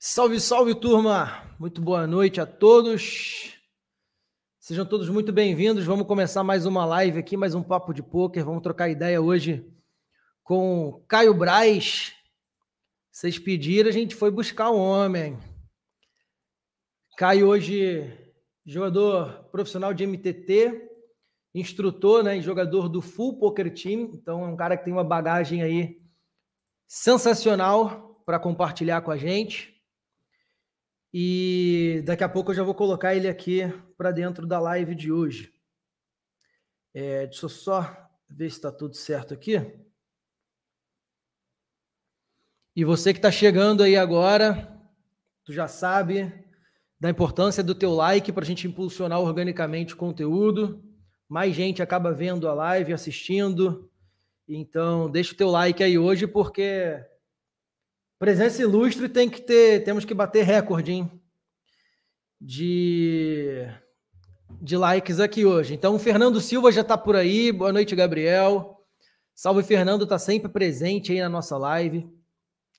Salve, salve, turma! Muito boa noite a todos. Sejam todos muito bem-vindos. Vamos começar mais uma live aqui, mais um papo de pôquer. Vamos trocar ideia hoje com Caio Braz. Vocês pediram, a gente foi buscar um homem. Caio hoje, jogador profissional de MTT, instrutor né, e jogador do Full Poker Team. Então é um cara que tem uma bagagem aí sensacional para compartilhar com a gente. E daqui a pouco eu já vou colocar ele aqui para dentro da live de hoje. É, deixa eu só ver se está tudo certo aqui. E você que está chegando aí agora, tu já sabe da importância do teu like para a gente impulsionar organicamente o conteúdo. Mais gente acaba vendo a live, assistindo. Então, deixa o teu like aí hoje, porque Presença ilustre tem que ter, temos que bater recorde, hein? De, de likes aqui hoje. Então, o Fernando Silva já está por aí. Boa noite, Gabriel. Salve, Fernando, está sempre presente aí na nossa live.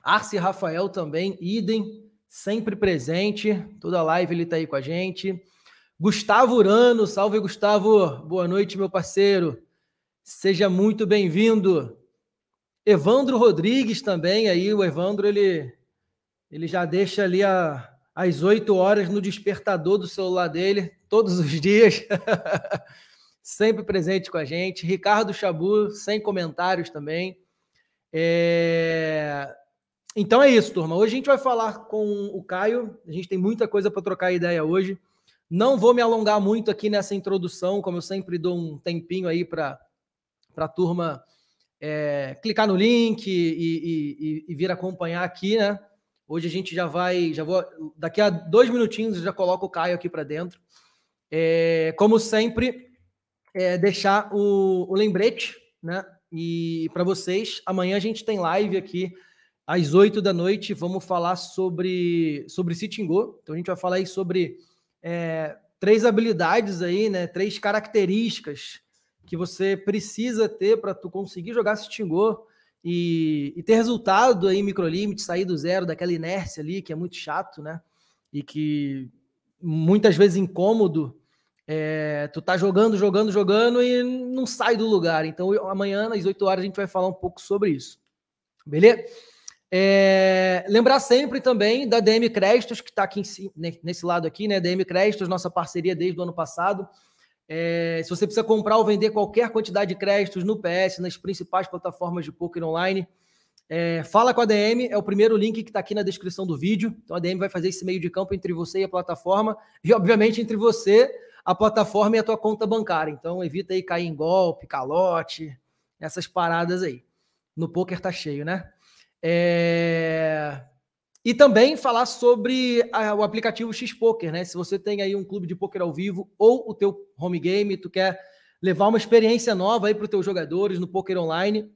Arce Rafael também, idem, sempre presente. Toda live ele está aí com a gente. Gustavo Urano, salve, Gustavo. Boa noite, meu parceiro. Seja muito bem-vindo. Evandro Rodrigues também, aí o Evandro ele, ele já deixa ali a, às 8 horas no despertador do celular dele, todos os dias, sempre presente com a gente. Ricardo Chabu, sem comentários também. É... Então é isso, turma. Hoje a gente vai falar com o Caio, a gente tem muita coisa para trocar ideia hoje. Não vou me alongar muito aqui nessa introdução, como eu sempre dou um tempinho aí para a turma é, clicar no link e, e, e, vir acompanhar aqui, né? Hoje a gente já vai, já vou, daqui a dois minutinhos eu já coloco o Caio aqui para dentro. É, como sempre, é, deixar o, o, lembrete, né? E para vocês, amanhã a gente tem live aqui às oito da noite. Vamos falar sobre sobre Sitting Go. Então a gente vai falar aí sobre é, três habilidades aí, né? Três características que você precisa ter para tu conseguir jogar Stingô e, e ter resultado aí microlimite, sair do zero, daquela inércia ali, que é muito chato, né? E que muitas vezes incômodo. É, tu tá jogando, jogando, jogando e não sai do lugar. Então, amanhã, às 8 horas, a gente vai falar um pouco sobre isso. Beleza? É, lembrar sempre também da DM Créditos, que está aqui nesse lado aqui, né? DM Créditos, nossa parceria desde o ano passado. É, se você precisa comprar ou vender qualquer quantidade de créditos no PS, nas principais plataformas de poker online, é, fala com a DM, é o primeiro link que está aqui na descrição do vídeo. Então a DM vai fazer esse meio de campo entre você e a plataforma, e obviamente entre você, a plataforma e a tua conta bancária. Então evita aí cair em golpe, calote, essas paradas aí. No poker tá cheio, né? É... E também falar sobre a, o aplicativo X-Poker, né? Se você tem aí um clube de poker ao vivo ou o teu home game, tu quer levar uma experiência nova aí para os teus jogadores no poker online,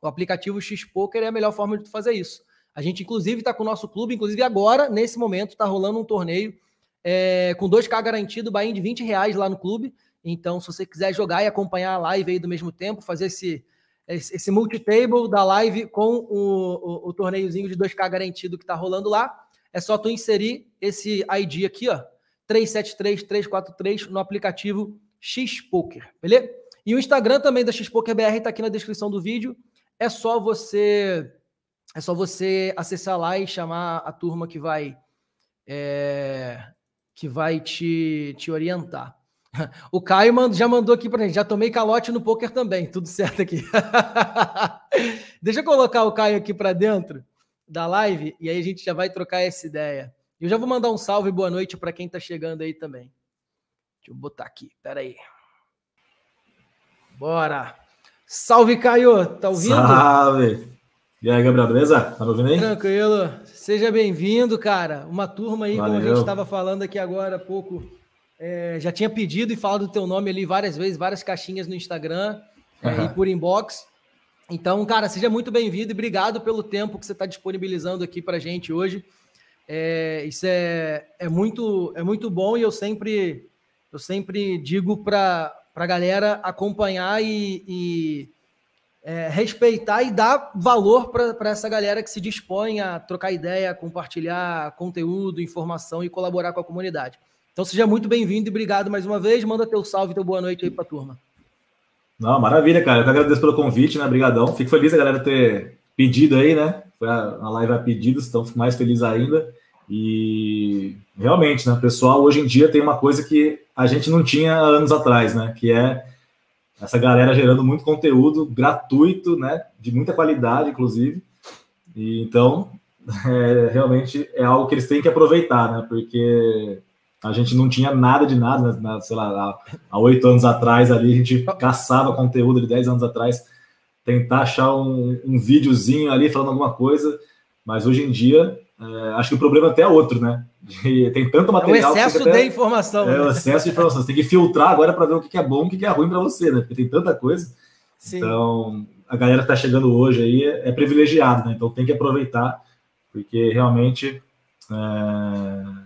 o aplicativo X-Poker é a melhor forma de tu fazer isso. A gente, inclusive, está com o nosso clube, inclusive agora, nesse momento, está rolando um torneio é, com 2K garantido, buy de 20 reais lá no clube. Então, se você quiser jogar e acompanhar a live aí do mesmo tempo, fazer esse esse multitable da live com o, o, o torneiozinho de 2K garantido que está rolando lá. É só tu inserir esse ID aqui, ó, 373343 no aplicativo Xpoker, beleza? E o Instagram também da Xpoker BR está aqui na descrição do vídeo. É só você é só você acessar lá e chamar a turma que vai é, que vai te, te orientar. O Caio já mandou aqui para gente. Já tomei calote no poker também. Tudo certo aqui. Deixa eu colocar o Caio aqui para dentro da live e aí a gente já vai trocar essa ideia. Eu já vou mandar um salve boa noite para quem está chegando aí também. Deixa eu botar aqui. Pera aí. Bora. Salve, Caio. Tá ouvindo? Salve. E aí, Gabriel, beleza? Tá me ouvindo aí? Tranquilo. Seja bem-vindo, cara. Uma turma aí, Valeu. como a gente estava falando aqui agora há pouco é, já tinha pedido e falado do teu nome ali várias vezes, várias caixinhas no Instagram uhum. é, e por inbox. Então, cara, seja muito bem-vindo e obrigado pelo tempo que você está disponibilizando aqui para gente hoje. É, isso é, é, muito, é muito bom e eu sempre, eu sempre digo para a galera acompanhar e, e é, respeitar e dar valor para essa galera que se dispõe a trocar ideia, compartilhar conteúdo, informação e colaborar com a comunidade. Então seja muito bem-vindo e obrigado mais uma vez. Manda teu salve, teu boa noite aí para a turma. Não, maravilha, cara. Eu que agradeço pelo convite, né? Obrigadão. Fico feliz a galera ter pedido aí, né? Foi a, live a pedidos, então fico mais feliz ainda. E realmente, né, pessoal, hoje em dia tem uma coisa que a gente não tinha anos atrás, né? Que é essa galera gerando muito conteúdo gratuito, né? De muita qualidade, inclusive. E então, é, realmente é algo que eles têm que aproveitar, né? Porque a gente não tinha nada de nada, né? sei lá, há oito anos atrás ali, a gente caçava conteúdo de dez anos atrás, tentar achar um, um videozinho ali falando alguma coisa, mas hoje em dia, é, acho que o problema até é outro, né? De, tem tanto material. É o excesso até, de informação. É né? o excesso de informação. Você tem que filtrar agora para ver o que é bom e o que é ruim para você, né? Porque tem tanta coisa. Sim. Então, a galera que está chegando hoje aí é, é privilegiada, né? Então tem que aproveitar, porque realmente. É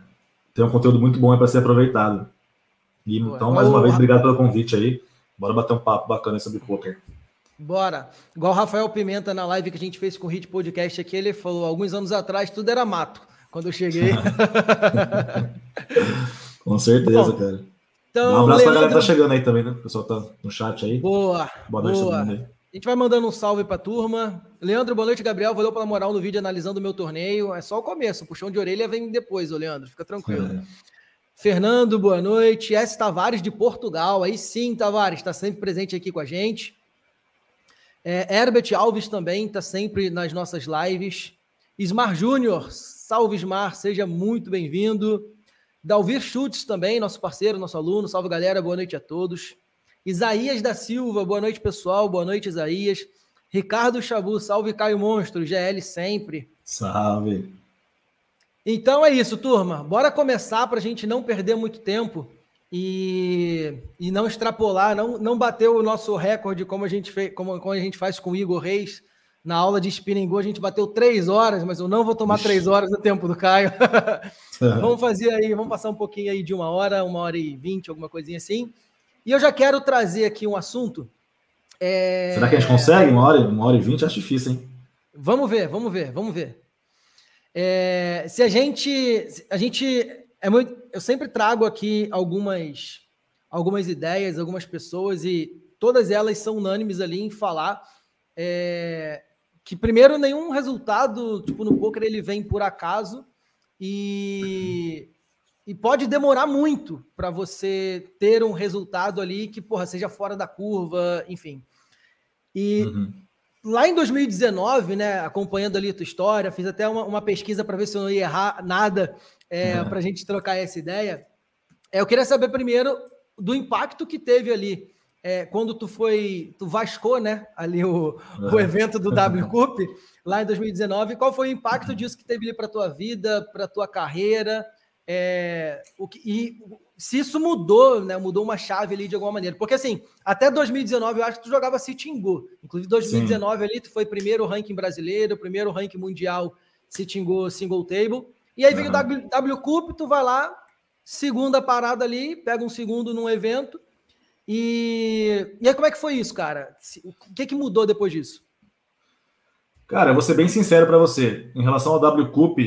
tem um conteúdo muito bom para ser aproveitado. E, então, mais uma vez, obrigado pelo convite aí. Bora bater um papo bacana sobre poker. Bora. Igual o Rafael Pimenta na live que a gente fez com o Hit Podcast aqui, ele falou: alguns anos atrás tudo era mato. Quando eu cheguei. com certeza, Bom, cara. Então, um abraço Leandro... pra galera que tá chegando aí também, né? O pessoal tá no chat aí. Boa. Boa noite boa. todo mundo aí. A gente vai mandando um salve pra turma. Leandro, boa noite, Gabriel. Valeu pela moral no vídeo analisando o meu torneio. É só o começo. O puxão de orelha vem depois, ô Leandro. Fica tranquilo. É. Fernando, boa noite. S. Tavares de Portugal. Aí sim, Tavares, está sempre presente aqui com a gente. É, Herbert Alves também está sempre nas nossas lives. Ismar Júnior, salve Ismar, seja muito bem-vindo. Dalvir Schutz também, nosso parceiro, nosso aluno. Salve galera, boa noite a todos. Isaías da Silva, boa noite, pessoal. Boa noite, Isaías. Ricardo Chabu, salve Caio Monstro, GL sempre. Salve. Então é isso, turma. Bora começar para a gente não perder muito tempo e, e não extrapolar, não, não bater o nosso recorde como a gente fez, como, como a gente faz com o Igor Reis. Na aula de spinning go, a gente bateu três horas, mas eu não vou tomar Ixi. três horas no tempo do Caio. vamos fazer aí, vamos passar um pouquinho aí de uma hora, uma hora e vinte, alguma coisinha assim. E eu já quero trazer aqui um assunto. É... Será que a gente consegue? Uma hora, uma hora e vinte? Acho difícil, hein? Vamos ver, vamos ver, vamos ver. É... se a gente. A gente. É muito, eu sempre trago aqui algumas, algumas ideias, algumas pessoas, e todas elas são unânimes ali em falar é, que, primeiro, nenhum resultado tipo, no poker ele vem por acaso. E e pode demorar muito para você ter um resultado ali que, porra, seja fora da curva, enfim. E uhum. lá em 2019, né, acompanhando ali a tua história, fiz até uma, uma pesquisa para ver se eu não ia errar nada é, uhum. para a gente trocar essa ideia. É, eu queria saber primeiro do impacto que teve ali é, quando tu foi, tu vascou, né, ali o, uhum. o evento do W Cup lá em 2019. Qual foi o impacto disso que teve ali para tua vida, para tua carreira? É, o que, e se isso mudou, né? Mudou uma chave ali de alguma maneira. Porque assim, até 2019 eu acho que tu jogava Sitting Go. Inclusive, 2019 Sim. ali tu foi primeiro ranking brasileiro, primeiro ranking mundial Sitting Go Single Table. E aí veio o w, w Cup, tu vai lá, segunda parada ali, pega um segundo num evento. E, e aí, como é que foi isso, cara? O que, que mudou depois disso? Cara, eu vou ser bem sincero para você. Em relação ao W Cup,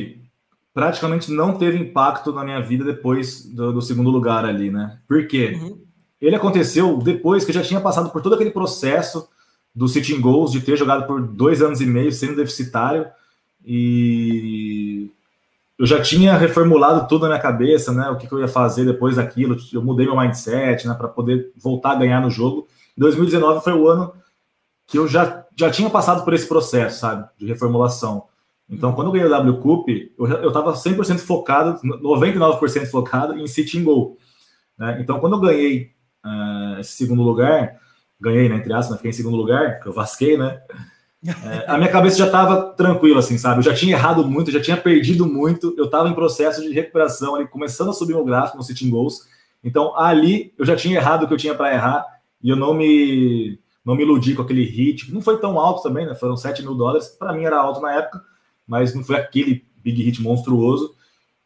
praticamente não teve impacto na minha vida depois do, do segundo lugar ali, né? Por quê? Uhum. Ele aconteceu depois que eu já tinha passado por todo aquele processo do sitting goals, de ter jogado por dois anos e meio sendo deficitário, e eu já tinha reformulado tudo na minha cabeça, né? O que, que eu ia fazer depois daquilo. Eu mudei meu mindset, né? Para poder voltar a ganhar no jogo. 2019 foi o ano que eu já, já tinha passado por esse processo, sabe? De reformulação. Então, quando eu ganhei o W Cup, eu estava 100% focado, 99% focado em sitting goal. Né? Então, quando eu ganhei uh, esse segundo lugar, ganhei, né, entre aspas, fiquei em segundo lugar, que eu vasquei, né? É, a minha cabeça já estava tranquila, assim, sabe? Eu já tinha errado muito, já tinha perdido muito, eu estava em processo de recuperação ali, começando a subir o gráfico no sitting goals. Então, ali eu já tinha errado o que eu tinha para errar e eu não me não me iludi com aquele hit, não foi tão alto também, né? Foram 7 mil dólares, para mim era alto na época, mas não foi aquele big hit monstruoso.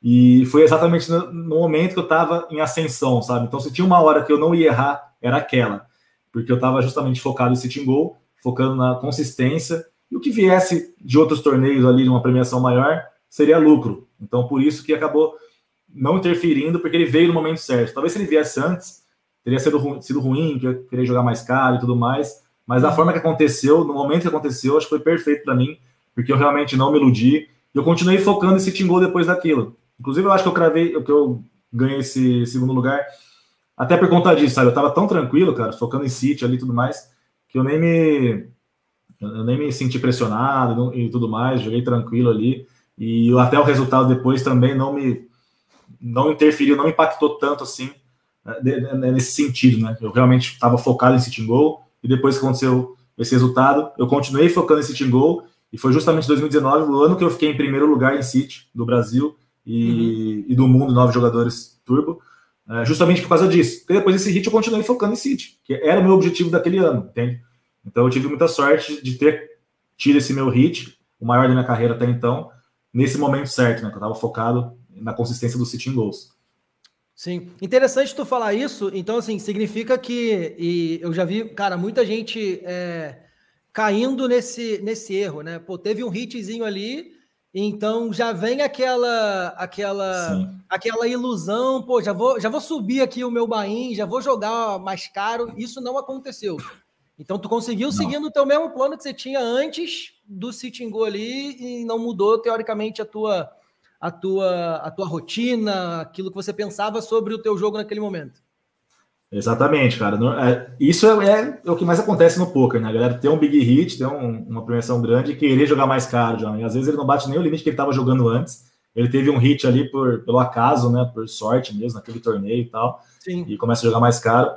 E foi exatamente no, momento que eu estava em ascensão, sabe? Então, se tinha uma hora que eu não ia errar, era aquela, porque eu estava justamente focado em sitting goal. focando na consistência, e o que viesse de outros torneios ali, de uma premiação maior, seria lucro. Então, por isso que acabou não interferindo, porque ele veio no momento certo. Talvez se ele viesse antes, teria sido, ru sido ruim, que eu queria jogar mais caro e tudo mais, mas da forma que aconteceu, no momento que aconteceu, acho que foi perfeito para mim, porque eu realmente não me iludi, e eu continuei focando em City Goal depois daquilo. Inclusive, eu acho que eu cravei, que eu ganhei esse segundo lugar, até por conta disso, sabe? Eu tava tão tranquilo, cara, focando em City ali e tudo mais, que eu nem me eu nem me senti pressionado e tudo mais, joguei tranquilo ali. E até o resultado depois também não me não interferiu, não impactou tanto assim né, nesse sentido, né? Eu realmente estava focado em sitting goal e depois que aconteceu esse resultado, eu continuei focando em sitting goal e foi justamente 2019 o ano que eu fiquei em primeiro lugar em City do Brasil e, uhum. e do mundo, nove jogadores turbo, é, justamente por causa disso. Porque depois desse hit eu continuei focando em City, que era o meu objetivo daquele ano, entende? Então eu tive muita sorte de ter tido esse meu hit, o maior da minha carreira até então, nesse momento certo, né? Que eu estava focado na consistência do City em gols. Sim, interessante tu falar isso. Então, assim, significa que e eu já vi, cara, muita gente é, caindo nesse, nesse erro, né? Pô, teve um hitzinho ali, então já vem aquela aquela aquela ilusão, pô, já vou já vou subir aqui o meu bain, já vou jogar mais caro. Isso não aconteceu. Então tu conseguiu não. seguindo o teu mesmo plano que você tinha antes do sitting go ali e não mudou teoricamente a tua a tua a tua rotina, aquilo que você pensava sobre o teu jogo naquele momento. Exatamente, cara. É, isso é, é, o que mais acontece no poker, né? A galera ter um big hit, ter um, uma premiação grande e querer jogar mais caro já. E às vezes ele não bate nem o limite que ele estava jogando antes. Ele teve um hit ali por, pelo acaso, né? Por sorte mesmo, naquele torneio e tal. Sim. E começa a jogar mais caro.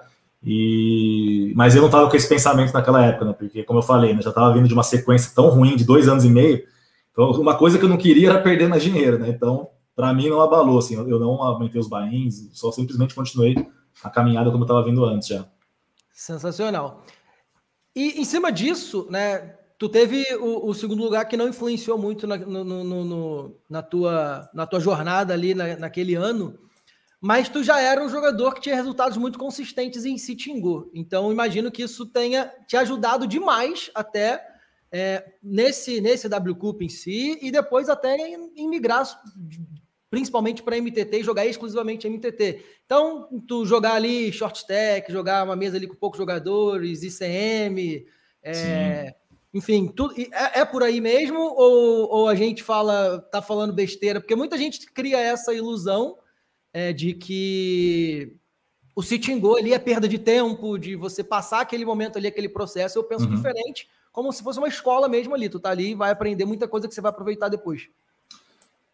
E... Mas eu não estava com esse pensamento naquela época, né? Porque, como eu falei, né, já estava vindo de uma sequência tão ruim de dois anos e meio. Então, uma coisa que eu não queria era perder mais dinheiro, né? Então, para mim, não abalou, assim. Eu não aumentei os bains, só simplesmente continuei a caminhada como estava vindo antes já. Sensacional. E em cima disso, né? Tu teve o, o segundo lugar que não influenciou muito na, no, no, no, na, tua, na tua jornada ali na, naquele ano mas tu já era um jogador que tinha resultados muito consistentes em Sitingu. Então, imagino que isso tenha te ajudado demais até é, nesse, nesse W Cup em si e depois até em, em migrar principalmente para MTT e jogar exclusivamente MTT. Então, tu jogar ali short stack, jogar uma mesa ali com poucos jogadores, ICM, é, enfim, tudo, é, é, por aí mesmo ou, ou a gente fala, tá falando besteira? Porque muita gente cria essa ilusão é, de que o sitting go ali é perda de tempo, de você passar aquele momento ali, aquele processo. Eu penso uhum. diferente, como se fosse uma escola mesmo ali. Tu tá ali e vai aprender muita coisa que você vai aproveitar depois.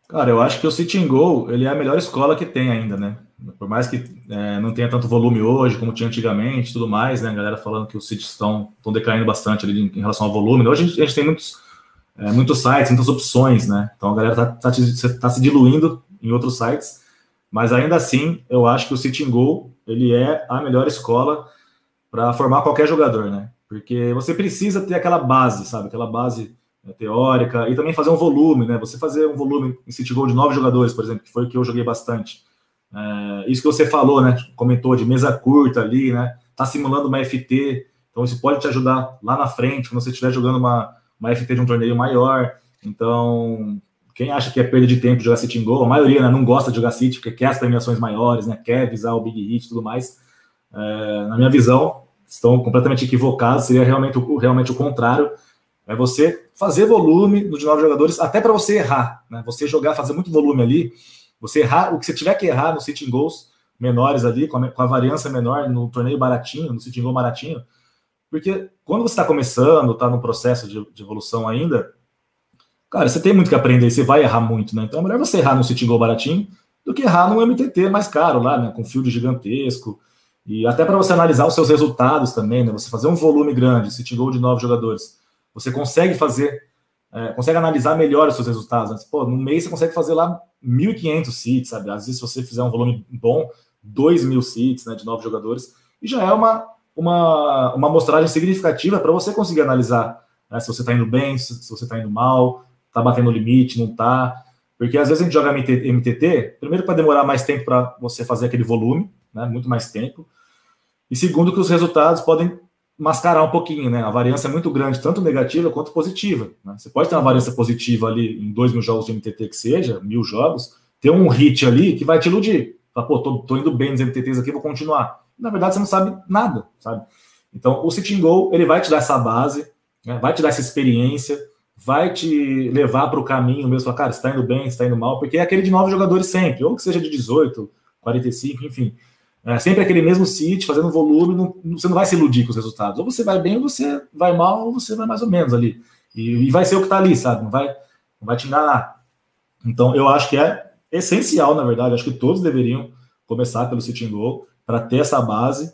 Cara, eu acho que o Sitting Go ele é a melhor escola que tem ainda, né? Por mais que é, não tenha tanto volume hoje como tinha antigamente, tudo mais, né? A galera falando que os sítios estão, estão decaindo bastante ali em, relação ao volume. Hoje a gente, a gente tem muitos, é, muitos sites, muitas opções, né? Então a galera tá, tá, tá se diluindo em outros sites mas ainda assim, eu acho que o Sitting Goal ele é a melhor escola para formar qualquer jogador, né? Porque você precisa ter aquela base, sabe? Aquela base né, teórica e também fazer um volume, né? Você fazer um volume em City Goal de nove jogadores, por exemplo, que foi o que eu joguei bastante. É, isso que você falou, né? Comentou de mesa curta ali, né? Tá simulando uma FT, então isso pode te ajudar lá na frente, quando você estiver jogando uma, uma FT de um torneio maior. Então, quem acha que é perda de tempo jogar City Goal, a maioria né, não gosta de jogar City, porque quer as premiações maiores, né, quer visar o Big Hit e tudo mais. É, na minha visão, estão completamente equivocados, seria realmente o, realmente o contrário. É você fazer volume no de nove jogadores, até para você errar, né? Você jogar, fazer muito volume ali, você errar, o que você tiver que errar no sitting goals menores ali, com a, com a variância menor no torneio baratinho, no sitting goal baratinho, porque quando você está começando, está no processo de, de evolução ainda, cara, você tem muito que aprender, você vai errar muito, né? Então é melhor você errar no City Goal baratinho do que errar no MTT mais caro lá, né? Com field gigantesco. E até para você analisar os seus resultados também, né? Você fazer um volume grande, City Goal de nove jogadores, você consegue fazer, é, consegue analisar melhor os seus resultados. Né? Pô, no mês você consegue fazer lá 1.500 seats, sabe? Às vezes, se você fizer um volume bom, 2.000 seats, né? De nove jogadores, e já é uma, uma, uma amostragem significativa para você conseguir analisar né? se você está indo bem, se, se você está indo mal, tá batendo o limite, não tá. Porque às vezes a gente joga MTT, primeiro para demorar mais tempo para você fazer aquele volume, né, muito mais tempo. E segundo que os resultados podem mascarar um pouquinho, né? A variância é muito grande, tanto negativa quanto positiva. Né? Você pode ter uma variância positiva ali em dois mil jogos de MTT que seja, mil jogos, ter um hit ali que vai te iludir. Fala, pô, tô, tô indo bem nos MTTs aqui, vou continuar. Na verdade, você não sabe nada, sabe? Então, o Sitting Goal, ele vai te dar essa base, né? vai te dar essa experiência, vai te levar para o caminho mesmo, falar, cara, está indo bem, está indo mal, porque é aquele de novos jogadores sempre, ou que seja de 18, 45, enfim. É sempre aquele mesmo City, fazendo volume, não, você não vai se iludir com os resultados. Ou você vai bem, ou você vai mal, ou você vai mais ou menos ali. E, e vai ser o que está ali, sabe? Não vai, não vai te enganar. Então, eu acho que é essencial, na verdade, acho que todos deveriam começar pelo Sitting Goal para ter essa base,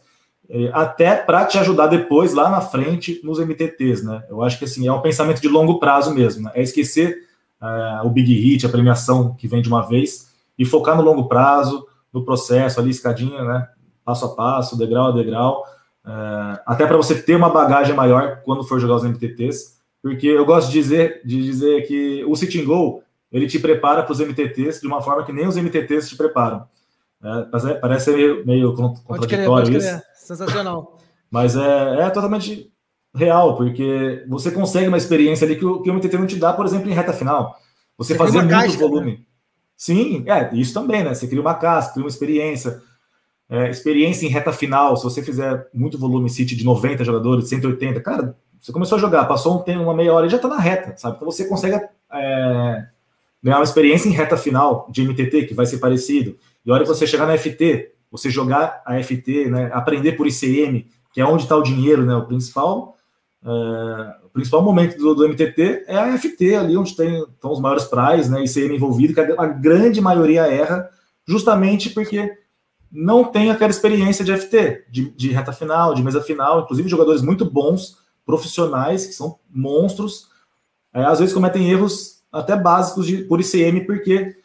até para te ajudar depois, lá na frente, nos MTTs, né? Eu acho que assim, é um pensamento de longo prazo mesmo, né? É esquecer é, o Big Hit, a premiação que vem de uma vez, e focar no longo prazo, no processo, ali, escadinha, né? Passo a passo, degrau a degrau, é, até para você ter uma bagagem maior quando for jogar os MTTs, porque eu gosto de dizer, de dizer que o Sitting Goal ele te prepara para os MTTs de uma forma que nem os MTTs te preparam. É, parece meio, meio contraditório pode crer, isso. Sensacional. Mas é, é totalmente real, porque você consegue uma experiência ali que o, que o MTT não te dá, por exemplo, em reta final. Você, você fazer muito casca, volume. Né? Sim, é, isso também, né? Você cria uma casca, cria uma experiência. É, experiência em reta final, se você fizer muito volume City de 90 jogadores, 180, cara, você começou a jogar, passou um tempo, uma meia hora e já tá na reta, sabe? Então você consegue é, ganhar uma experiência em reta final de MTT, que vai ser parecido. E a hora que você chegar na FT, você jogar a FT, né, aprender por ICM, que é onde está o dinheiro, né, o principal, é, o principal momento do, do, MTT é a FT, ali onde tem, estão os maiores prais, né, ICM envolvido, que a, a grande maioria erra, justamente porque não tem aquela experiência de FT, de, de reta final, de mesa final, inclusive jogadores muito bons, profissionais, que são monstros, é, às vezes cometem erros até básicos de, por ICM, porque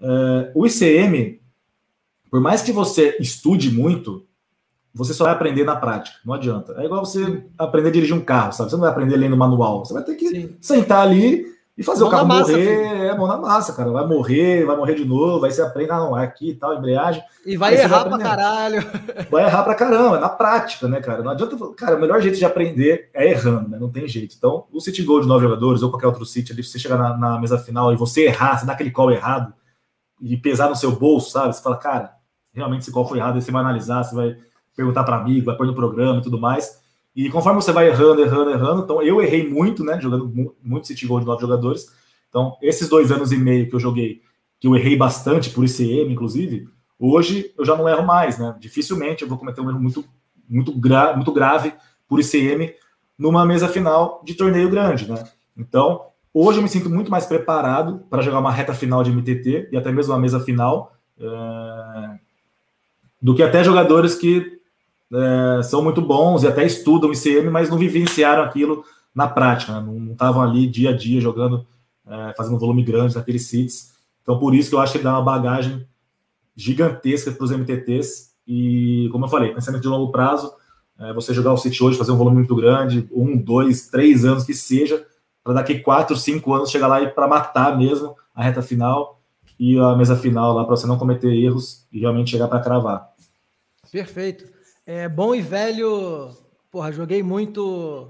é, o ICM, por mais que você estude muito, você só vai aprender na prática, não adianta. É igual você aprender a dirigir um carro, sabe? Você não vai aprender lendo manual, você vai ter que Sim. sentar ali e fazer mão o carro massa, morrer. Filho. É mão na massa, cara. Vai morrer, vai morrer de novo, aí você aprende, ah, não, é aqui e tal, embreagem. E vai errar vai pra caralho. Vai errar pra caramba, é na prática, né, cara? Não adianta. Cara, o melhor jeito de aprender é errando, né? Não tem jeito. Então, o City Gold de nove jogadores, ou qualquer outro City ali, se você chegar na, na mesa final e você errar, você dá aquele call errado e pesar no seu bolso, sabe? Você fala, cara, realmente esse call foi errado, aí você vai analisar, você vai perguntar para amigo, vai pôr no programa e tudo mais. E conforme você vai errando, errando, errando, então eu errei muito, né? Jogando muito City Gold de nove jogadores. Então, esses dois anos e meio que eu joguei, que eu errei bastante por ICM, inclusive, hoje eu já não erro mais, né? Dificilmente eu vou cometer um erro muito, muito, gra muito grave por ICM numa mesa final de torneio grande, né? Então, hoje eu me sinto muito mais preparado para jogar uma reta final de MTT e até mesmo uma mesa final é... do que até jogadores que é, são muito bons e até estudam ICM, mas não vivenciaram aquilo na prática, né? não estavam ali dia a dia jogando, é, fazendo um volume grande naqueles seats. Então, por isso que eu acho que ele dá uma bagagem gigantesca para os MTTs. E, como eu falei, pensamento de longo prazo, é, você jogar o City hoje, fazer um volume muito grande, um, dois, três anos que seja, para daqui quatro, cinco anos chegar lá e para matar mesmo a reta final e a mesa final lá, para você não cometer erros e realmente chegar para cravar. Perfeito. É, bom e velho, porra, joguei muito.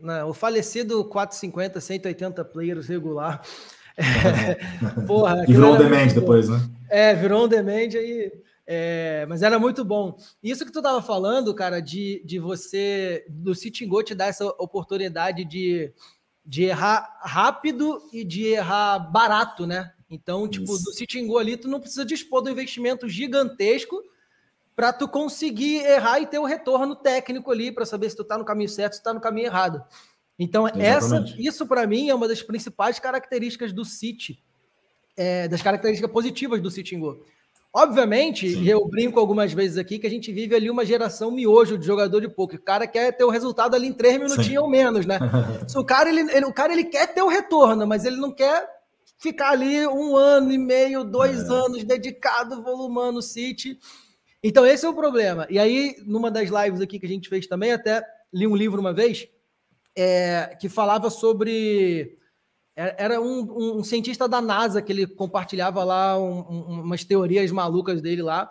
Né, o falecido 450, 180 players regular. É, porra, e virou um demand depois, né? É, virou um demand aí. É, mas era muito bom. Isso que tu tava falando, cara, de, de você, do Sitting Go te dar essa oportunidade de, de errar rápido e de errar barato, né? Então, tipo, Isso. do Sitting Go ali, tu não precisa dispor do investimento gigantesco para tu conseguir errar e ter o retorno técnico ali para saber se tu tá no caminho certo, se tu tá no caminho errado. Então, essa, isso para mim é uma das principais características do City, é, das características positivas do City Go. Obviamente, Sim. eu brinco algumas vezes aqui que a gente vive ali uma geração miojo de jogador de poker. O cara quer ter o resultado ali em três minutinhos ou menos, né? o cara, ele, ele, o cara ele quer ter o retorno, mas ele não quer ficar ali um ano e meio, dois é. anos dedicado, volumando o City. Então, esse é o problema. E aí, numa das lives aqui que a gente fez também, até li um livro uma vez é, que falava sobre. É, era um, um, cientista da NASA que ele compartilhava lá um, um, umas teorias malucas dele lá.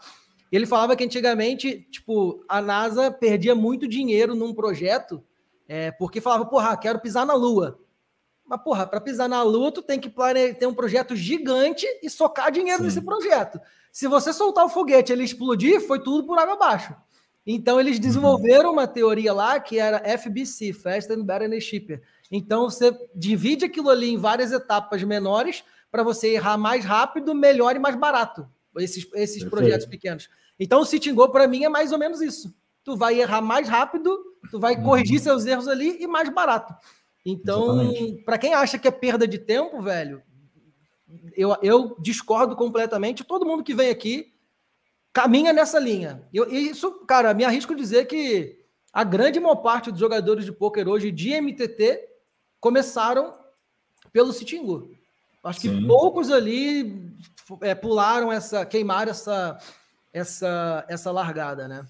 Ele falava que antigamente, tipo, a NASA perdia muito dinheiro num projeto, é, porque falava, porra, quero pisar na Lua. Mas, porra, para pisar na Lua, tu tem que ter um projeto gigante e socar dinheiro Sim. nesse projeto. Se você soltar o foguete e ele explodir, foi tudo por água abaixo. Então, eles desenvolveram uma teoria lá que era FBC, Fast and Better and Cheaper. Então, você divide aquilo ali em várias etapas menores para você errar mais rápido, melhor e mais barato. Esses, esses projetos pequenos. Então, o Sitting Go, para mim, é mais ou menos isso. Tu vai errar mais rápido, tu vai corrigir uhum. seus erros ali e mais barato. Então, para quem acha que é perda de tempo, velho, eu, eu discordo completamente. Todo mundo que vem aqui caminha nessa linha. Eu, isso, cara, me arrisco dizer que a grande maior parte dos jogadores de pôquer hoje de MTT começaram pelo Sitingu. Acho que Sim. poucos ali é, pularam essa, queimaram essa, essa, essa largada, né?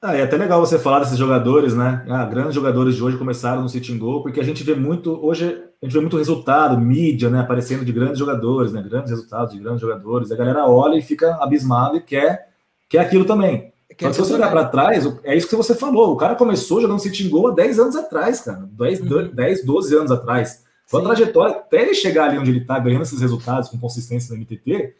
Ah, é até legal você falar desses jogadores, né? Ah, grandes jogadores de hoje começaram no Sitting Goal, porque a gente vê muito, hoje a gente vê muito resultado, mídia, né? Aparecendo de grandes jogadores, né? Grandes resultados de grandes jogadores. A galera olha e fica abismado e quer, quer aquilo também. Quer se você olhar para trás, é isso que você falou. O cara começou jogando Sitting Goal há 10 anos atrás, cara. 10, uhum. 10 12 anos atrás. Foi a trajetória, até ele chegar ali onde ele tá, ganhando esses resultados com consistência no MTT,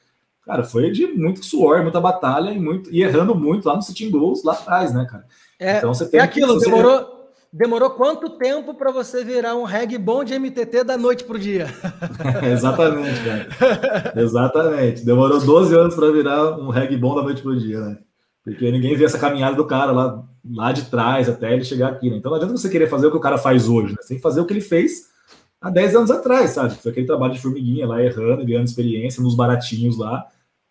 cara, foi de muito suor, muita batalha e, muito, e errando muito lá no Sitting Goals lá atrás, né, cara? É, então você tem é aquilo, que, demorou, demorou quanto tempo para você virar um reg bom de MTT da noite pro dia? Exatamente, cara. Exatamente. Demorou 12 anos para virar um reg bom da noite pro dia, né? Porque ninguém vê essa caminhada do cara lá, lá de trás até ele chegar aqui, né? Então não adianta você querer fazer o que o cara faz hoje, né? Você tem que fazer o que ele fez há 10 anos atrás, sabe? Foi aquele trabalho de formiguinha lá, errando, ganhando experiência nos baratinhos lá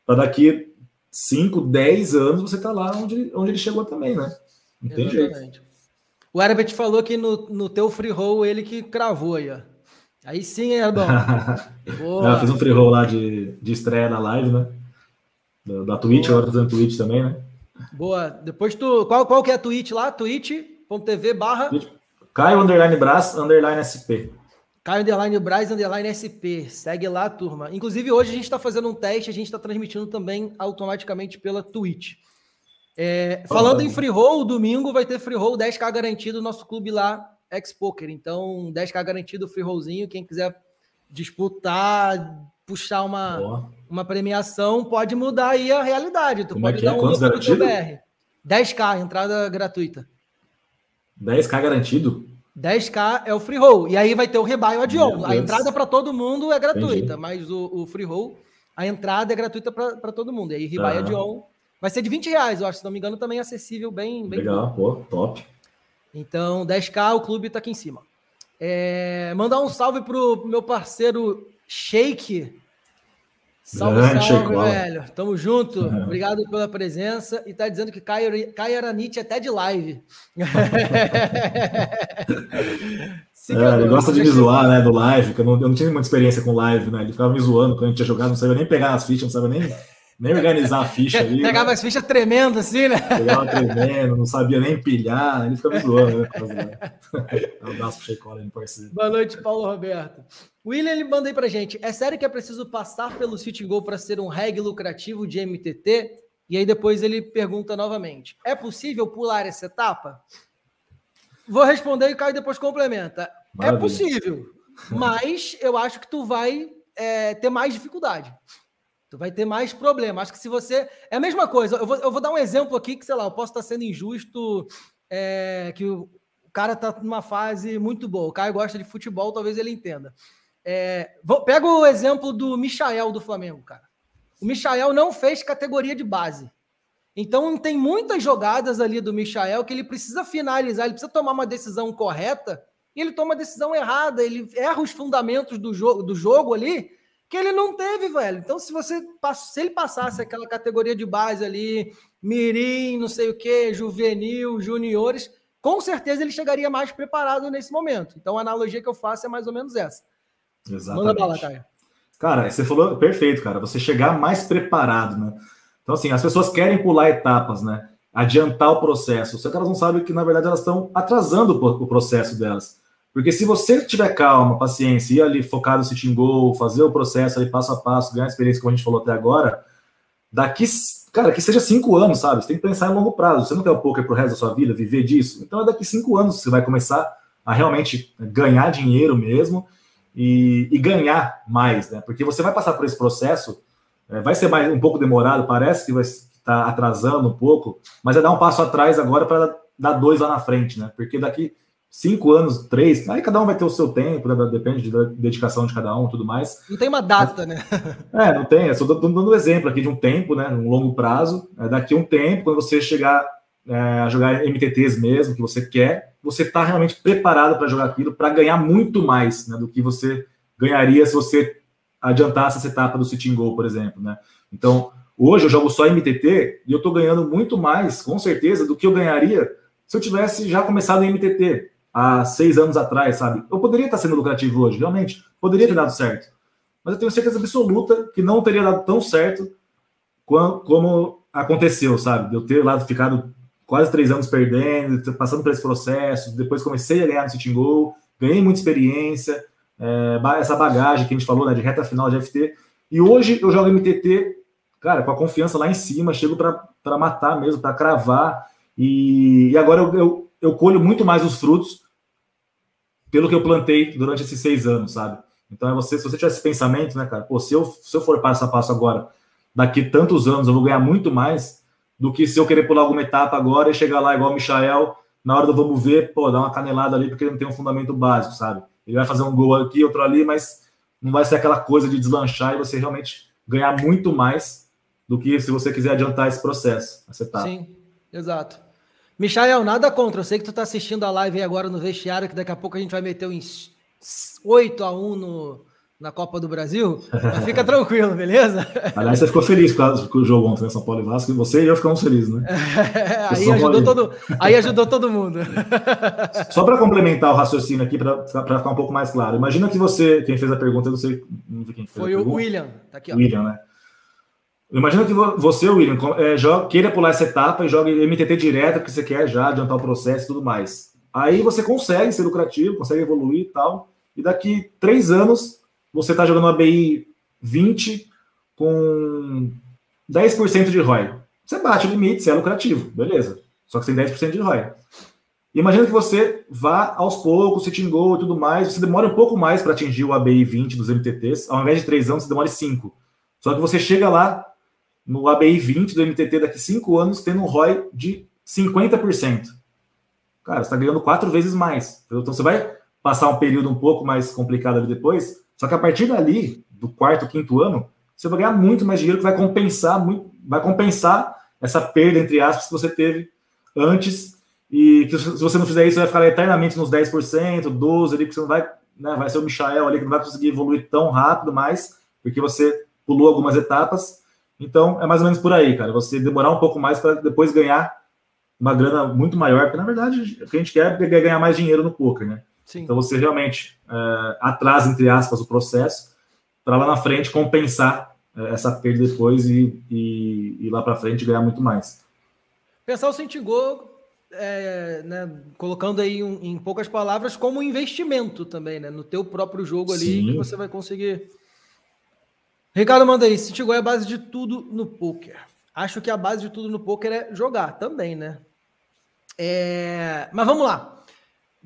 para daqui 5, 10 anos você tá lá onde, onde ele chegou também, né? Não tem Exatamente. jeito. O Herbert falou que no, no teu free roll ele que cravou aí, ó. Aí sim, Herbão. Ela fez um free roll lá de, de estreia na live, né? Da, da Twitch, Boa. agora fazendo Twitch também, né? Boa. Depois tu. Qual, qual que é a Twitch lá? twitch.tv barra. Caio Underline Brás Underline SP. Caio Underline Braz Underline SP. Segue lá, turma. Inclusive, hoje a gente está fazendo um teste, a gente está transmitindo também automaticamente pela Twitch. É, falando em free roll, domingo vai ter free roll 10k garantido no nosso clube lá, X-Poker. Então, 10k garantido, free rollzinho. Quem quiser disputar, puxar uma, uma premiação, pode mudar aí a realidade. Tu Como é pode é dar é? um garantido? BR. 10k, entrada gratuita. 10k garantido? 10k é o free roll. E aí vai ter o rebuy ou adion. A entrada para todo mundo é gratuita, Entendi. mas o, o, free roll, a entrada é gratuita para todo mundo. E aí rebuy ah. adion vai ser de 20 reais, eu acho, se não me engano, também é acessível, bem, bem Legal, pô, top. Então, 10k, o clube tá aqui em cima. É, mandar um salve pro meu parceiro Shake, Salve, Grande, salve, velho. Tamo junto. Uhum. Obrigado pela presença. E tá dizendo que Caio, Caio Aranite é até de live. é, ele gosta de me zoar, né, do live, que eu não, eu não tinha muita experiência com live, né? Ele ficava me zoando quando a gente ia jogar, não sabia nem pegar as fichas, não sabia nem nem organizar a ficha ali. Pegava né? as fichas tremendo assim, né? Pegava tremendo, não sabia nem empilhar, ele ficava me zoando, né? Um abraço pro Sheikola, meu parceiro. Boa noite, Paulo Roberto. William ele manda aí pra gente. É sério que é preciso passar pelo City Goal para ser um reg lucrativo de MTT? E aí depois ele pergunta novamente: é possível pular essa etapa? Vou responder e o Caio depois complementa. É Maravilha. É possível, mas eu acho que tu vai é, ter mais dificuldade. Tu vai ter mais problema. Acho que se você. É a mesma coisa. Eu vou, eu vou dar um exemplo aqui que, sei lá, eu posso estar sendo injusto, é, que o, cara está numa fase muito boa. O Caio gosta de futebol, talvez ele entenda. É, vou, pega o exemplo do Michael do Flamengo, cara. O Michael não fez categoria de base. Então tem muitas jogadas ali do Michael que ele precisa finalizar, ele precisa tomar uma decisão correta e ele toma a decisão errada, ele erra os fundamentos do jogo, do jogo ali que ele não teve, velho. Então, se você se ele passasse aquela categoria de base ali, mirim, não sei o que, juvenil, juniores, com certeza ele chegaria mais preparado nesse momento. Então, a analogia que eu faço é mais ou menos essa. Exatamente. Manda bala, Caio. Cara, você falou perfeito, cara. Você chegar mais preparado, né? Então, assim, as pessoas querem pular etapas, né? Adiantar o processo. Só que elas não sabem que, na verdade, elas estão atrasando o processo delas. Porque se você tiver calma, paciência, ir ali focado no sitting goal, fazer o processo ali passo a passo, ganhar experiência, como a gente falou até agora, daqui cara, que seja cinco anos, sabe? Você tem que pensar em longo prazo. Você não quer o poker pro resto da sua vida, viver disso? Então é daqui cinco anos que você vai começar a realmente ganhar dinheiro mesmo e, e ganhar mais, né? Porque você vai passar por esse processo, é, vai ser mais um pouco demorado, parece que vai estar tá atrasando um pouco, mas é dar um passo atrás agora para dar dois lá na frente, né? Porque daqui cinco anos, três, aí cada um vai ter o seu tempo, né? depende da dedicação de cada um tudo mais. Não tem uma data, né? É, não tem. Eu só dando um exemplo aqui de um tempo, né? Um longo prazo. É, daqui um tempo, quando você chegar é, jogar MTTs mesmo, que você quer, você está realmente preparado para jogar aquilo, para ganhar muito mais né, do que você ganharia se você adiantasse essa etapa do sitting goal, por exemplo, né? Então, hoje eu jogo só MTT e eu estou ganhando muito mais, com certeza, do que eu ganharia se eu tivesse já começado em MTT há seis anos atrás, sabe? Eu poderia estar sendo lucrativo hoje, realmente, poderia ter dado certo. Mas eu tenho certeza absoluta que não teria dado tão certo como aconteceu, sabe? De eu ter lá ficado quase três anos perdendo, passando por esse processo, depois comecei a ganhar no Sitting Goal, ganhei muita experiência, é, essa bagagem que a gente falou, né, de reta final de FT, e hoje eu jogo MTT, cara, com a confiança lá em cima, chego para matar mesmo, para cravar, e, e agora eu, eu, eu colho muito mais os frutos pelo que eu plantei durante esses seis anos, sabe? Então é você, se você tiver esse pensamento, né, cara, pô, se eu, se eu for passo a passo agora, daqui tantos anos eu vou ganhar muito mais do que se eu querer pular alguma etapa agora e chegar lá igual o Michael, na hora do vamos ver, pô, dar uma canelada ali porque ele não tem um fundamento básico, sabe? Ele vai fazer um gol aqui, outro ali, mas não vai ser aquela coisa de deslanchar e você realmente ganhar muito mais do que se você quiser adiantar esse processo, etapa. Sim, exato. Michael, nada contra. Eu sei que tu tá assistindo a live agora no vestiário, que daqui a pouco a gente vai meter uns 8 a 1 no, na Copa do Brasil. Fica tranquilo, beleza? Aliás, você ficou feliz com o jogo ontem, né? São Paulo e Vasco, e você e eu ficamos felizes, né? Aí, ajudou todo, aí ajudou todo mundo. Só para complementar o raciocínio aqui, para ficar um pouco mais claro. Imagina que você, quem fez a pergunta, eu não sei, não sei quem fez Foi o William, tá aqui, ó. William, né? Imagina que você, William, é, joga, queira pular essa etapa e jogue MTT direto, que você quer já adiantar o processo e tudo mais. Aí você consegue ser lucrativo, consegue evoluir e tal. E daqui três anos, você está jogando uma BI 20 com 10% de ROI. Você bate o limite, você é lucrativo, beleza. Só que você tem 10% de ROI. Imagina que você vá aos poucos, se tingou e tudo mais, você demora um pouco mais para atingir o ABI 20 dos MTTs, ao invés de 3 anos, você demora 5. Só que você chega lá no ABI 20 do MTT daqui 5 anos, tendo um ROI de 50%. Cara, você está ganhando quatro vezes mais. Então você vai passar um período um pouco mais complicado ali depois, só que a partir dali, do quarto, quinto ano, você vai ganhar muito mais dinheiro que vai compensar, muito, vai compensar essa perda, entre aspas, que você teve antes. E que se você não fizer isso, vai ficar eternamente nos 10%, 12% ali, porque você não vai, né, vai ser o Michael ali que não vai conseguir evoluir tão rápido mais, porque você pulou algumas etapas. Então, é mais ou menos por aí, cara. Você demorar um pouco mais para depois ganhar uma grana muito maior, porque na verdade o que a gente quer é ganhar mais dinheiro no poker, né? Sim. Então você realmente é, atrasa, entre aspas, o processo para lá na frente compensar é, essa perda depois e, e, e lá para frente ganhar muito mais. Pensar o Sentigol, é, né, colocando aí um, em poucas palavras, como investimento também, né? No teu próprio jogo ali, Sim. que você vai conseguir Ricardo manda aí, City é a base de tudo no poker. Acho que a base de tudo no poker é jogar também, né? É... Mas vamos lá.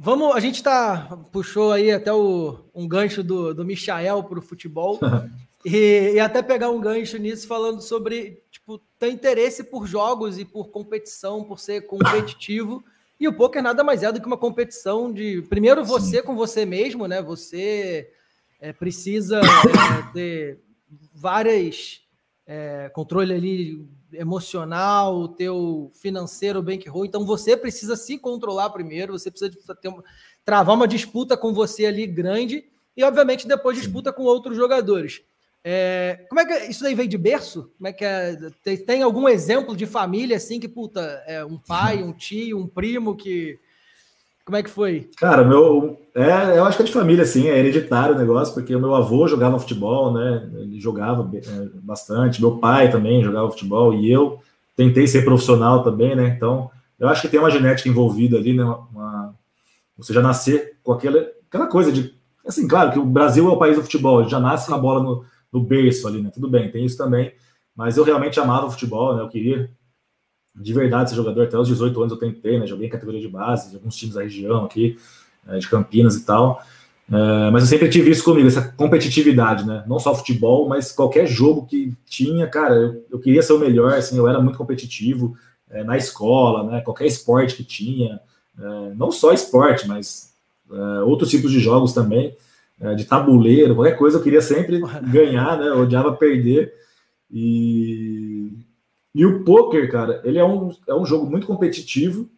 Vamos, a gente tá puxou aí até o, um gancho do, do Michael para o futebol e, e, até pegar um gancho nisso falando sobre tipo ter interesse por jogos e por competição, por ser competitivo. E o poker nada mais é do que uma competição de primeiro você Sim. com você mesmo, né? Você é, precisa é, ter várias é, controle ali emocional, o teu financeiro, bankroll. Então você precisa se controlar primeiro, você precisa ter travar uma disputa com você ali grande e obviamente depois disputa com outros jogadores. É, como é que é, isso aí veio de berço? Como é que é? Tem, tem algum exemplo de família assim que puta, é um pai, um tio, um primo que como é que foi? Cara, meu. É, eu acho que é de família, assim, é hereditário o negócio, porque o meu avô jogava futebol, né? Ele jogava é, bastante, meu pai também jogava futebol, e eu tentei ser profissional também, né? Então, eu acho que tem uma genética envolvida ali, né? Uma, você já nascer com aquela, aquela coisa de. Assim, claro que o Brasil é o país do futebol, já nasce com a bola no, no berço ali, né? Tudo bem, tem isso também. mas eu realmente amava o futebol, né? Eu queria de verdade ser jogador. Até os 18 anos eu tentei, né? Joguei em categoria de base, de alguns times da região aqui, é, de Campinas e tal. É, mas eu sempre tive isso comigo, essa competitividade, né? Não só futebol, mas qualquer jogo que tinha, cara, eu, eu queria ser o melhor, assim, eu era muito competitivo é, na escola, né? Qualquer esporte que tinha, não só esporte, mas outros tipos de jogos também, de tabuleiro, qualquer coisa eu queria sempre ganhar, né? Eu odiava perder. E, e o poker, cara, ele é um, é um jogo muito competitivo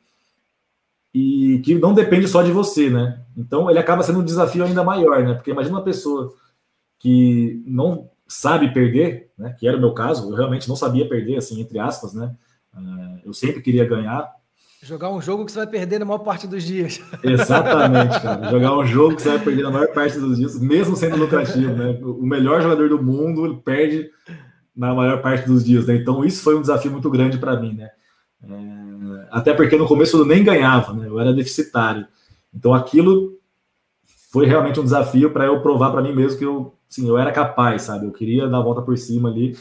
e que não depende só de você, né? Então ele acaba sendo um desafio ainda maior, né? Porque imagina uma pessoa que não sabe perder, né? Que era o meu caso, eu realmente não sabia perder, assim, entre aspas, né? Uh, eu sempre queria ganhar. Jogar um jogo que você vai perder na maior parte dos dias. Exatamente, cara. Jogar um jogo que você vai perder na maior parte dos dias, mesmo sendo lucrativo, né? O melhor jogador do mundo perde na maior parte dos dias, né? Então isso foi um desafio muito grande para mim, né? É, até porque no começo eu nem ganhava, né? Eu era deficitário. Então aquilo foi realmente um desafio para eu provar para mim mesmo que eu, sim, eu era capaz, sabe? Eu queria dar a volta por cima ali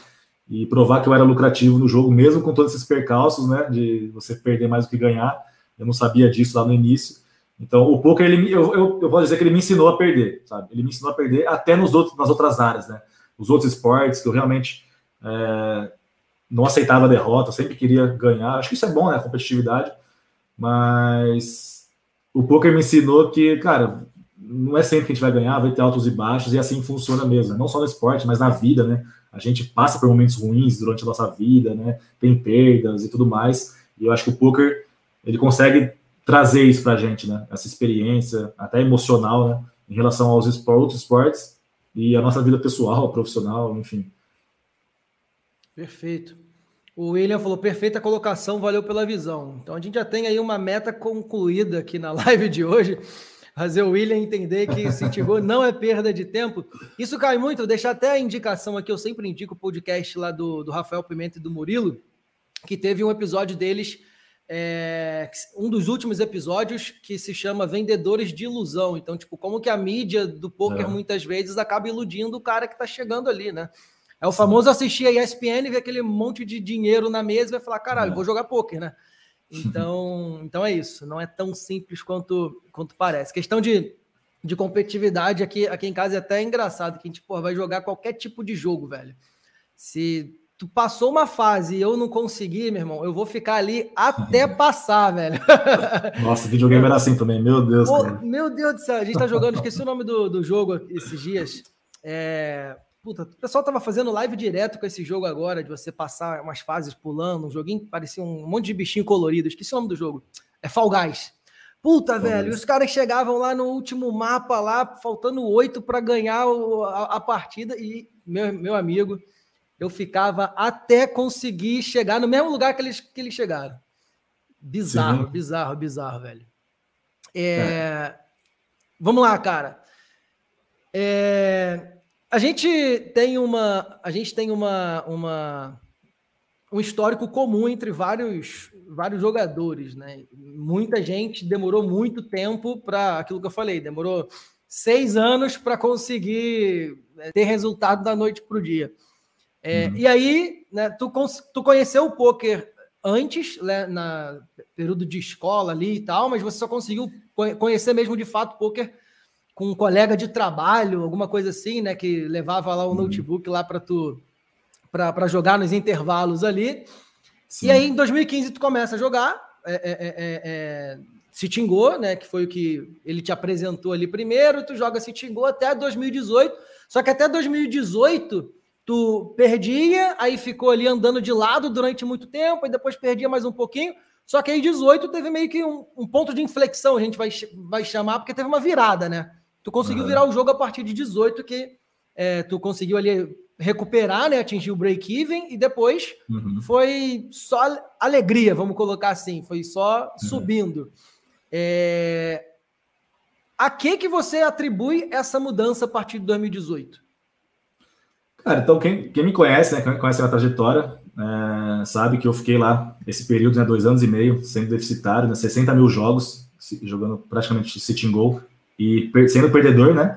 e provar que eu era lucrativo no jogo, mesmo com todos esses percalços, né? De você perder mais do que ganhar. Eu não sabia disso lá no início. Então, o poker, ele, eu, eu, eu posso dizer que ele me ensinou a perder, sabe? Ele me ensinou a perder até nos outros, nas outras áreas, né? Os outros esportes que eu realmente é, não aceitava a derrota, sempre queria ganhar. Acho que isso é bom, né? A competitividade. Mas o poker me ensinou que, cara, não é sempre que a gente vai ganhar, vai ter altos e baixos, e assim funciona mesmo. Não só no esporte, mas na vida, né? A gente passa por momentos ruins durante a nossa vida, né? Tem perdas e tudo mais. E eu acho que o poker ele consegue trazer isso pra gente, né? Essa experiência, até emocional, né? Em relação aos outros esportes e a nossa vida pessoal, profissional, enfim. Perfeito. O William falou: perfeita colocação, valeu pela visão. Então a gente já tem aí uma meta concluída aqui na live de hoje. Fazer o William entender que City Go não é perda de tempo. Isso cai muito, vou deixar até a indicação aqui, eu sempre indico o podcast lá do, do Rafael Pimenta e do Murilo, que teve um episódio deles, é, um dos últimos episódios, que se chama Vendedores de Ilusão. Então, tipo, como que a mídia do poker é. muitas vezes acaba iludindo o cara que está chegando ali, né? É o famoso assistir a ESPN, ver aquele monte de dinheiro na mesa e vai falar, caralho, é. vou jogar poker, né? Então, então é isso. Não é tão simples quanto, quanto parece. Questão de, de competitividade aqui, aqui em casa é até engraçado, que a gente porra, vai jogar qualquer tipo de jogo, velho. Se tu passou uma fase e eu não consegui, meu irmão, eu vou ficar ali até passar, velho. Nossa, videogame era assim também, meu Deus. Pô, meu Deus do céu, a gente tá jogando, esqueci o nome do, do jogo esses dias. É, Puta, o pessoal tava fazendo live direto com esse jogo agora, de você passar umas fases pulando, um joguinho que parecia um monte de bichinho colorido. Esqueci o nome do jogo. É Fall Guys. Puta, velho, os caras chegavam lá no último mapa, lá, faltando oito para ganhar o, a, a, partida, e, meu, meu amigo, eu ficava até conseguir chegar no mesmo lugar que eles, que eles chegaram. Bizarro, Sim. bizarro, bizarro, velho. É, é. Vamos lá, cara. É, a gente tem uma, a gente tem uma, uma um histórico comum entre vários, vários jogadores, né? Muita gente demorou muito tempo para aquilo que eu falei, demorou seis anos para conseguir né, ter resultado da noite para o dia. É, uhum. E aí, né, tu, tu conheceu o poker antes, né, na período de escola ali e tal, mas você só conseguiu conhecer mesmo de fato o poker com um colega de trabalho, alguma coisa assim, né? Que levava lá o uhum. notebook lá para tu para jogar nos intervalos ali. Sim. E aí, em 2015, tu começa a jogar. É, é, é, é, é Citingô, né? Que foi o que ele te apresentou ali primeiro. Tu joga Citingô até 2018. Só que até 2018 tu perdia, aí ficou ali andando de lado durante muito tempo, e depois perdia mais um pouquinho. Só que aí 18 teve meio que um, um ponto de inflexão, a gente vai, vai chamar, porque teve uma virada, né? Tu conseguiu virar o jogo a partir de 18, que é, tu conseguiu ali recuperar, né? Atingir o break-even e depois uhum. foi só alegria, vamos colocar assim, foi só uhum. subindo. É... A que que você atribui essa mudança a partir de 2018? Cara, então quem, quem me conhece, né, quem conhece a minha trajetória, é, sabe que eu fiquei lá esse período, né, dois anos e meio, sendo deficitário, né, 60 mil jogos, jogando praticamente sitting goal, e sendo perdedor, né?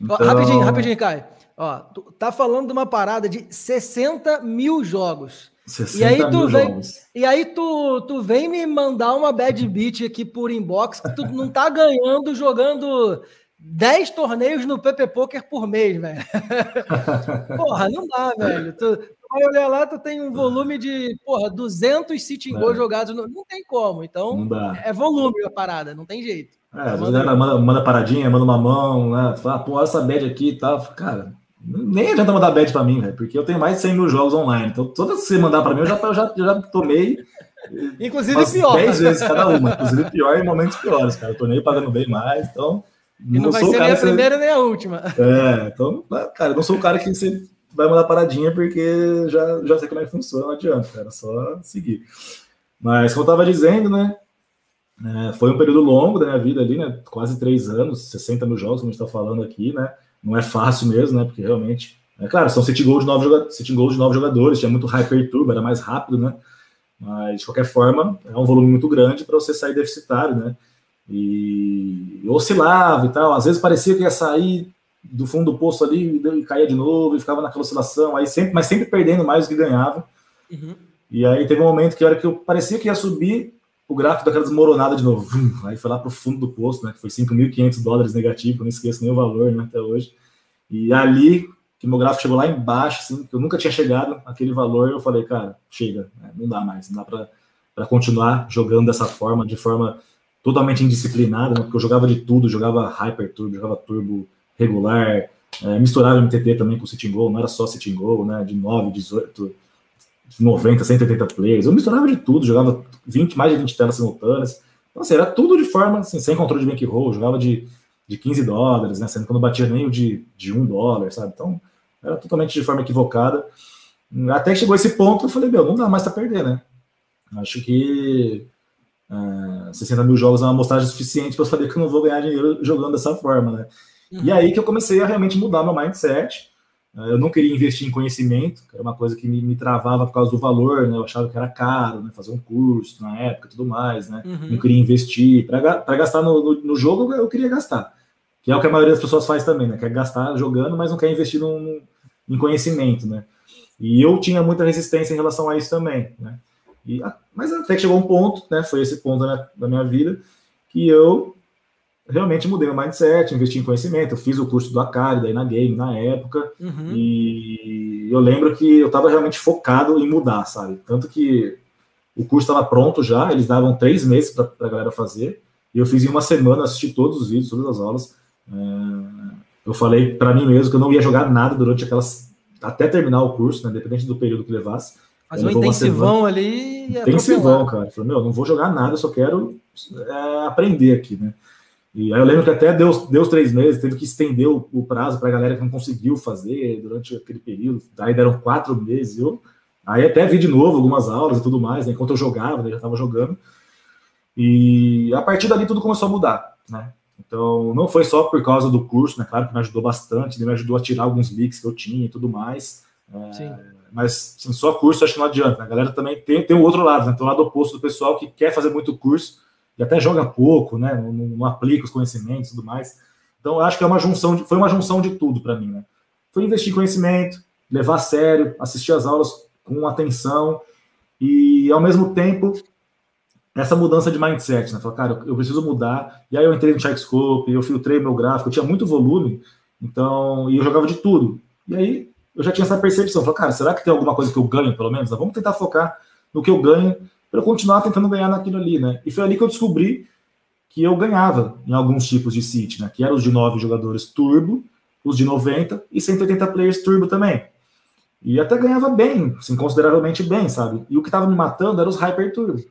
Então... Rapidinho, rapidinho, Caio. Ó, tu tá falando de uma parada de 60 mil jogos. 60 e aí tu vem, jogos. E aí tu, tu vem me mandar uma bad beat aqui por inbox que tu não tá ganhando jogando 10 torneios no PP Poker por mês, velho. Porra, não dá, velho. Tu, vai olhar lá, tu tem um volume de, porra, 200 sitting goals é. jogados. No, não tem como. Então, é volume a parada, não tem jeito. É, às vezes manda, manda paradinha, manda uma mão, né? Fala, pô, essa bad aqui e tal. Cara, nem adianta mandar bad para mim, velho, porque eu tenho mais de 100 mil jogos online. Então, toda vez que você mandar para mim, eu já, já, já tomei. Inclusive pior. 10 vezes cada uma. Inclusive pior em momentos piores, cara. Eu tornei pagando bem mais, então. E não, não vai ser nem a primeira nem a última. É, então, cara, eu não sou o cara que você vai mandar paradinha porque já, já sei como é que funciona, não adianta, cara, só seguir. Mas, como eu tava dizendo, né? É, foi um período longo da minha vida ali, né? Quase três anos, 60 mil jogos, como a gente está falando aqui, né? Não é fácil mesmo, né? Porque realmente, é claro, são sitting goals de nove, jogadores, goals de jogadores, tinha muito hyper turbo, era mais rápido, né? Mas de qualquer forma, é um volume muito grande para você sair deficitário, né? E oscilava e tal. Às vezes parecia que ia sair do fundo do poço ali e caía de novo e ficava naquela oscilação, aí sempre, mas sempre perdendo mais do que ganhava. Uhum. E aí teve um momento que a hora que eu parecia que ia subir, o gráfico daquela desmoronada de novo. Aí foi lá para o fundo do poço, né? Que foi 5.500 dólares negativo, não esqueço nem o valor, né? Até hoje. E ali que meu gráfico chegou lá embaixo, assim, que eu nunca tinha chegado aquele valor, eu falei, cara, chega, né? não dá mais, não dá para continuar jogando dessa forma, de forma totalmente indisciplinada, né? porque eu jogava de tudo, jogava Hyper Turbo, jogava Turbo regular, é, misturava MTT também com Sitting Goal, não era só Sitting Goal, né? De 9, 18, 90, 180 players. Eu misturava de tudo, jogava 20, mais de 20 telas simultâneas. Então, assim, era tudo de forma, assim, sem controle de bankroll, jogava de, de 15 dólares, né? Sendo que eu não batia nem o de, de 1 dólar, sabe? Então, era totalmente de forma equivocada. Até que chegou esse ponto, eu falei, meu, não dá mais para perder, né? Acho que uh, 60 mil jogos é uma amostragem suficiente para eu saber que eu não vou ganhar dinheiro jogando dessa forma, né? Uhum. E aí que eu comecei a realmente mudar meu mindset. Eu não queria investir em conhecimento, que era uma coisa que me, me travava por causa do valor, né? Eu achava que era caro, né? Fazer um curso na época tudo mais, né? Uhum. Não queria investir. Para gastar no, no, no, jogo, eu queria gastar. Que é o que a maioria das pessoas faz também, né? Quer gastar jogando, mas não quer investir num, em conhecimento, né? E eu tinha muita resistência em relação a isso também, né? E, mas até que chegou um ponto, né? Foi esse ponto da minha, da minha vida que eu realmente mudei meu mindset, investi em conhecimento, eu fiz o curso do Akari, daí na game, na época, uhum. e eu lembro que eu estava realmente focado em mudar, sabe? Tanto que o curso estava pronto já, eles davam três meses para a galera fazer, e eu fiz em uma semana, assisti todos os vídeos, todas as aulas. É... eu falei para mim mesmo que eu não ia jogar nada durante aquelas. até terminar o curso, né? Independente do período que levasse. Mas um intensivão ali. Intensivão, cara. Eu falei, meu, não vou jogar nada, eu só quero é, aprender aqui, né? E aí eu lembro que até deu, deu os três meses, teve que estender o, o prazo para a galera que não conseguiu fazer durante aquele período. Aí deram quatro meses. Eu, aí até vi de novo algumas aulas e tudo mais, né, enquanto eu jogava, né, já estava jogando. E a partir dali tudo começou a mudar, né? Então não foi só por causa do curso, né? Claro que me ajudou bastante, né, me ajudou a tirar alguns leaks que eu tinha e tudo mais. É, mas assim, só curso acho que não adianta. Né? A galera também tem, tem o outro lado, né? Tem o lado oposto do pessoal que quer fazer muito curso e até joga pouco, né? Não, não, aplica os conhecimentos e tudo mais. Então, acho que é uma junção de, foi uma junção de tudo para mim, né? Foi investir conhecimento, levar a sério, assistir as aulas com atenção e, ao mesmo tempo, essa mudança de mindset, né? Falar, cara, eu preciso mudar. E aí eu entrei no Checkscope, eu filtrei meu gráfico, eu tinha muito volume, então, e eu jogava de tudo. E aí eu já tinha essa percepção, falei, cara, será que tem alguma coisa que eu ganho, pelo menos? Vamos tentar focar no que eu ganho para eu continuar tentando ganhar naquilo ali, né? E foi ali que eu descobri que eu ganhava em alguns tipos de City, né? Que eram os de 9 jogadores turbo, os de 90 e 180 players turbo também. E até ganhava bem, assim, consideravelmente bem, sabe? E o que estava me matando era os Hyper Turbo.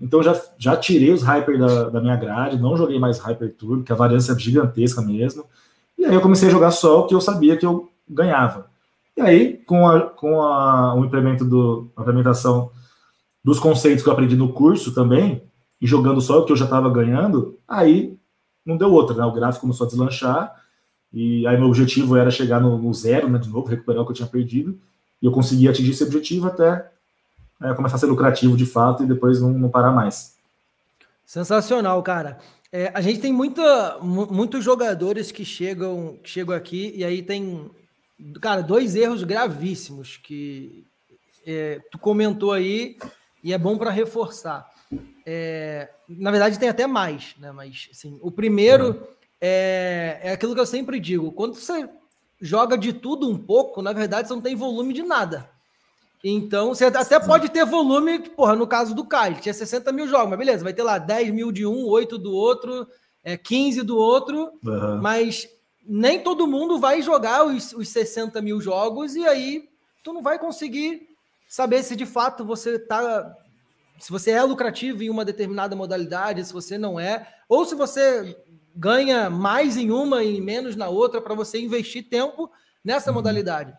Então já, já tirei os Hyper da, da minha grade, não joguei mais Hyper Turbo, que a variância é gigantesca mesmo. E aí eu comecei a jogar só o que eu sabia que eu ganhava. E aí, com, a, com a, o implemento do, a implementação dos conceitos que eu aprendi no curso também, e jogando só o que eu já estava ganhando, aí não deu outra, né? O gráfico começou a deslanchar, e aí meu objetivo era chegar no, no zero, né? De novo, recuperar o que eu tinha perdido, e eu consegui atingir esse objetivo até é, começar a ser lucrativo de fato e depois não, não parar mais. Sensacional, cara. É, a gente tem muita, muitos jogadores que chegam, que chegam aqui e aí tem cara, dois erros gravíssimos que é, tu comentou aí e é bom para reforçar. É, na verdade, tem até mais, né? Mas assim, o primeiro uhum. é, é aquilo que eu sempre digo: quando você joga de tudo um pouco, na verdade, você não tem volume de nada. Então, você até pode ter volume, porra, no caso do Kai, tinha 60 mil jogos, mas beleza, vai ter lá 10 mil de um, 8 do outro, é, 15 do outro, uhum. mas nem todo mundo vai jogar os, os 60 mil jogos e aí tu não vai conseguir saber se de fato você tá. Se você é lucrativo em uma determinada modalidade, se você não é, ou se você ganha mais em uma e menos na outra para você investir tempo nessa uhum. modalidade.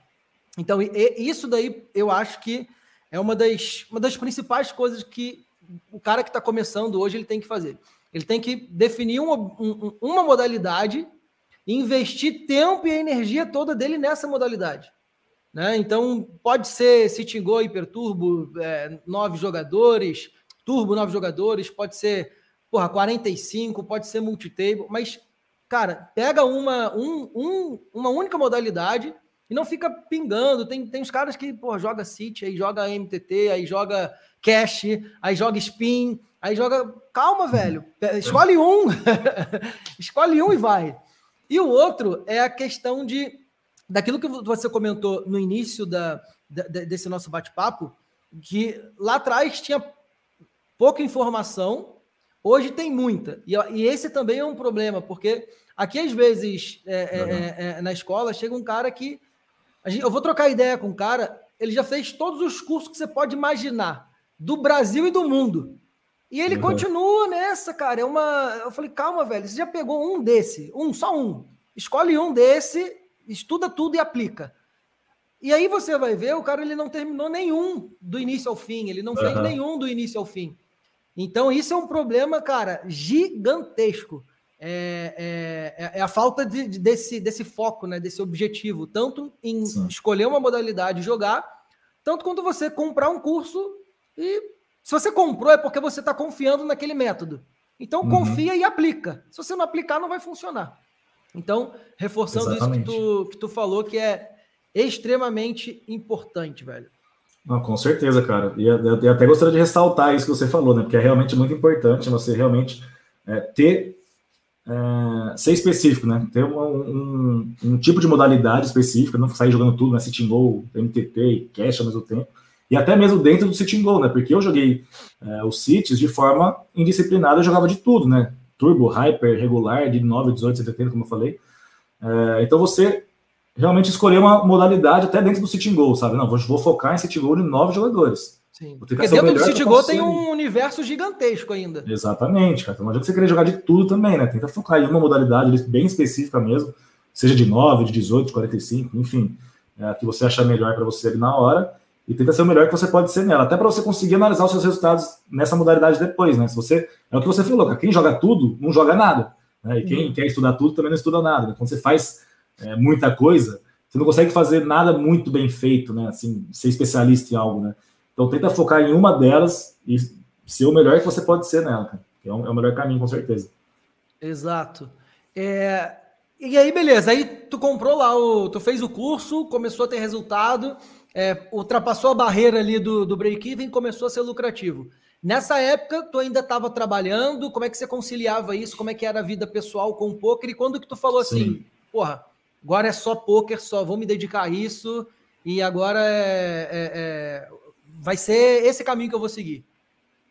Então, isso daí eu acho que é uma das, uma das principais coisas que o cara que está começando hoje ele tem que fazer. Ele tem que definir uma, um, uma modalidade e investir tempo e energia toda dele nessa modalidade. Né? Então, pode ser City Go Hiperturbo, é, nove jogadores, Turbo, nove jogadores, pode ser porra, 45, pode ser multitable, mas, cara, pega uma, um, um, uma única modalidade e não fica pingando. Tem, tem uns caras que, porra, joga City, aí joga MTT, aí joga Cash, aí joga Spin, aí joga. Calma, velho. Escolhe um. Escolhe um e vai. E o outro é a questão de daquilo que você comentou no início da, da desse nosso bate-papo, que lá atrás tinha pouca informação, hoje tem muita. E, e esse também é um problema, porque aqui às vezes é, é, é, é, na escola chega um cara que. Gente, eu vou trocar ideia com o cara, ele já fez todos os cursos que você pode imaginar, do Brasil e do mundo. E ele uhum. continua nessa, cara. É uma. Eu falei, calma, velho. Você já pegou um desse, um, só um. Escolhe um desse estuda tudo e aplica. E aí você vai ver, o cara ele não terminou nenhum do início ao fim, ele não fez nenhum do início ao fim. Então isso é um problema, cara, gigantesco. É, é, é, é a falta de, de, desse, desse foco, né, desse objetivo, tanto em Sim. escolher uma modalidade e jogar, tanto quanto você comprar um curso e se você comprou é porque você está confiando naquele método. Então uhum. confia e aplica. Se você não aplicar, não vai funcionar. Então, reforçando Exatamente. isso que tu, que tu falou, que é extremamente importante, velho. Não, com certeza, cara. E eu, até gostaria de ressaltar isso que você falou, né? Porque é realmente muito importante você realmente é, ter é, ser específico, né? Ter um, um, um, tipo de modalidade específica, não sair jogando tudo, né? Sitting Goal, MTT e Cash ao mesmo tempo. E até mesmo dentro do Sitting Goal, né? Porque eu joguei é, os Cities de forma indisciplinada, eu jogava de tudo, né? Turbo, hyper, regular, de 9, 18, 70, como eu falei. É, então você realmente escolher uma modalidade até dentro do City Goal, sabe? Não, vou, vou focar em City Goal de nove jogadores. Sim. Porque dentro do City Goal tem um universo gigantesco ainda. Exatamente, cara. Então não adianta você querer jogar de tudo também, né? Tenta focar em uma modalidade bem específica mesmo, seja de 9, de 18, de 45, enfim, é, que você achar melhor para você ali na hora e tenta ser o melhor que você pode ser nela, até para você conseguir analisar os seus resultados nessa modalidade depois, né? Se você é o que você falou, quem joga tudo não joga nada, né? E quem uhum. quer estudar tudo também não estuda nada. Né? Quando você faz é, muita coisa, você não consegue fazer nada muito bem feito, né? Assim, ser especialista em algo, né? Então tenta focar em uma delas e ser o melhor que você pode ser nela, cara. É, um, é o melhor caminho, com certeza. Exato. É, e aí, beleza. Aí tu comprou lá, o, tu fez o curso, começou a ter resultado é, ultrapassou a barreira ali do, do break-even e começou a ser lucrativo. Nessa época, tu ainda estava trabalhando, como é que você conciliava isso? Como é que era a vida pessoal com o poker? E quando que tu falou Sim. assim, porra, agora é só poker, só vou me dedicar a isso e agora é, é, é vai ser esse caminho que eu vou seguir?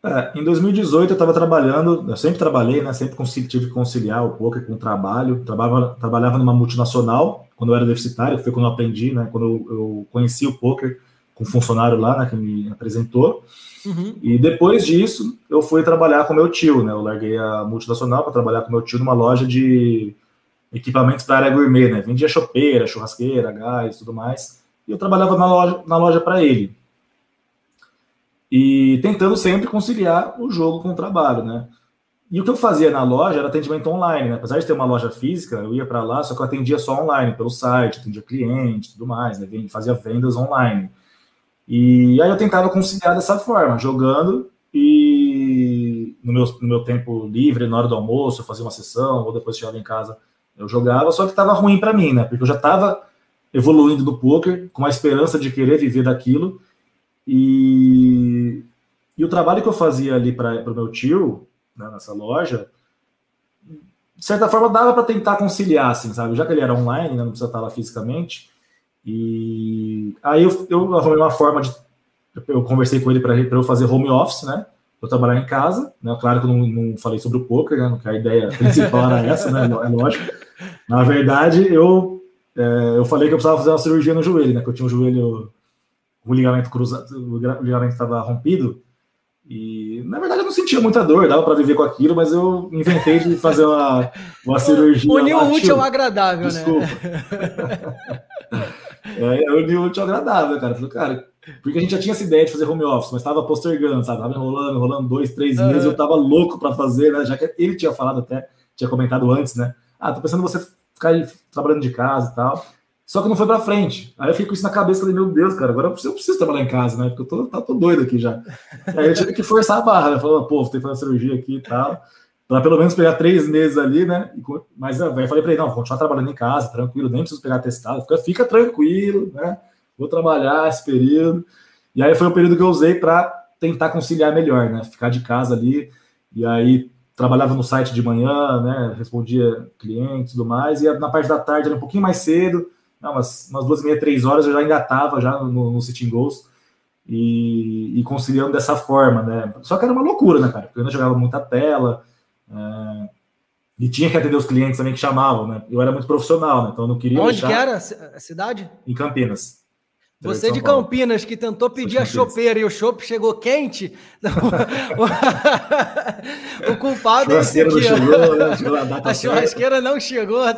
É, em 2018 eu estava trabalhando, eu sempre trabalhei, né? Sempre tive que conciliar o poker com o trabalho. Trabalhava, trabalhava numa multinacional quando eu era deficitário, foi quando eu aprendi, né? Quando eu, eu conheci o poker com um funcionário lá, né? Que me apresentou. Uhum. E depois disso eu fui trabalhar com meu tio, né? Eu larguei a multinacional para trabalhar com meu tio numa loja de equipamentos para área gourmet, né? Vendia chopeira, churrasqueira, gás, tudo mais. E eu trabalhava na loja, na loja para ele e tentando sempre conciliar o jogo com o trabalho, né? E o que eu fazia na loja era atendimento online, né? Apesar de ter uma loja física, eu ia para lá, só que eu atendia só online, pelo site, atendia cliente tudo mais, né? Fazia vendas online. E aí eu tentava conciliar dessa forma, jogando e no meu, no meu tempo livre, na hora do almoço, eu fazia uma sessão, ou depois chegava em casa, eu jogava, só que estava ruim para mim, né? Porque eu já estava evoluindo no poker, com a esperança de querer viver daquilo. E, e o trabalho que eu fazia ali para o meu tio, né, nessa loja, de certa forma dava para tentar conciliar, assim, sabe? Já que ele era online, né, não precisa estar lá fisicamente. E aí eu, eu arrumei uma forma de. Eu conversei com ele para eu fazer home office, né? Eu trabalhar em casa, né? Claro que eu não, não falei sobre o poker, né? Que a ideia principal era essa, né? É lógico. Na verdade, eu, é, eu falei que eu precisava fazer uma cirurgia no joelho, né? Que eu tinha um joelho, o ligamento cruzado, o ligamento estava rompido. E na verdade eu não sentia muita dor, dava para viver com aquilo, mas eu inventei de fazer uma, uma cirurgia. Unir o útil ao agradável, Desculpa. né? é, eu uni o útil ao agradável, cara. Falei, cara, porque a gente já tinha essa ideia de fazer home office, mas estava postergando, sabe? Tava enrolando, enrolando dois, três uhum. meses, eu tava louco para fazer, né? Já que ele tinha falado até, tinha comentado antes, né? Ah, tô pensando em você ficar trabalhando de casa e tal. Só que não foi para frente. Aí eu fiquei com isso na cabeça, falei, meu Deus, cara, agora eu preciso, eu preciso trabalhar em casa, né? Porque eu tô, tá, tô doido aqui já. Aí eu tive que forçar a barra, né? Falei, pô, ter que fazer cirurgia aqui e tal. Pra pelo menos pegar três meses ali, né? Mas aí eu falei pra ele, não, vou continuar trabalhando em casa, tranquilo, nem preciso pegar testado, fica, fica tranquilo, né? Vou trabalhar esse período. E aí foi o período que eu usei para tentar conciliar melhor, né? Ficar de casa ali. E aí trabalhava no site de manhã, né? Respondia clientes e tudo mais. E na parte da tarde era um pouquinho mais cedo, não, umas, umas duas e meia, três horas eu já engatava já no, no Sitting Goals e, e, conciliando dessa forma, né? Só que era uma loucura, né, cara? Porque eu ainda jogava muita tela. É, e tinha que atender os clientes também que chamavam, né? Eu era muito profissional, né? Então eu não queria. Onde que era a cidade? Em Campinas. Você de Campinas que tentou pedir a chopeira e o chopp chegou quente, o culpado é esse aqui. Chegou, né? a, a churrasqueira não chegou.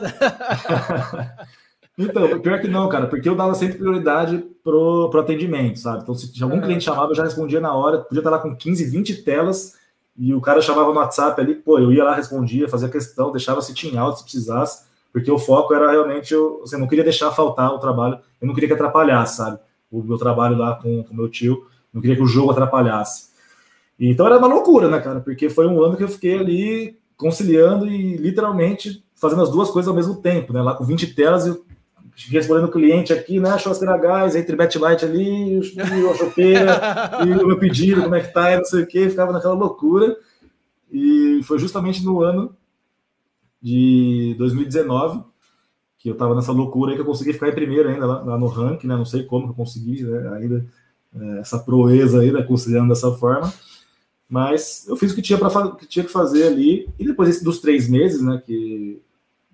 então, pior que não, cara, porque eu dava sempre prioridade pro, pro atendimento, sabe? Então, se algum cliente chamava, eu já respondia na hora, podia estar lá com 15, 20 telas, e o cara chamava no WhatsApp ali, pô, eu ia lá, respondia, fazia questão, deixava se tinha alto se precisasse porque o foco era realmente, eu, assim, não queria deixar faltar o trabalho, eu não queria que atrapalhasse, sabe? O meu trabalho lá com o meu tio, não queria que o jogo atrapalhasse. Então era uma loucura, né, cara? Porque foi um ano que eu fiquei ali conciliando e literalmente fazendo as duas coisas ao mesmo tempo, né? Lá com 20 telas e respondendo o cliente aqui, né? Churrasqueira gás, entre Betlight ali, o chopeira, e o meu pedido, como é que tá, e não sei o que, ficava naquela loucura. E foi justamente no ano de 2019, que eu estava nessa loucura aí que eu consegui ficar em primeiro ainda lá, lá no ranking, né? Não sei como que eu consegui né? ainda é, essa proeza aí, né? Considerando dessa forma. Mas eu fiz o que tinha para que tinha que fazer ali e depois dos três meses, né? Que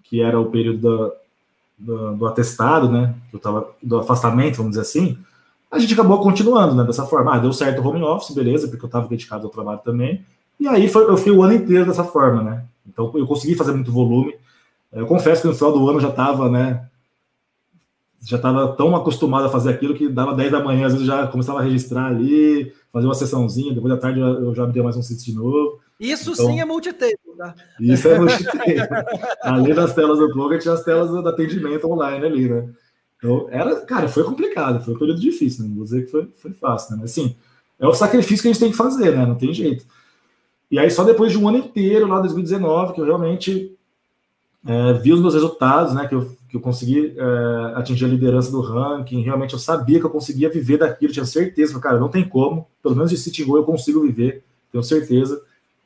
que era o período da, do atestado, né? Eu tava do afastamento, vamos dizer assim. A gente acabou continuando, né? Dessa forma. Ah, deu certo o home office, beleza, porque eu estava dedicado ao trabalho também. E aí foi, eu fui o ano inteiro dessa forma, né? Então eu consegui fazer muito volume. Eu confesso que no final do ano já estava, né? Já estava tão acostumado a fazer aquilo que dava 10 da manhã, às vezes já começava a registrar ali, fazer uma sessãozinha, depois da tarde eu já abria mais um sítio de novo. Isso então, sim é multitape, tá? Isso é multitape. Além das telas do blog, tinha as telas do atendimento online ali, né? Então, era, cara, foi complicado, foi um período difícil, não vou dizer que foi, foi fácil, né? Mas assim, é o sacrifício que a gente tem que fazer, né? Não tem jeito. E aí, só depois de um ano inteiro, lá em 2019, que eu realmente é, vi os meus resultados, né? Que eu, que eu consegui é, atingir a liderança do ranking. Realmente eu sabia que eu conseguia viver daquilo, tinha certeza. Cara, não tem como, pelo menos de City Goal eu consigo viver, tenho certeza.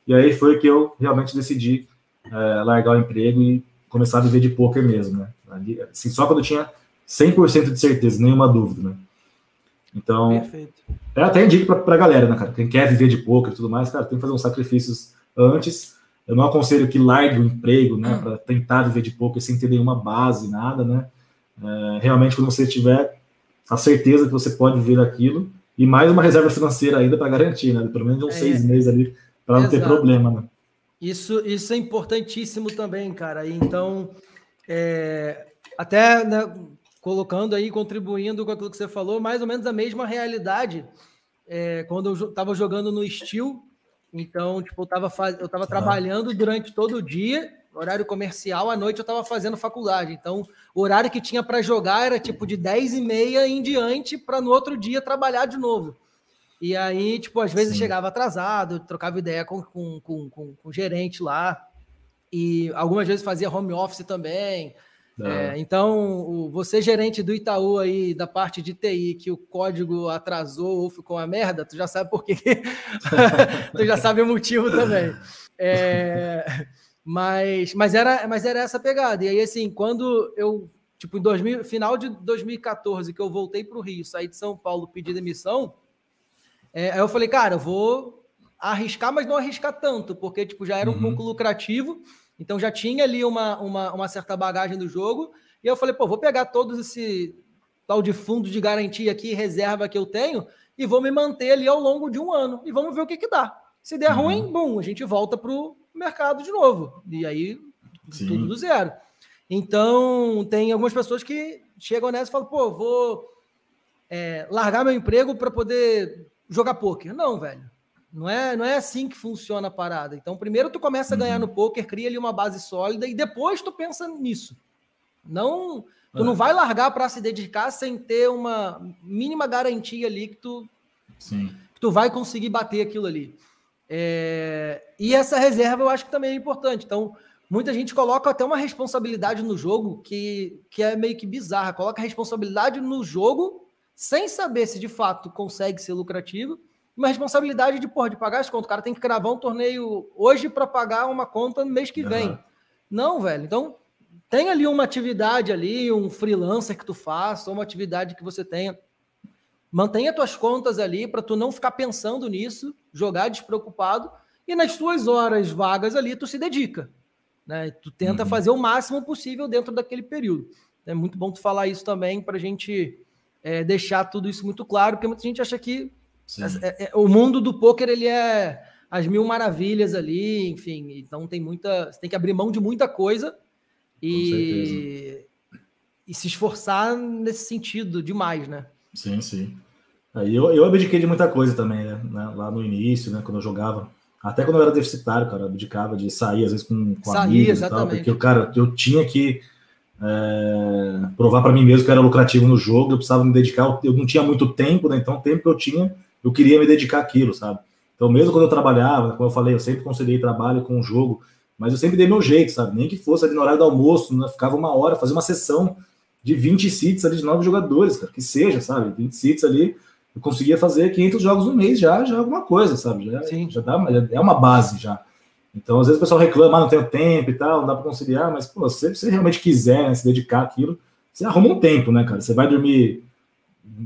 E aí foi que eu realmente decidi é, largar o emprego e começar a viver de poker mesmo, né? Ali, assim, só quando eu tinha 100% de certeza, nenhuma dúvida, né? Então, Perfeito. eu até indico para pra galera, né, cara? Quem quer viver de poker e tudo mais, cara, tem que fazer uns sacrifícios antes. Eu não aconselho que largue o emprego, né, para tentar viver de poker sem ter nenhuma base, nada, né? É, realmente, quando você tiver a certeza que você pode viver daquilo, e mais uma reserva financeira ainda para garantir, né? Pelo menos uns é. seis meses ali, para não ter problema, né? Isso, isso é importantíssimo também, cara. Então, é, até né, colocando aí, contribuindo com aquilo que você falou, mais ou menos a mesma realidade é, quando eu estava jogando no Steel. Então, tipo, eu estava faz... eu tava ah. trabalhando durante todo o dia, horário comercial, à noite eu estava fazendo faculdade. Então, o horário que tinha para jogar era tipo de 10 e meia em diante para no outro dia trabalhar de novo. E aí, tipo, às vezes Sim. chegava atrasado, trocava ideia com, com, com, com, com o gerente lá, e algumas vezes fazia home office também. É, então, você gerente do Itaú aí, da parte de TI, que o código atrasou ou ficou uma merda, tu já sabe por quê. tu já sabe o motivo também. É, mas, mas, era, mas era essa pegada. E aí, assim, quando eu, tipo, em 2000, final de 2014, que eu voltei para o Rio, saí de São Paulo, pedi demissão, é, aí eu falei, cara, eu vou arriscar, mas não arriscar tanto, porque, tipo, já era um uhum. pouco lucrativo. Então já tinha ali uma, uma, uma, certa bagagem do jogo. E eu falei, pô, vou pegar todos esse tal de fundo de garantia aqui, reserva que eu tenho, e vou me manter ali ao longo de um ano. E vamos ver o que, que dá. Se der uhum. ruim, bom, a gente volta para o mercado de novo. E aí, Sim. tudo do zero. Então, tem algumas pessoas que chegam nessa e falam, pô, vou é, largar meu emprego para poder jogar poker. Não, velho. Não é, não é assim que funciona a parada. Então, primeiro tu começa a ganhar uhum. no poker, cria ali uma base sólida e depois tu pensa nisso. Não, tu é. não vai largar para se dedicar sem ter uma mínima garantia ali que tu, Sim. Que tu vai conseguir bater aquilo ali. É, e essa reserva eu acho que também é importante. Então, muita gente coloca até uma responsabilidade no jogo que, que é meio que bizarra. Coloca responsabilidade no jogo sem saber se de fato consegue ser lucrativo uma responsabilidade de, porra, de pagar as contas. O cara tem que cravar um torneio hoje para pagar uma conta no mês que vem. Uhum. Não, velho. Então, tem ali uma atividade ali, um freelancer que tu faça, ou uma atividade que você tenha. Mantenha tuas contas ali para tu não ficar pensando nisso, jogar despreocupado e nas tuas horas vagas ali tu se dedica, né? Tu tenta uhum. fazer o máximo possível dentro daquele período. É muito bom tu falar isso também para a gente é, deixar tudo isso muito claro, porque muita gente acha que é, é, o mundo do poker ele é as mil maravilhas ali, enfim. Então tem muita, você tem que abrir mão de muita coisa e, e se esforçar nesse sentido demais, né? Sim, sim. Aí eu, eu abdiquei de muita coisa também, né? Lá no início, né? Quando eu jogava. Até quando eu era deficitário, cara, eu abdicava de sair, às vezes, com, com sair, amigos exatamente. e tal, porque, cara, eu tinha que é, provar para mim mesmo que era lucrativo no jogo, eu precisava me dedicar, eu não tinha muito tempo, né? Então, o tempo que eu tinha, eu queria me dedicar àquilo, sabe? Então, mesmo quando eu trabalhava, como eu falei, eu sempre conciliei trabalho com o jogo, mas eu sempre dei meu jeito, sabe? Nem que fosse ali no horário do almoço, né? ficava uma hora, fazia uma sessão de 20 seats ali de nove jogadores, cara, que seja, sabe? 20 seats ali, eu conseguia fazer 500 jogos no mês já, já é alguma coisa, sabe? Já, Sim. já dá, já é uma base já. Então, às vezes o pessoal reclama, ah, não tenho tempo e tal, não dá para conciliar, mas, pô, se você realmente quiser né, se dedicar àquilo, você arruma um tempo, né, cara? Você vai dormir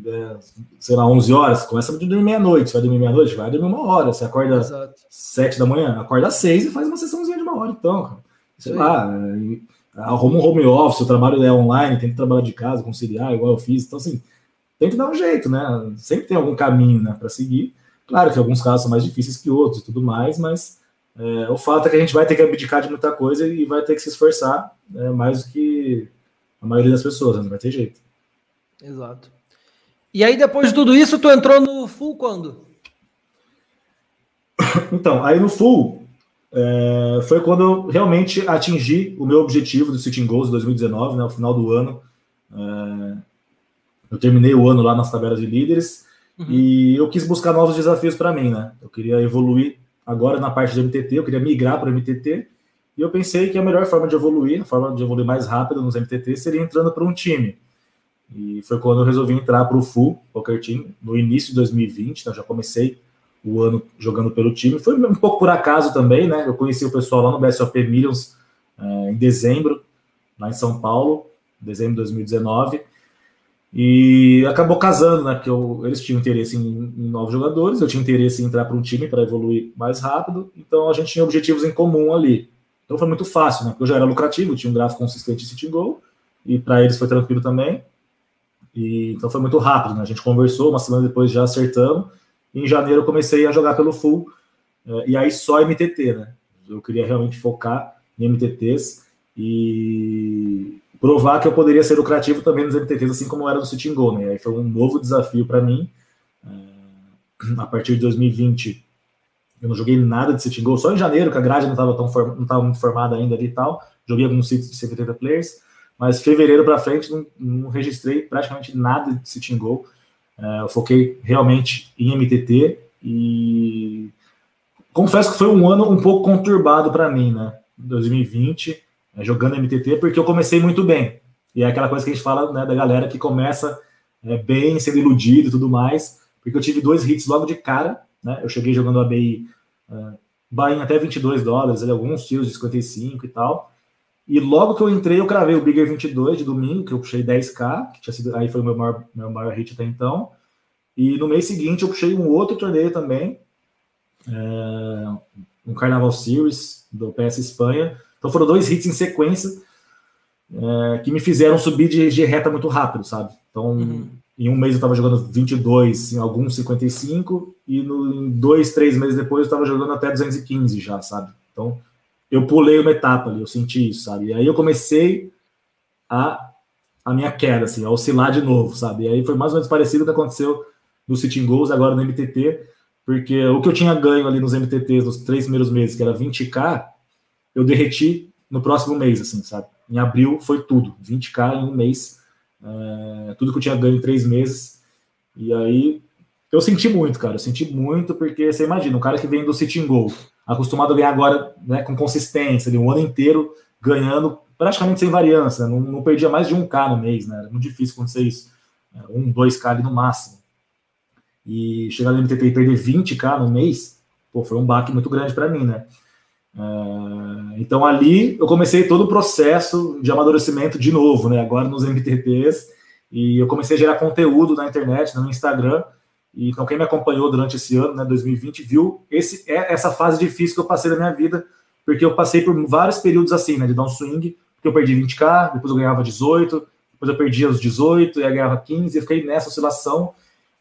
é, sei lá, 11 horas, começa a dormir meia-noite, vai dormir meia-noite, vai dormir uma hora, você acorda Exato. 7 da manhã, acorda às 6 e faz uma sessãozinha de uma hora, então, sei lá, arruma um home office, o trabalho é online, tem que trabalhar de casa, conciliar, igual eu fiz, então assim, tem que dar um jeito, né, sempre tem algum caminho, né, para seguir, claro que alguns casos são mais difíceis que outros e tudo mais, mas é, o fato é que a gente vai ter que abdicar de muita coisa e vai ter que se esforçar né, mais do que a maioria das pessoas, né, não vai ter jeito. Exato. E aí, depois de tudo isso, tu entrou no full quando? Então, aí no full é, foi quando eu realmente atingi o meu objetivo do Sitting Goals 2019, né, no final do ano. É, eu terminei o ano lá nas tabelas de líderes uhum. e eu quis buscar novos desafios para mim, né? Eu queria evoluir agora na parte de MTT, eu queria migrar para MTT e eu pensei que a melhor forma de evoluir, a forma de evoluir mais rápido nos MTT seria entrando para um time. E foi quando eu resolvi entrar para o Full Poker Team, no início de 2020, então já comecei o ano jogando pelo time. Foi um pouco por acaso também, né? Eu conheci o pessoal lá no BSOP Millions é, em dezembro, lá em São Paulo, dezembro de 2019. E acabou casando, né? Porque eu, eles tinham interesse em, em, novos jogadores, eu tinha interesse em entrar para um time para evoluir mais rápido, então a gente tinha objetivos em comum ali. Então foi muito fácil, né? Porque eu já era lucrativo, tinha um gráfico consistente em sitting goal, e para eles foi tranquilo também. E, então foi muito rápido, né? A gente conversou, uma semana depois já acertamos. E em janeiro eu comecei a jogar pelo full. É, e aí só MTT, né? Eu queria realmente focar em MTTs e provar que eu poderia ser lucrativo também nos MTTs, assim como era no Sitting Go, né? Aí foi um novo desafio para mim. É, a partir de 2020, eu não joguei nada de Sitting Go, só em janeiro, que a grade não estava tão não tava muito formada ainda ali e tal. Joguei alguns sítios de 180 players mas fevereiro para frente não, não, registrei praticamente nada de sitting goal. É, eu foquei realmente em MTT e confesso que foi um ano um pouco conturbado para mim, né? 2020, é, jogando MTT, porque eu comecei muito bem. E é aquela coisa que a gente fala né, da galera que começa é, bem, sendo iludido e tudo mais, porque eu tive dois hits logo de cara, né? Eu cheguei jogando a BI uh, Bahia até 22 dólares, ali, alguns tiros de 55 e tal. E logo que eu entrei, eu cravei o Bigger 22 de domingo, que eu puxei 10k, que tinha sido, aí foi o meu maior, meu maior hit até então. E no mês seguinte eu puxei um outro torneio também, é, um Carnaval Series do PS Espanha. Então foram dois hits em sequência é, que me fizeram subir de, de, reta muito rápido, sabe? Então, uhum. em um mês eu estava jogando 22, em alguns 55, e no, em dois, três meses depois eu estava jogando até 215 já, sabe? Então, eu pulei uma etapa ali, eu senti isso, sabe? E aí eu comecei a, a minha queda, assim, a oscilar de novo, sabe? E aí foi mais ou menos parecido com o que aconteceu no Sitting Goals, agora no MTT, porque o que eu tinha ganho ali nos MTTs nos três primeiros meses, que era 20k, eu derreti no próximo mês, assim, sabe? Em abril foi tudo, 20k em um mês, é, tudo que eu tinha ganho em três meses. E aí eu senti muito, cara, eu senti muito, porque você imagina, um cara que vem do Sitting Goal, acostumado a ganhar agora né, com consistência, ali, um ano inteiro ganhando praticamente sem variância, não, não, perdia mais de 1k no mês, né? Era muito difícil acontecer isso. Um, 2k ali no máximo. E chegar no MTT e perder 20k no mês, pô, foi um baque muito grande para mim, né? É, então ali eu comecei todo o processo de amadurecimento de novo, né? Agora nos MTTs, e eu comecei a gerar conteúdo na internet, no Instagram. E então quem me acompanhou durante esse ano, né, 2020, viu esse, é essa fase difícil que eu passei na minha vida, porque eu passei por vários períodos assim, né, de dar um swing, porque eu perdi 20k, depois eu ganhava 18, depois eu perdi os 18, e ganhava 15, e fiquei nessa oscilação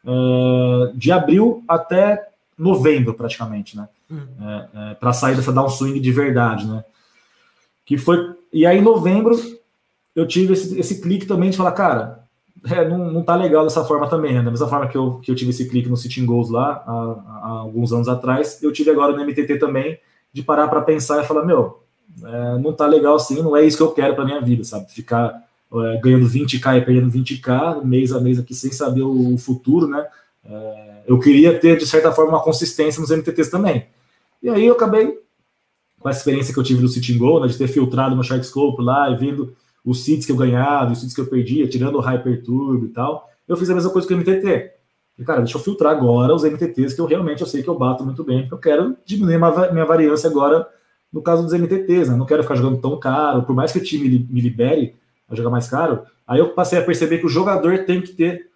uh, de abril até novembro, praticamente, né? Uhum. É, é, para sair dessa down swing de verdade, né? Que foi. E aí, em novembro, eu tive esse, esse clique também de falar, cara, é, não, não tá legal dessa forma também, né? Da mesma forma que eu, que eu tive esse clique no Sitting Goals lá, há, há alguns anos atrás, eu tive agora no MTT também, de parar para pensar e falar, meu, é, não tá legal assim, não é isso que eu quero para minha vida, sabe? Ficar é, ganhando 20k e perdendo 20k mês a mês aqui sem saber o futuro, né? É, eu queria ter, de certa forma, uma consistência nos MTTs também. E aí eu acabei, com a experiência que eu tive no Sitting Go, né, de ter filtrado meu Sharkscope lá e vendo os seeds que eu ganhava, os seeds que eu perdia, tirando o Hyper Turbo e tal, eu fiz a mesma coisa com o MTT. E, cara, deixa eu filtrar agora os MTTs que eu realmente eu sei que eu bato muito bem, porque eu quero diminuir minha variância agora no caso dos MTTs, né? Não quero ficar jogando tão caro, por mais que o time me libere a jogar mais caro, aí eu passei a perceber que o jogador tem que ter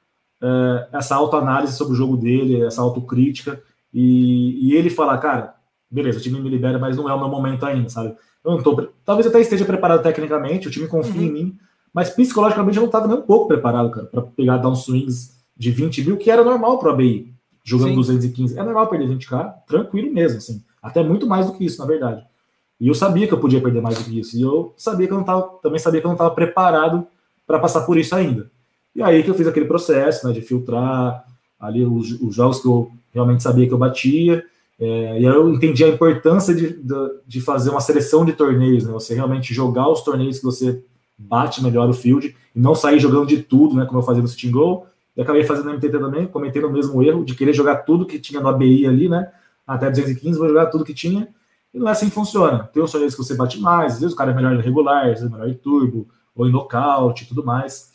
é, essa autoanálise sobre o jogo dele, essa autocrítica, e, e ele falar, cara, beleza, o time me libera, mas não é o meu momento ainda, sabe? Eu não tô, talvez até esteja preparado tecnicamente, o time confia uhum. em mim, mas psicologicamente eu não estava nem um pouco preparado, cara, para pegar down swings de 20 mil, que era normal para o ABI, jogando Sim. 215. É normal perder 20k, tranquilo mesmo, assim. Até muito mais do que isso, na verdade. E eu sabia que eu podia perder mais do que isso. E eu sabia que eu não tava, também sabia que eu não estava preparado para passar por isso ainda. E aí que eu fiz aquele processo, né, de filtrar ali os, os jogos que eu realmente sabia que eu batia. É, e aí eu entendi a importância de, de, de, fazer uma seleção de torneios, né? Você realmente jogar os torneios que você bate melhor o field e não sair jogando de tudo, né? Como eu fazia no Sitting Go. E acabei fazendo no MTT também, cometendo o mesmo erro de querer jogar tudo que tinha no ABI ali, né? Até 215, vou jogar tudo que tinha. E não é assim que funciona. Tem os torneios que você bate mais, às vezes o cara é melhor em regular, às vezes é melhor em turbo, ou em nocaute e tudo mais.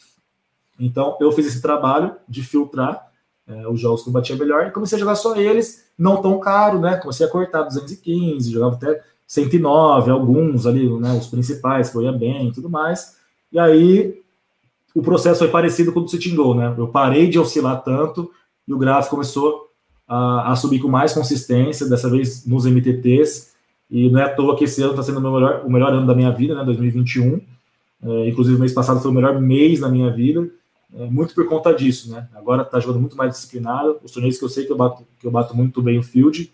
Então, eu fiz esse trabalho de filtrar é, os jogos que eu batia melhor e comecei a jogar só eles, não tão caro, né? Comecei a cortar 215, jogava até 109, alguns ali, né? Os principais, que eu ia bem e tudo mais. E aí, o processo foi parecido com o do Sitting né? Eu parei de oscilar tanto e o gráfico começou a, a subir com mais consistência, dessa vez nos MTTs. E não é à toa que esse ano está sendo o, melhor, o melhor ano da minha vida, né? 2021. É, inclusive, o mês passado foi o melhor mês da minha vida muito por conta disso, né? Agora tá jogando muito mais disciplinado, os torneios que eu sei que eu bato, que eu bato muito bem o field.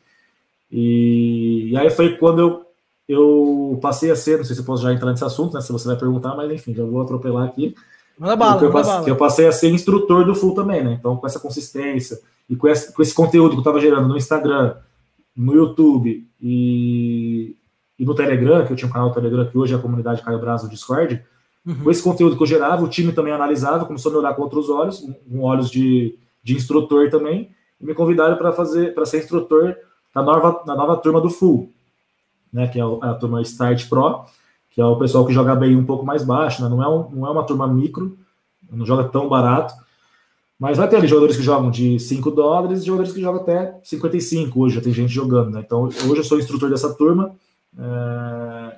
E, e aí foi quando eu, eu passei a ser, não sei se eu posso já entrar nesse assunto, né? Se você vai perguntar, mas enfim, já vou atropelar aqui. Manda bala, que eu, passei, bala. eu passei a ser instrutor do full também, né? Então, com essa consistência e com esse, com esse conteúdo que eu estava gerando no Instagram, no YouTube e, e no Telegram, que eu tinha um canal no Telegram que hoje é a comunidade Caio no Discord, Uhum. Com esse conteúdo que eu gerava, o time também analisava, começou a me olhar com outros olhos, com olhos de, de instrutor também, e me convidaram para fazer, para ser instrutor da nova, da nova turma do Full, né, que é a, a turma Start Pro, que é o pessoal que joga bem um pouco mais baixo, né? não, é um, não é uma turma micro, não joga tão barato, mas vai ter ali jogadores que jogam de 5 dólares e jogadores que jogam até 55 hoje, já tem gente jogando, né? Então, hoje eu sou instrutor dessa turma. É...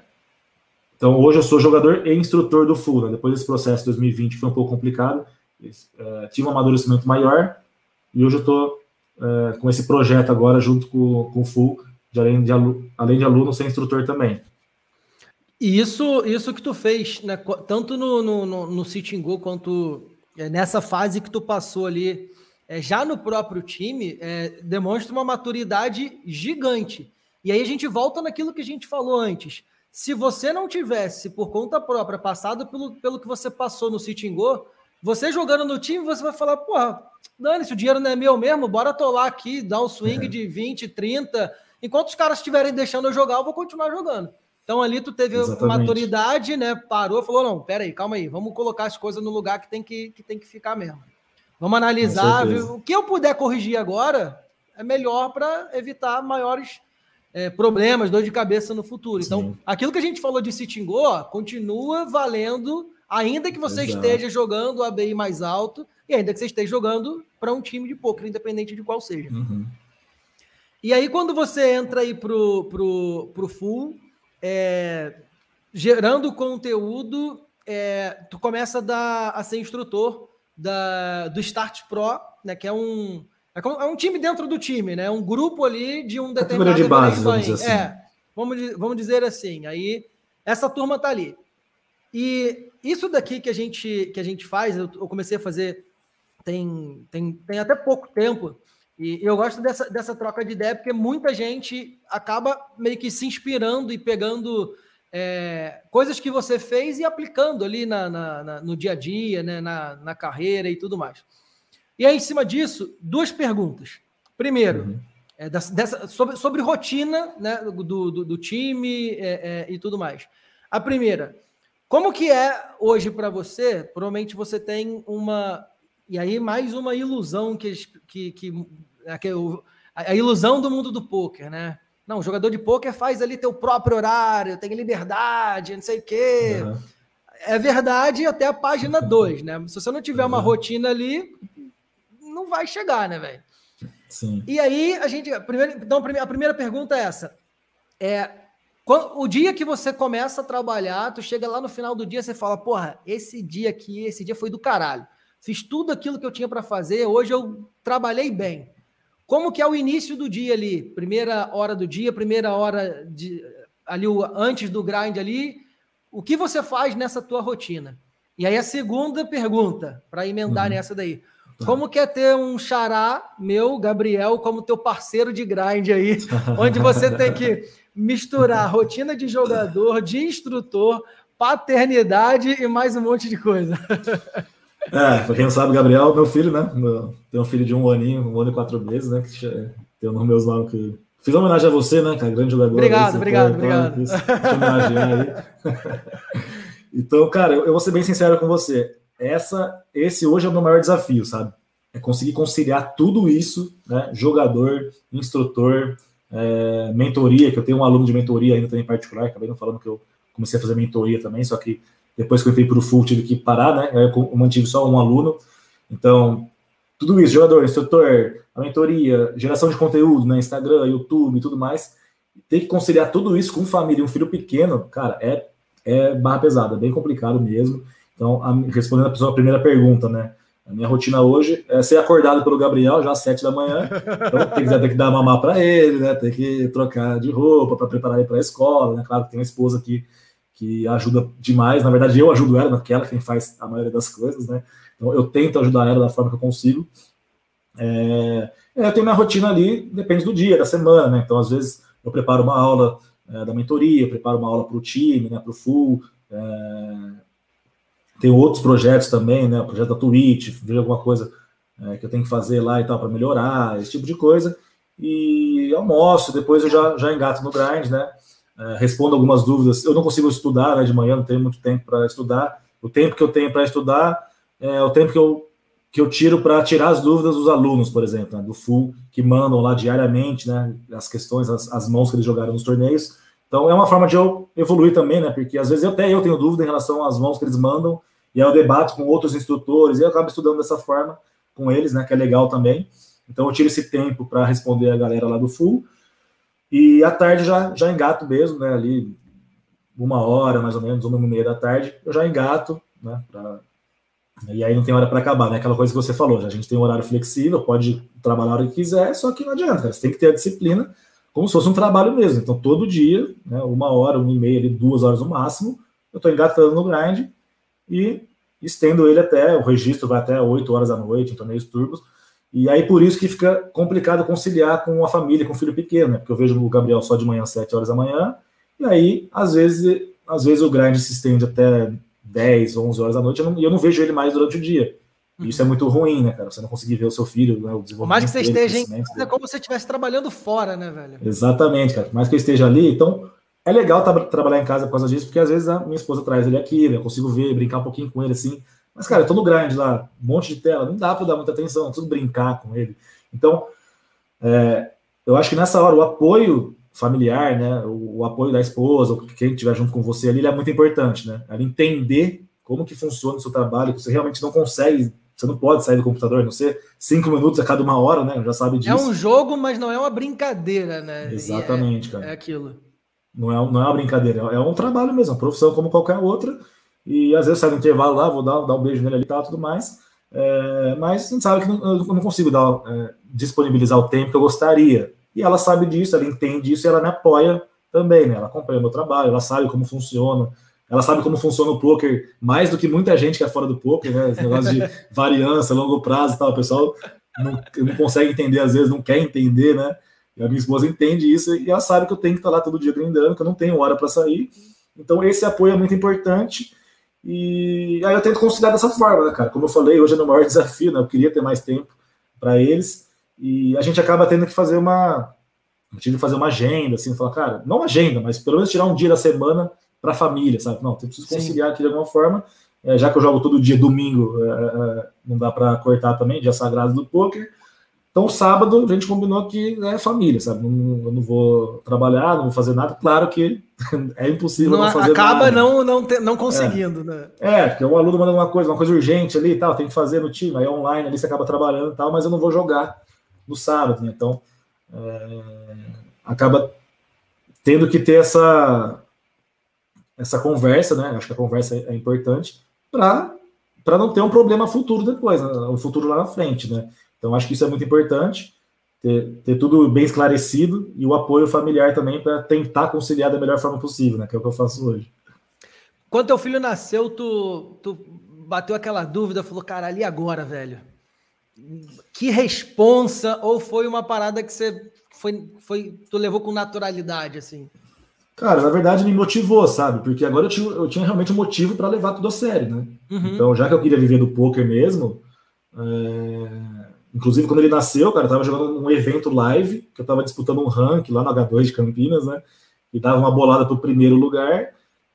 Então, hoje eu sou jogador e instrutor do Full. Né? Depois desse processo de 2020 foi um pouco complicado, é, tive um amadurecimento maior e hoje eu estou é, com esse projeto agora junto com, com o Full, de além, de aluno, além de aluno, ser instrutor também. E isso, isso que tu fez, né? tanto no, no, no, no Go quanto é, nessa fase que tu passou ali, é, já no próprio time, é, demonstra uma maturidade gigante. E aí a gente volta naquilo que a gente falou antes. Se você não tivesse, por conta própria, passado pelo, pelo que você passou no City Go, você jogando no time, você vai falar, porra, dane-se, o dinheiro não é meu mesmo, bora tolar aqui, dar um swing de 20, 30. Enquanto os caras estiverem deixando eu jogar, eu vou continuar jogando. Então ali tu teve Exatamente. maturidade, né? Parou, falou: não, peraí, calma aí, vamos colocar as coisas no lugar que tem que, que, tem que ficar mesmo. Vamos analisar. O que eu puder corrigir agora é melhor para evitar maiores é, problemas, dor de cabeça no futuro. Então, Sim. aquilo que a gente falou de Sitingô continua valendo, ainda que você Exato. esteja jogando o ABI mais alto e ainda que você esteja jogando para um time de poker, independente de qual seja. Uhum. E aí, quando você entra aí pro, pro, pro full, é, gerando conteúdo, é, tu começa a, dar, a ser instrutor da, do Start Pro, né, que é um, é, é um time dentro do time, né? Um grupo ali de um determinado de base, vamos dizer assim. É, vamos, vamos dizer assim. Aí essa turma tá ali. E isso daqui que a gente que a gente faz, eu, eu comecei a fazer tem, tem, tem até pouco tempo. E eu gosto dessa, dessa troca de ideia, porque muita gente acaba meio que se inspirando e pegando é, coisas que você fez e aplicando ali na, na, na, no dia a dia, né, na, na carreira e tudo mais. E aí, em cima disso, duas perguntas. Primeiro, uhum. é, dessa, sobre, sobre rotina né, do, do, do time é, é, e tudo mais. A primeira, como que é hoje para você? Provavelmente você tem uma. E aí, mais uma ilusão que, que, que a, a ilusão do mundo do poker, né? Não, o jogador de poker faz ali teu próprio horário, tem liberdade, não sei o quê. Uhum. É verdade até a página 2, né? Se você não tiver uhum. uma rotina ali, não vai chegar, né, velho? Sim. E aí, a gente. Primeiro, então, a primeira pergunta é essa. É, quando, o dia que você começa a trabalhar, tu chega lá no final do dia, você fala, porra, esse dia aqui, esse dia foi do caralho. Fiz tudo aquilo que eu tinha para fazer, hoje eu trabalhei bem. Como que é o início do dia ali? Primeira hora do dia, primeira hora de ali antes do grind ali, o que você faz nessa tua rotina? E aí a segunda pergunta, para emendar uhum. nessa daí. Tá. Como que é ter um xará meu, Gabriel, como teu parceiro de grind aí, onde você tem que misturar rotina de jogador, de instrutor, paternidade e mais um monte de coisa. É, pra quem não sabe, Gabriel, meu filho, né? Meu, tem um filho de um aninho, um ano e quatro meses, né? Que tem um meus nomes que. Fiz uma homenagem a você, né, cara? Grande jogador. Obrigado, obrigado, obrigado. então, cara, eu, eu vou ser bem sincero com você. Essa, esse hoje é o meu maior desafio, sabe? É conseguir conciliar tudo isso, né? Jogador, instrutor, é, mentoria, que eu tenho um aluno de mentoria ainda também particular, acabei não falando que eu comecei a fazer mentoria também, só que depois que eu entrei para o full, tive que parar, né? Eu mantive só um aluno. Então, tudo isso, jogador, instrutor, a mentoria, geração de conteúdo, né? Instagram, YouTube e tudo mais. Ter que conciliar tudo isso com família e um filho pequeno, cara, é, é barra pesada, é bem complicado mesmo. Então, a, respondendo a primeira pergunta, né? A minha rotina hoje é ser acordado pelo Gabriel já às sete da manhã. Então, tem que, tem que dar mamar para ele, né? Tem que trocar de roupa para preparar ele para a escola, né? Claro que tem uma esposa aqui que ajuda demais. Na verdade, eu ajudo ela, naquela é quem faz a maioria das coisas, né? Então, eu tento ajudar ela da forma que eu consigo. É, eu tenho minha rotina ali, depende do dia, da semana, né? Então, às vezes, eu preparo uma aula é, da mentoria, preparo uma aula para o time, né? Para o full. É, tem outros projetos também, né? O projeto da Twitch, vejo alguma coisa é, que eu tenho que fazer lá e tal para melhorar, esse tipo de coisa. E almoço, depois eu já, já engato no grind, né? É, respondo algumas dúvidas. Eu não consigo estudar né, de manhã, não tenho muito tempo para estudar. O tempo que eu tenho para estudar é o tempo que eu, que eu tiro para tirar as dúvidas dos alunos, por exemplo, né, do full, que mandam lá diariamente né, as questões, as, as mãos que eles jogaram nos torneios. Então é uma forma de eu evoluir também, né? Porque às vezes até eu tenho dúvida em relação às mãos que eles mandam, e aí eu debato com outros instrutores, e eu acabo estudando dessa forma com eles, né? Que é legal também. Então eu tiro esse tempo para responder a galera lá do full. E à tarde já, já engato mesmo, né? Ali uma hora, mais ou menos, uma e meia da tarde, eu já engato, né? Pra... E aí não tem hora para acabar, né? Aquela coisa que você falou, já a gente tem um horário flexível, pode trabalhar a hora que quiser, só que não adianta, cara. Você tem que ter a disciplina como se fosse um trabalho mesmo. Então, todo dia, né, uma hora, uma e meia, duas horas no máximo, eu estou engatando no grind e estendo ele até, o registro vai até 8 horas da noite, em torneios turbos. E aí, por isso que fica complicado conciliar com a família, com o filho pequeno, né? Porque eu vejo o Gabriel só de manhã, 7 horas da manhã, e aí, às vezes, às vezes o grind se estende até 10, 11 horas da noite, e eu, eu não vejo ele mais durante o dia. Isso é muito ruim, né, cara? Você não conseguir ver o seu filho, né, o desenvolvimento. Por mais que você esteja em casa, é como se você estivesse trabalhando fora, né, velho? Exatamente, cara. Por mais que eu esteja ali, então é legal tra trabalhar em casa por causa disso, porque às vezes a minha esposa traz ele aqui, né, eu consigo ver, brincar um pouquinho com ele assim. Mas, cara, eu tô no grande lá, um monte de tela, não dá para dar muita atenção, tudo brincar com ele. Então, é, eu acho que nessa hora o apoio familiar, né, o, o apoio da esposa, ou quem estiver junto com você ali, ele é muito importante, né? Ela entender como que funciona o seu trabalho, que você realmente não consegue você não pode sair do computador, não ser cinco minutos a cada uma hora, né? Já sabe disso. É um jogo, mas não é uma brincadeira, né? Exatamente, é, cara. É aquilo. Não é, não é uma brincadeira, é um trabalho mesmo, uma profissão como qualquer outra. E às vezes sai no intervalo lá, vou dar, dar um beijo nele ali e tal, tudo mais. É, mas a gente sabe que não, eu não consigo dar, é, disponibilizar o tempo que eu gostaria. E ela sabe disso, ela entende isso e ela me apoia também, né? Ela acompanha o meu trabalho, ela sabe como funciona, ela sabe como funciona o poker mais do que muita gente que é fora do poker, né? Esse negócio de variância, longo prazo e tal. O pessoal não, não consegue entender, às vezes não quer entender, né? E a minha esposa entende isso e ela sabe que eu tenho que estar lá todo dia grindando, que eu não tenho hora para sair. Então, esse apoio é muito importante. E aí eu tento conciliar dessa forma, né, cara? Como eu falei, hoje é o maior desafio, né? Eu queria ter mais tempo para eles. E a gente acaba tendo que fazer uma. Eu tive que fazer uma agenda, assim, falar, cara, não agenda, mas pelo menos tirar um dia da semana para a família, sabe? Não, eu preciso conciliar Sim. aqui de alguma forma, é, já que eu jogo todo dia, domingo, é, é não dá para cortar também, dia sagrado do poker. Então, sábado, a gente combinou que é família, sabe? Não, eu não vou trabalhar, não vou fazer nada. Claro que é impossível não, não fazer acaba nada. não, não, te, não conseguindo, é. né? É, porque o aluno manda uma coisa, uma coisa urgente ali e tal, tem que fazer no time, aí online ali você acaba trabalhando e tal, mas eu não vou jogar no sábado, né? Então, é, acaba tendo que ter essa, essa conversa, né? Acho que a conversa é importante para não ter um problema futuro depois, né? o futuro lá na frente, né? Então acho que isso é muito importante ter, ter tudo bem esclarecido e o apoio familiar também para tentar conciliar da melhor forma possível, né? Que é o que eu faço hoje. Quando teu filho nasceu, tu, tu bateu aquela dúvida, falou, cara, ali agora, velho. Que responsa ou foi uma parada que você foi, foi tu levou com naturalidade assim? Cara, na verdade me motivou, sabe? Porque agora eu tinha, eu tinha realmente um motivo para levar tudo a sério, né? Uhum. Então, já que eu queria viver do poker mesmo, é... inclusive quando ele nasceu, cara, eu tava jogando um evento live, que eu tava disputando um rank lá no H2 de Campinas, né? E dava uma bolada pro primeiro lugar,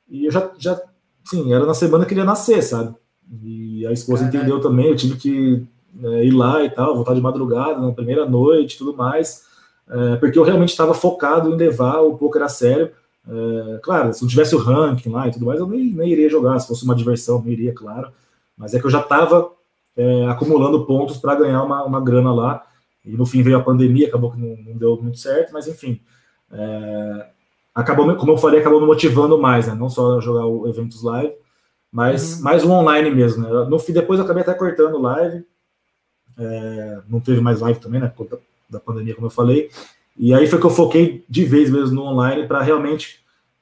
e eu já, já sim, era na semana que ele ia nascer, sabe? E a esposa Caralho. entendeu também, eu tive que é, ir lá e tal, voltar de madrugada, na primeira noite tudo mais, é, porque eu realmente estava focado em levar o poker a sério é, claro, se não tivesse o ranking lá e tudo mais, eu nem, nem iria jogar. Se fosse uma diversão, não iria, claro. Mas é que eu já estava é, acumulando pontos para ganhar uma, uma grana lá. E no fim veio a pandemia, acabou que não, não deu muito certo, mas enfim. É, acabou, como eu falei, acabou me motivando mais, né? Não só jogar o eventos live, mas uhum. mais o online mesmo. Né? No fim, depois eu acabei até cortando live. É, não teve mais live também, né? Por conta da pandemia, como eu falei. E aí foi que eu foquei de vez mesmo no online para realmente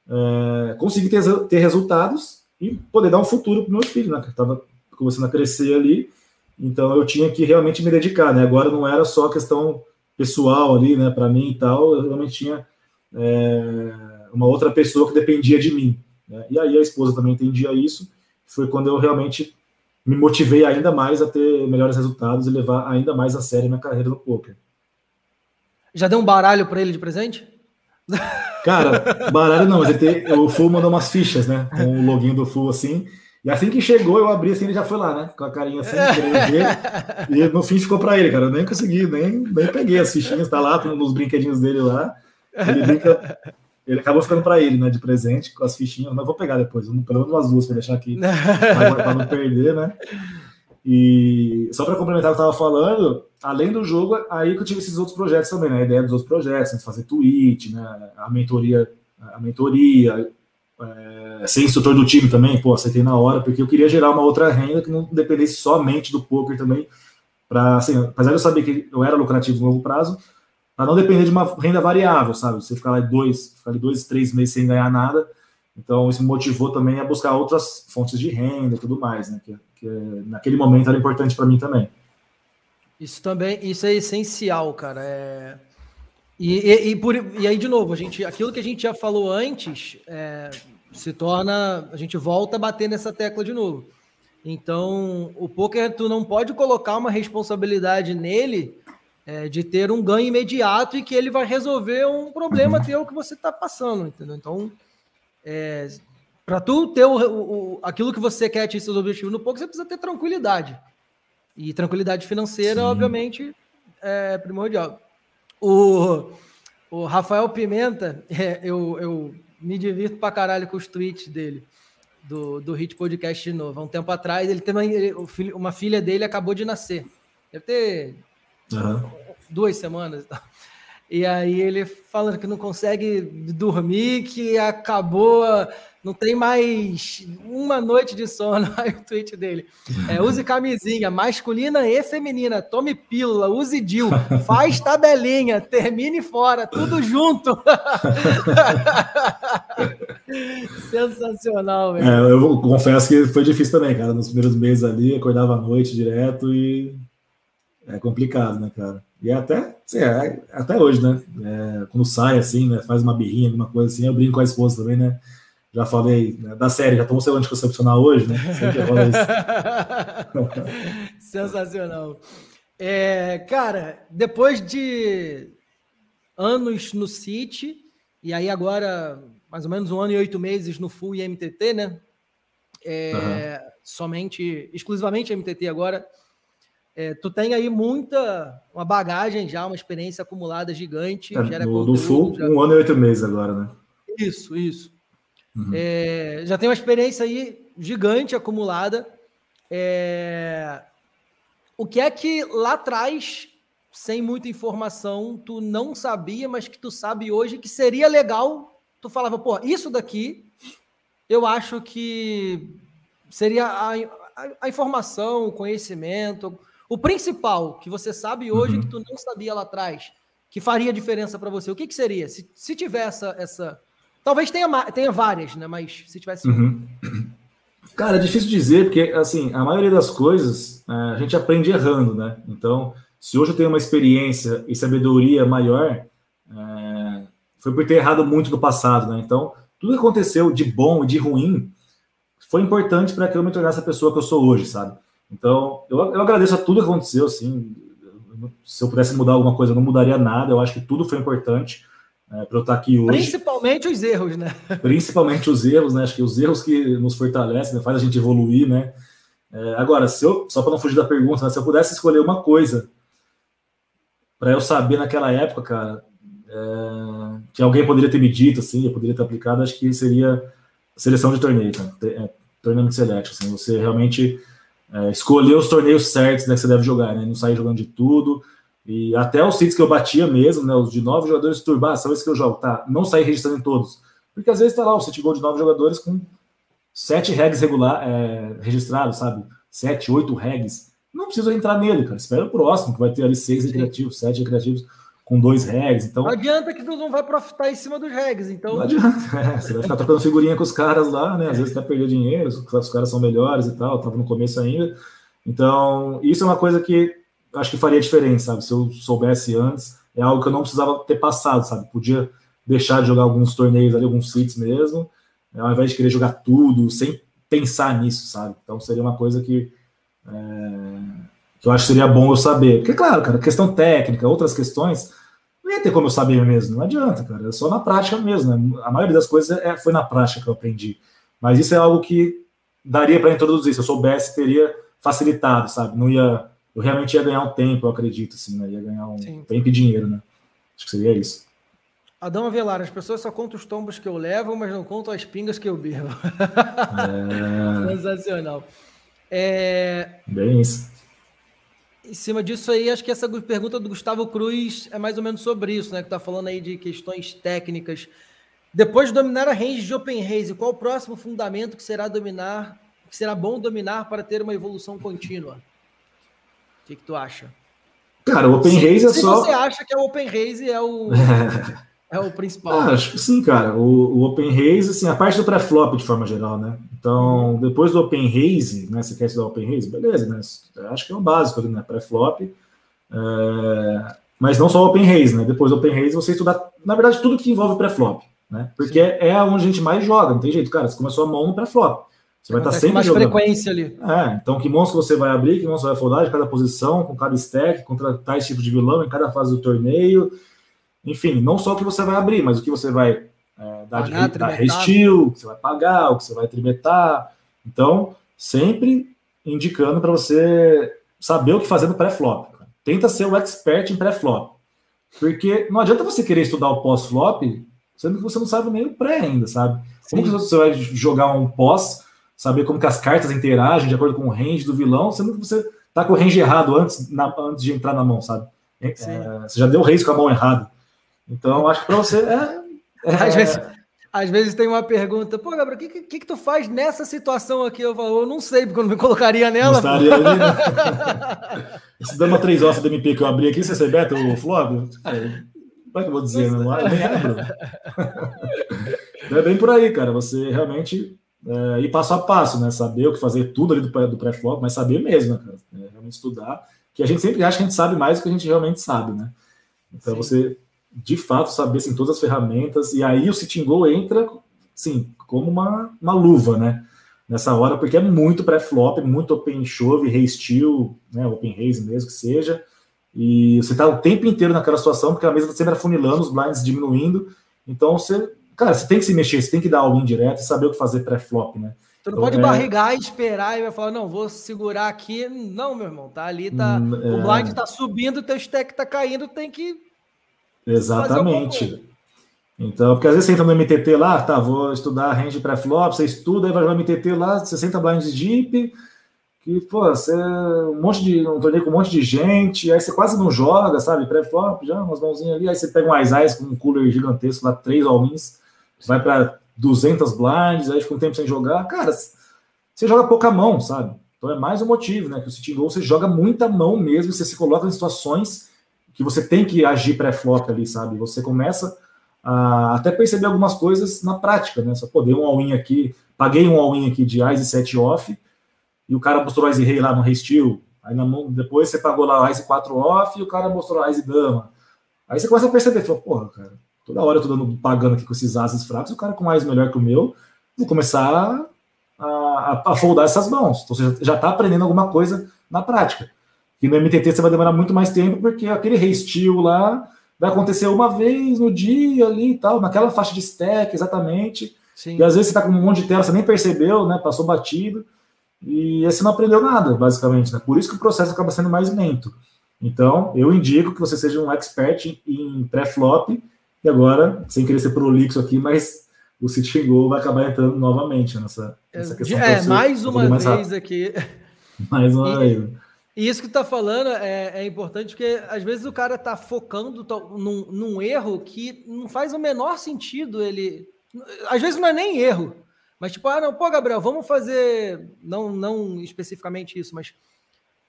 é, conseguir ter, ter resultados e poder dar um futuro para meus filhos, né? Que estava começando a crescer ali. Então eu tinha que realmente me dedicar, né? Agora não era só questão pessoal ali, né? Para mim e tal, eu realmente tinha é, uma outra pessoa que dependia de mim. Né? E aí a esposa também entendia isso. Foi quando eu realmente me motivei ainda mais a ter melhores resultados e levar ainda mais a sério minha carreira no poker. Já deu um baralho para ele de presente? Cara, baralho não, mas tem, o Full mandou umas fichas, né? Com o login do Full assim. E assim que chegou, eu abri assim, ele já foi lá, né? Com a carinha assim, ver. E no fim ficou para ele, cara. Eu nem consegui, nem, nem peguei as fichinhas, tá lá nos brinquedinhos dele lá. Ele brinca. ele acabou ficando para ele, né, de presente, com as fichinhas, mas vou pegar depois, pelo menos umas duas para deixar aqui, para não perder, né? E só para complementar o que eu estava falando, além do jogo, aí que eu tive esses outros projetos também, né? A ideia dos outros projetos, né? fazer tweet, né? A mentoria, a mentoria, é, ser instrutor do time também, pô, aceitei na hora, porque eu queria gerar uma outra renda que não dependesse somente do poker também, para assim, apesar de eu saber que eu era lucrativo no longo prazo, para não depender de uma renda variável, sabe? Você ficar lá dois, ficar ali dois, três meses sem ganhar nada, então isso me motivou também a buscar outras fontes de renda e tudo mais, né? Que, que naquele momento era importante para mim também. Isso também, isso é essencial, cara. É... E, e, e, por, e aí, de novo, a gente, aquilo que a gente já falou antes é, se torna. A gente volta a bater nessa tecla de novo. Então, o poker, tu não pode colocar uma responsabilidade nele é, de ter um ganho imediato e que ele vai resolver um problema teu que você está passando, entendeu? Então, é, para tu ter o, o, aquilo que você quer atingir seus objetivos no poker, você precisa ter tranquilidade. E tranquilidade financeira, Sim. obviamente, é primordial. O, o Rafael Pimenta, é, eu, eu me divirto pra caralho com os tweets dele, do, do Hit Podcast de novo. Há um tempo atrás, ele tem uma, ele, uma filha dele acabou de nascer. Deve ter uhum. duas semanas. E aí ele falando que não consegue dormir, que acabou não tem mais uma noite de sono. Aí o tweet dele. É, use camisinha, masculina e feminina. Tome pílula, use DIL, faz tabelinha, termine fora, tudo junto. Sensacional, velho. É, eu confesso que foi difícil também, cara. Nos primeiros meses ali, acordava à noite direto e é complicado, né, cara? E até, assim, é, até hoje, né? É, quando sai assim, né, faz uma birrinha, alguma coisa assim, eu brinco com a esposa também, né? Já falei né, da série, já tomou seu anticoncepcional hoje, né? Sensacional. É, cara, depois de anos no City, e aí agora mais ou menos um ano e oito meses no Full e MTT, né? É, uhum. Somente, exclusivamente MTT agora. É, tu tem aí muita, uma bagagem já, uma experiência acumulada gigante. É, no, do Full, já... um ano e oito meses agora, né? Isso, isso. Uhum. É, já tem uma experiência aí gigante acumulada. É, o que é que lá atrás, sem muita informação, tu não sabia, mas que tu sabe hoje que seria legal? Tu falava, pô, isso daqui eu acho que seria a, a, a informação, o conhecimento, o principal que você sabe hoje uhum. que tu não sabia lá atrás, que faria diferença para você. O que, que seria? Se, se tiver essa, essa Talvez tenha, tenha várias, né? Mas se tivesse. Uhum. Cara, é difícil dizer, porque assim, a maioria das coisas é, a gente aprende errando, né? Então, se hoje eu tenho uma experiência e sabedoria maior, é, foi por ter errado muito no passado, né? Então, tudo que aconteceu de bom e de ruim foi importante para que eu me tornasse a pessoa que eu sou hoje, sabe? Então, eu, eu agradeço a tudo que aconteceu, assim. Se eu pudesse mudar alguma coisa, eu não mudaria nada. Eu acho que tudo foi importante é, para eu estar aqui hoje. Principalmente os erros, né? Principalmente os erros, né? Acho que os erros que nos fortalecem, né? faz a gente evoluir, né? É, agora, se eu, só para não fugir da pergunta, né? se eu pudesse escolher uma coisa para eu saber naquela época, cara, é, que alguém poderia ter me dito, assim, eu poderia ter aplicado, acho que seria seleção de torneio, cara. É, Tournament Selection, assim, você realmente é, escolher os torneios certos né, que você deve jogar, né? Não sair jogando de tudo, e até os sítios que eu batia mesmo, né, os de nove jogadores turbar, são esses que eu jogo, tá? Não sair registrando em todos. Porque às vezes tá lá o sítio gol de nove jogadores com sete regs regular, é, registrados, sabe? Sete, oito regs. Não precisa entrar nele, cara. Espera o próximo, que vai ter ali seis recreativos, sete recreativos com dois regs. Então... Não adianta que tu não vai profitar em cima dos regs, então. Não adianta. É, você vai ficar trocando figurinha com os caras lá, né? Às vezes até perder dinheiro, os caras são melhores e tal, tava no começo ainda. Então, isso é uma coisa que acho que faria diferença, sabe? Se eu soubesse antes, é algo que eu não precisava ter passado, sabe? Podia deixar de jogar alguns torneios ali, alguns seats mesmo, ao invés de querer jogar tudo, sem pensar nisso, sabe? Então seria uma coisa que, é, que eu acho que seria bom eu saber. Porque, claro, cara, questão técnica, outras questões, não ia ter como eu saber mesmo, não adianta, cara, é só na prática mesmo, né? A maioria das coisas é, foi na prática que eu aprendi. Mas isso é algo que daria para introduzir, se eu soubesse, teria facilitado, sabe? Não ia eu realmente ia ganhar um tempo, eu acredito, assim, né? Ia ganhar um Sim. tempo e dinheiro, né? Acho que seria isso. Adão Avelar, as pessoas só contam os tombos que eu levo, mas não contam as pingas que eu bebo. É... Sensacional. É... Bem isso. Em cima disso aí, acho que essa pergunta do Gustavo Cruz é mais ou menos sobre isso, né? Que tá falando aí de questões técnicas. Depois de dominar a range de Open Race, qual o próximo fundamento que será dominar, que será bom dominar para ter uma evolução contínua? O que, que tu acha? Cara, o Open Race é só. você acha que é o Open Race é o. É o principal. Ah, acho que sim, cara. O, o Open Race, assim, a parte do pré-flop de forma geral, né? Então, depois do Open Race, né? Você quer estudar Open Race? Beleza, né? Acho que é o básico ali, né? Pré-flop. É... Mas não só o Open Race, né? Depois do Open Race, você estudar, na verdade, tudo que envolve pré-flop, né? Porque é, é onde a gente mais joga, não tem jeito, cara. Você começou a mão no pré-flop. Você vai estar sempre mais jogando. frequência ali. É, então que monstro você vai abrir, que monstro vai foldar de cada posição, com cada stack, contra tais tipos de vilão em cada fase do torneio enfim, não só o que você vai abrir, mas o que você vai é, dar pagar, de dar resteel, o que você vai pagar, o que você vai trimetar. Então, sempre indicando para você saber o que fazer no pré-flop. Tenta ser o expert em pré-flop. Porque não adianta você querer estudar o pós-flop, sendo que você não sabe nem o pré ainda, sabe? Como que você vai jogar um pós, saber como que as cartas interagem de acordo com o range do vilão, sendo que você tá com o range errado antes, na, antes de entrar na mão, sabe? É, você já deu o raise com a mão errada. Então, acho que para você é, é... Às, vezes, às vezes tem uma pergunta, pô, Gabriel, o que, que, que, tu faz nessa situação aqui? Eu falo, eu não sei, porque eu não me colocaria nela. Não estaria ali, né? Esse dama 3 off do MP que eu abri aqui, você sabe, Beto, o Flávio? Como é que eu vou dizer? Não, eu nem lembro. é bem por aí, cara. Você realmente é, ir passo a passo, né? Saber o que fazer tudo ali do, do pré-flop, mas saber mesmo, né, cara? É, realmente estudar. Que a gente sempre acha que a gente sabe mais do que a gente realmente sabe, né? Então Sim. você de fato saber assim, todas as ferramentas, e aí o Sitting Go entra sim, como uma, uma luva, né? Nessa hora, porque é muito pré-flop, muito open shove, raise né? Open raise mesmo que seja. E você tá o tempo inteiro naquela situação, porque a mesa tá sempre afunilando, os blinds diminuindo. Então você, cara, você tem que se mexer, você tem que dar alguém direto e saber o que fazer pré-flop, né? Tu não então, pode é... barrigar, esperar e vai falar, não, vou segurar aqui. Não, meu irmão, tá ali, tá. Hum, é... O blind tá subindo, teu stack tá caindo, tem que Exatamente. Então, porque às vezes você entra no MTT lá, tá, vou estudar range pré-flop, você estuda, aí vai no MTT lá, 60 blinds deep, que, pô, você, um monte de, um torneio com um monte de gente, aí você quase não joga, sabe, pré-flop, já, umas mãozinhas ali, aí você pega um Ice Ice com um cooler gigantesco lá, três all-ins, vai para 200 blinds, aí fica um tempo sem jogar, cara, você joga pouca mão, sabe? Então é mais um motivo, né, que o City Goal você joga muita mão mesmo, você se coloca em situações que você tem que agir pré-flop ali, sabe? Você começa a até perceber algumas coisas na prática, né? Só poder um all-in aqui, paguei um all-in aqui de Ice 7 off, e o cara mostrou Ice Rei lá no Rei Steel, aí na mão, depois você pagou lá Ice 4 off e o cara mostrou Ice Dama. Aí você começa a perceber, fala, porra, cara, toda hora eu tô dando, pagando aqui com esses ases fracos, o cara com mais melhor que o meu, vou começar a, a, a foldar essas mãos. Então você já está aprendendo alguma coisa na prática. E no MTT você vai demorar muito mais tempo, porque aquele restio lá vai acontecer uma vez no dia ali e tal, naquela faixa de stack, exatamente. Sim. E às vezes você tá com um monte de tela, você nem percebeu, né? Passou batido. E você não aprendeu nada, basicamente. Né? Por isso que o processo acaba sendo mais lento. Então, eu indico que você seja um expert em pré-flop. E agora, sem querer ser prolixo aqui, mas o City Go vai acabar entrando novamente nessa, nessa questão. É, mais uma mais vez rápido. aqui. Mais uma e, vez. E isso que tu tá falando é, é, importante porque às vezes o cara tá focando num, num, erro que não faz o menor sentido ele. Às vezes não é nem erro, mas tipo, ah, não, pô, Gabriel, vamos fazer. Não, não especificamente isso, mas.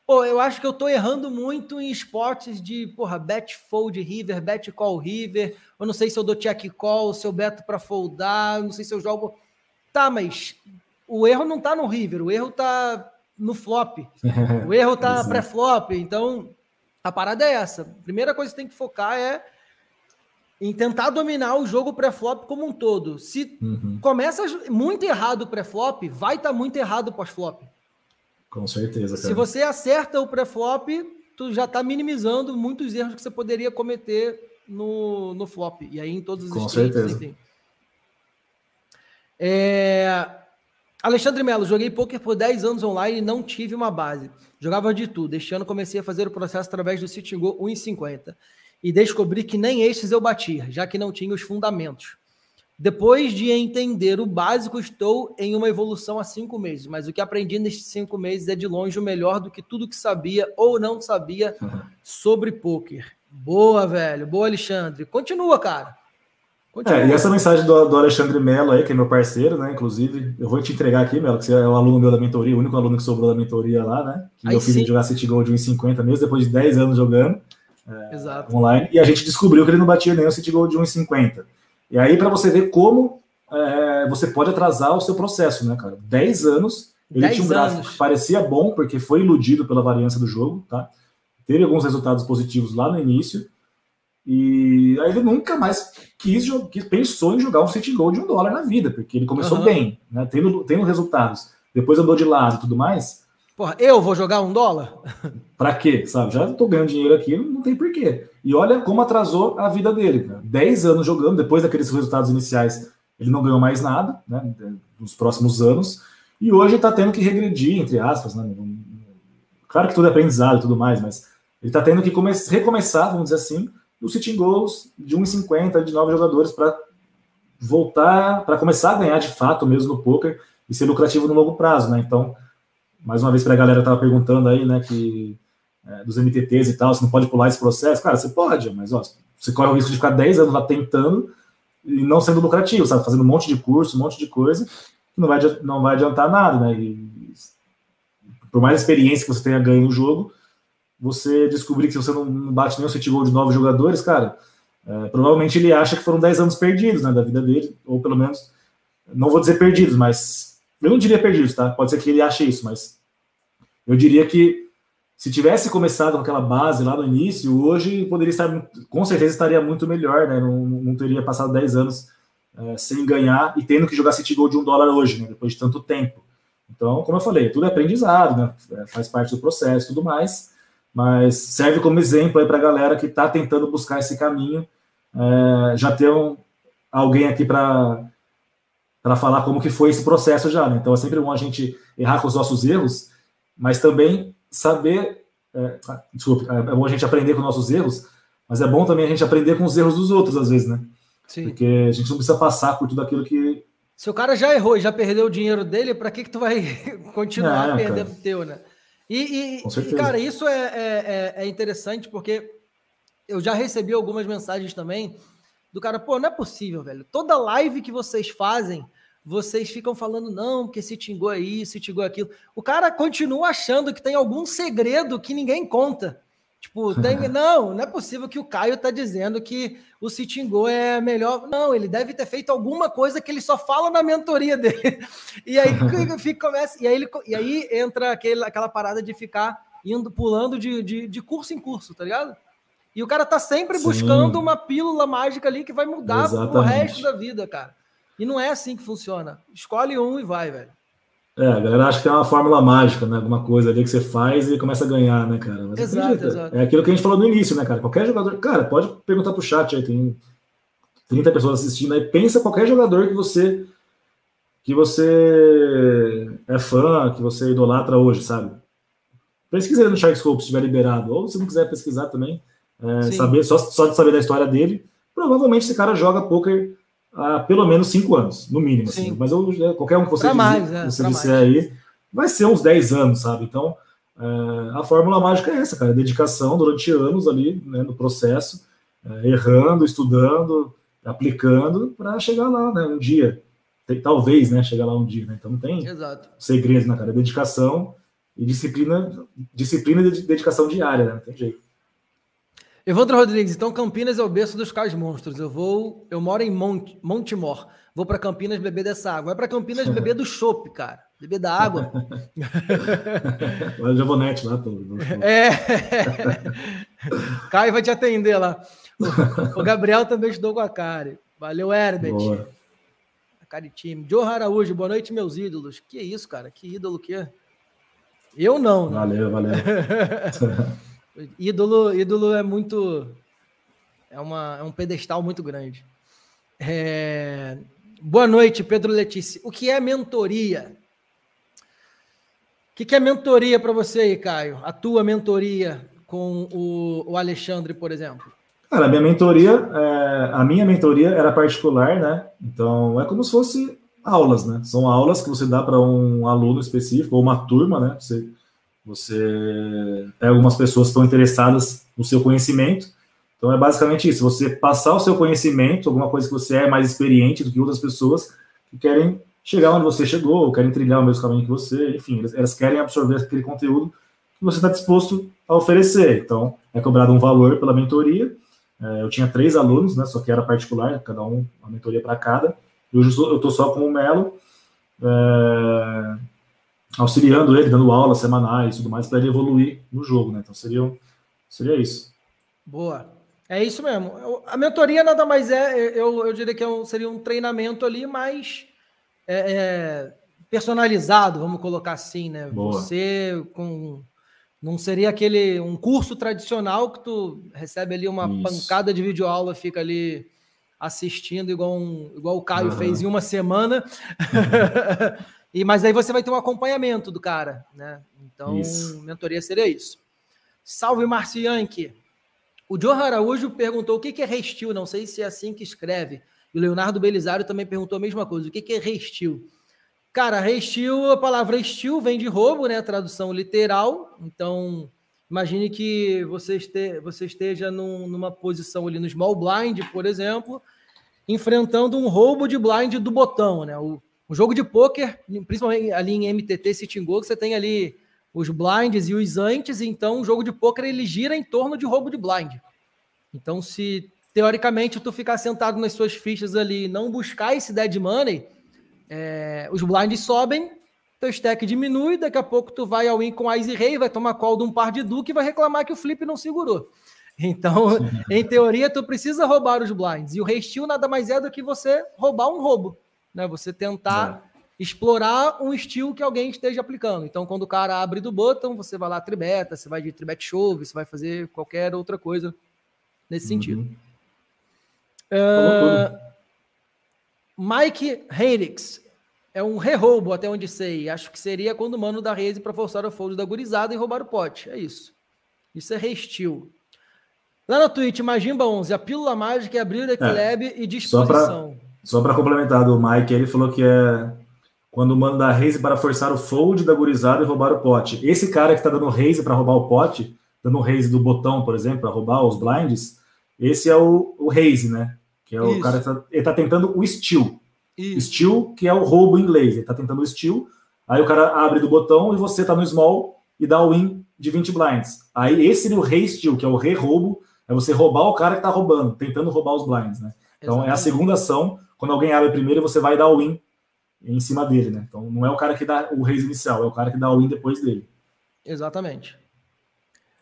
Pô, eu acho que eu tô errando muito em esportes de, porra, bet fold river, bet call river. Eu não sei se eu dou check call, se eu beto para foldar, não sei se eu jogo. Tá, mas o erro não tá no river, o erro tá no flop. O erro tá pré-flop. Então, a parada é essa. A primeira coisa que tem que focar é em tentar dominar o jogo pré-flop como um todo. Se uhum. começa muito errado o pré-flop, vai estar tá muito errado o pós-flop. Com certeza. Cara. Se você acerta o pré-flop, tu já está minimizando muitos erros que você poderia cometer no, no flop. E aí em todos os Com certeza. É, Alexandre Melo, joguei poker por 10 anos online e não tive uma base. Jogava de tudo. Este ano comecei a fazer o processo através do City Go 1,50. e descobri que nem estes eu batia, já que não tinha os fundamentos. Depois de entender o básico, estou em uma evolução há cinco meses, mas o que aprendi nestes cinco meses é de longe o melhor do que tudo que sabia ou não sabia sobre poker. Boa, velho. Boa, Alexandre. Continua, cara. Continua. É, e essa mensagem do, do, Alexandre Mello aí, que é meu parceiro, né? Inclusive, eu vou te entregar aqui, Melo, que você é o aluno meu da mentoria, o único aluno que sobrou da mentoria lá, né? Que aí meu filho sim. jogar City Gold de 1,50 mesmo, depois de 10 anos jogando é, online. E a gente descobriu que ele não batia nem o City Gold de 1,50. E aí, para você ver como é, você pode atrasar o seu processo, né, cara? 10 anos, ele tinha um gráfico que parecia bom, porque foi iludido pela variância do jogo, tá? Teve alguns resultados positivos lá no início, e aí ele nunca mais quis, quis pensou em jogar um City Gold de um dólar na vida, porque ele começou uhum. bem, né? Tendo, tendo resultados. Depois andou de lado e tudo mais. Porra, eu vou jogar um dólar? Pra quê? Sabe? Já tô ganhando dinheiro aqui, não tem porquê. E olha como atrasou a vida dele, cara. 10 anos jogando, depois daqueles resultados iniciais, ele não ganhou mais nada, né? Nos próximos anos. E hoje está tendo que regredir, entre aspas, né? Claro que tudo é aprendizado e tudo mais, mas ele está tendo que recomeçar, vamos dizer assim, o sitting goals de 1,50 de nove jogadores para voltar, para começar a ganhar de fato mesmo no poker e ser lucrativo no longo prazo, né? Então, mais uma vez para a galera estava perguntando aí, né, que é, dos MTTs e tal, você não pode pular esse processo. Cara, você pode, mas ó, você corre o risco de ficar 10 anos lá tentando e não sendo lucrativo, sabe? Fazendo um monte de curso, um monte de coisa, que não vai, não vai adiantar nada, né? E, por mais experiência que você tenha ganho no jogo, você descobrir que você não bate o set goal de novos jogadores, cara, é, provavelmente ele acha que foram 10 anos perdidos, né, da vida dele, ou pelo menos, não vou dizer perdidos, mas eu não diria perdidos, tá? Pode ser que ele ache isso, mas eu diria que se tivesse começado com aquela base lá no início, hoje poderia estar, com certeza estaria muito melhor, né? Não, não teria passado 10 anos é, sem ganhar e tendo que jogar City Gold de um dólar hoje, né? Depois de tanto tempo. Então, como eu falei, tudo é aprendizado, né? É, faz parte do processo tudo mais, mas serve como exemplo aí para a galera que está tentando buscar esse caminho. É, já ter um, alguém aqui para para falar como que foi esse processo já, né? Então é sempre bom a gente errar com os nossos erros, mas também saber, é, ah, desculpa, é, é bom a gente aprender com nossos erros, mas é bom também a gente aprender com os erros dos outros às vezes, né? Sim. Porque a gente não precisa passar por tudo aquilo que se o cara já errou e já perdeu o dinheiro dele, para que que tu vai continuar é, perdendo o teu, né? E, e, e, cara, isso é, é, é, é interessante porque eu já recebi algumas mensagens também do cara, pô, não é possível, velho. Toda live que vocês fazem, vocês ficam falando, não, porque se tingou é isso, se tingou é aquilo. O cara continua achando que tem algum segredo que ninguém conta. Tipo, tem, não, não é possível que o Caio tá dizendo que o Citingô é melhor. Não, ele deve ter feito alguma coisa que ele só fala na mentoria dele. E aí fica, começa, e aí, ele, e aí entra aquele, aquela parada de ficar indo, pulando de, de, de curso em curso, tá ligado? E o cara tá sempre Sim. buscando uma pílula mágica ali que vai mudar Exatamente. o resto da vida, cara. E não é assim que funciona. Escolhe um e vai, velho. É, a galera acha que é uma fórmula mágica, né? Alguma coisa ali que você faz e começa a ganhar, né, cara? Mas exato, exato. É aquilo que a gente falou no início, né, cara? Qualquer jogador. Cara, pode perguntar pro chat aí, tem 30 pessoas assistindo aí. Pensa qualquer jogador que você que você é fã, que você idolatra hoje, sabe? Pesquisa no Sharkscope se estiver liberado. Ou se não quiser pesquisar também, é, saber, só, só de saber da história dele, provavelmente esse cara joga poker há pelo menos cinco anos, no mínimo. Assim. Mas eu, é, qualquer um que você, mais, é, você disser mais. aí, vai ser uns 10 anos, sabe? Então, é, a fórmula mágica é essa, cara, dedicação durante anos ali, né, no processo, é, errando, estudando, aplicando, para chegar lá, né, um dia. Talvez, né, chegar lá um dia, né? Então não tem Exato. segredo, né, cara? Dedicação e disciplina, disciplina e dedicação diária, né? Não tem jeito. Evandro Rodrigues, então Campinas é o berço dos cais monstros. Eu vou, eu moro em Monte, Montemor. Vou para Campinas beber dessa água. Vai para Campinas beber do chopp, cara. Beber da água. Lá já vou net lá, tô. É. Caio vai te atender lá. O, Gabriel também estudou com a Kari. Valeu, Herbert. Boa. A Kari time. Joe Araújo, boa noite, meus ídolos. Que isso, cara? Que ídolo que é? Eu não. Né? Valeu, valeu. Ídolo, ídolo é muito. É, uma, é um pedestal muito grande. É... Boa noite, Pedro Letícia. O que é mentoria? O que, que é mentoria para você aí, Caio? A tua mentoria com o, o Alexandre, por exemplo? Cara, a minha mentoria, é, a minha mentoria era particular, né? Então é como se fosse aulas, né? São aulas que você dá para um aluno específico ou uma turma, né? Você, você pega algumas pessoas estão interessadas no seu conhecimento. Então é basicamente isso: você passar o seu conhecimento, alguma coisa que você é mais experiente do que outras pessoas que querem chegar onde você chegou, ou querem trilhar o mesmo caminho que você, enfim, elas querem absorver aquele conteúdo que você está disposto a oferecer. Então é cobrado um valor pela mentoria. É, eu tinha três alunos, né? Só que era particular, cada um uma mentoria para cada. E hoje eu estou só com o Melo, é, auxiliando ele, dando aulas semanais e tudo mais, para ele evoluir no jogo, né? Então seria, seria isso. Boa. É isso mesmo. A mentoria nada mais é, eu, eu diria que é um, seria um treinamento ali mais é, é, personalizado, vamos colocar assim, né? Boa. Você com não seria aquele um curso tradicional que tu recebe ali uma Isso. pancada de videoaula, fica ali assistindo, igual, um, igual o Caio uhum. fez em uma semana. Uhum. e Mas aí você vai ter um acompanhamento do cara, né? Então, isso. mentoria seria isso. Salve, Marcianque! O Joe Araújo perguntou o que é restil, não sei se é assim que escreve. E o Leonardo Belisário também perguntou a mesma coisa. O que é restil? Cara, restil, a palavra restil vem de roubo, né? Tradução literal. Então, Imagine que você, este, você esteja num, numa posição ali no small blind, por exemplo, enfrentando um roubo de blind do botão, né? O, o jogo de poker, principalmente ali em MTT Sitting Go, você tem ali os blinds e os antes, então o jogo de poker ele gira em torno de roubo de blind. Então, se teoricamente tu ficar sentado nas suas fichas ali e não buscar esse dead money, é, os blinds sobem teu stack diminui, daqui a pouco tu vai ao in com Ice Rei, vai tomar call de um par de Duque e vai reclamar que o flip não segurou. Então, em teoria, tu precisa roubar os blinds. E o restil nada mais é do que você roubar um roubo. Né? Você tentar é. explorar um estilo que alguém esteja aplicando. Então, quando o cara abre do bottom, você vai lá tribeta, você vai de tribet show, você vai fazer qualquer outra coisa nesse uhum. sentido. Uh, Mike Henricks, é um re-roubo, até onde sei. Acho que seria quando o mano da Reise para forçar o fold da gurizada e roubar o pote. É isso. Isso é restil. Lá no Twitch, Magimba 11, a pílula mágica é abrir o Eclab é, e disposição. Só para complementar do Mike, ele falou que é quando mano dá raise para forçar o fold da gurizada e roubar o pote. Esse cara que está dando raise para roubar o pote, dando raise do botão, por exemplo, para roubar os blinds, esse é o, o raise, né? Que é o Isso. cara que tá, ele tá tentando o steal. Isso. Steal, que é o roubo em inglês. Ele tá tentando o steal, aí o cara abre do botão e você tá no small e dá o win de 20 blinds. Aí esse seria o rei steal, que é o rei roubo, é você roubar o cara que tá roubando, tentando roubar os blinds, né? Então Exatamente. é a segunda ação, quando alguém abre primeiro, você vai dar o win em cima dele, né? Então não é o cara que dá o raise inicial, é o cara que dá o win depois dele. Exatamente.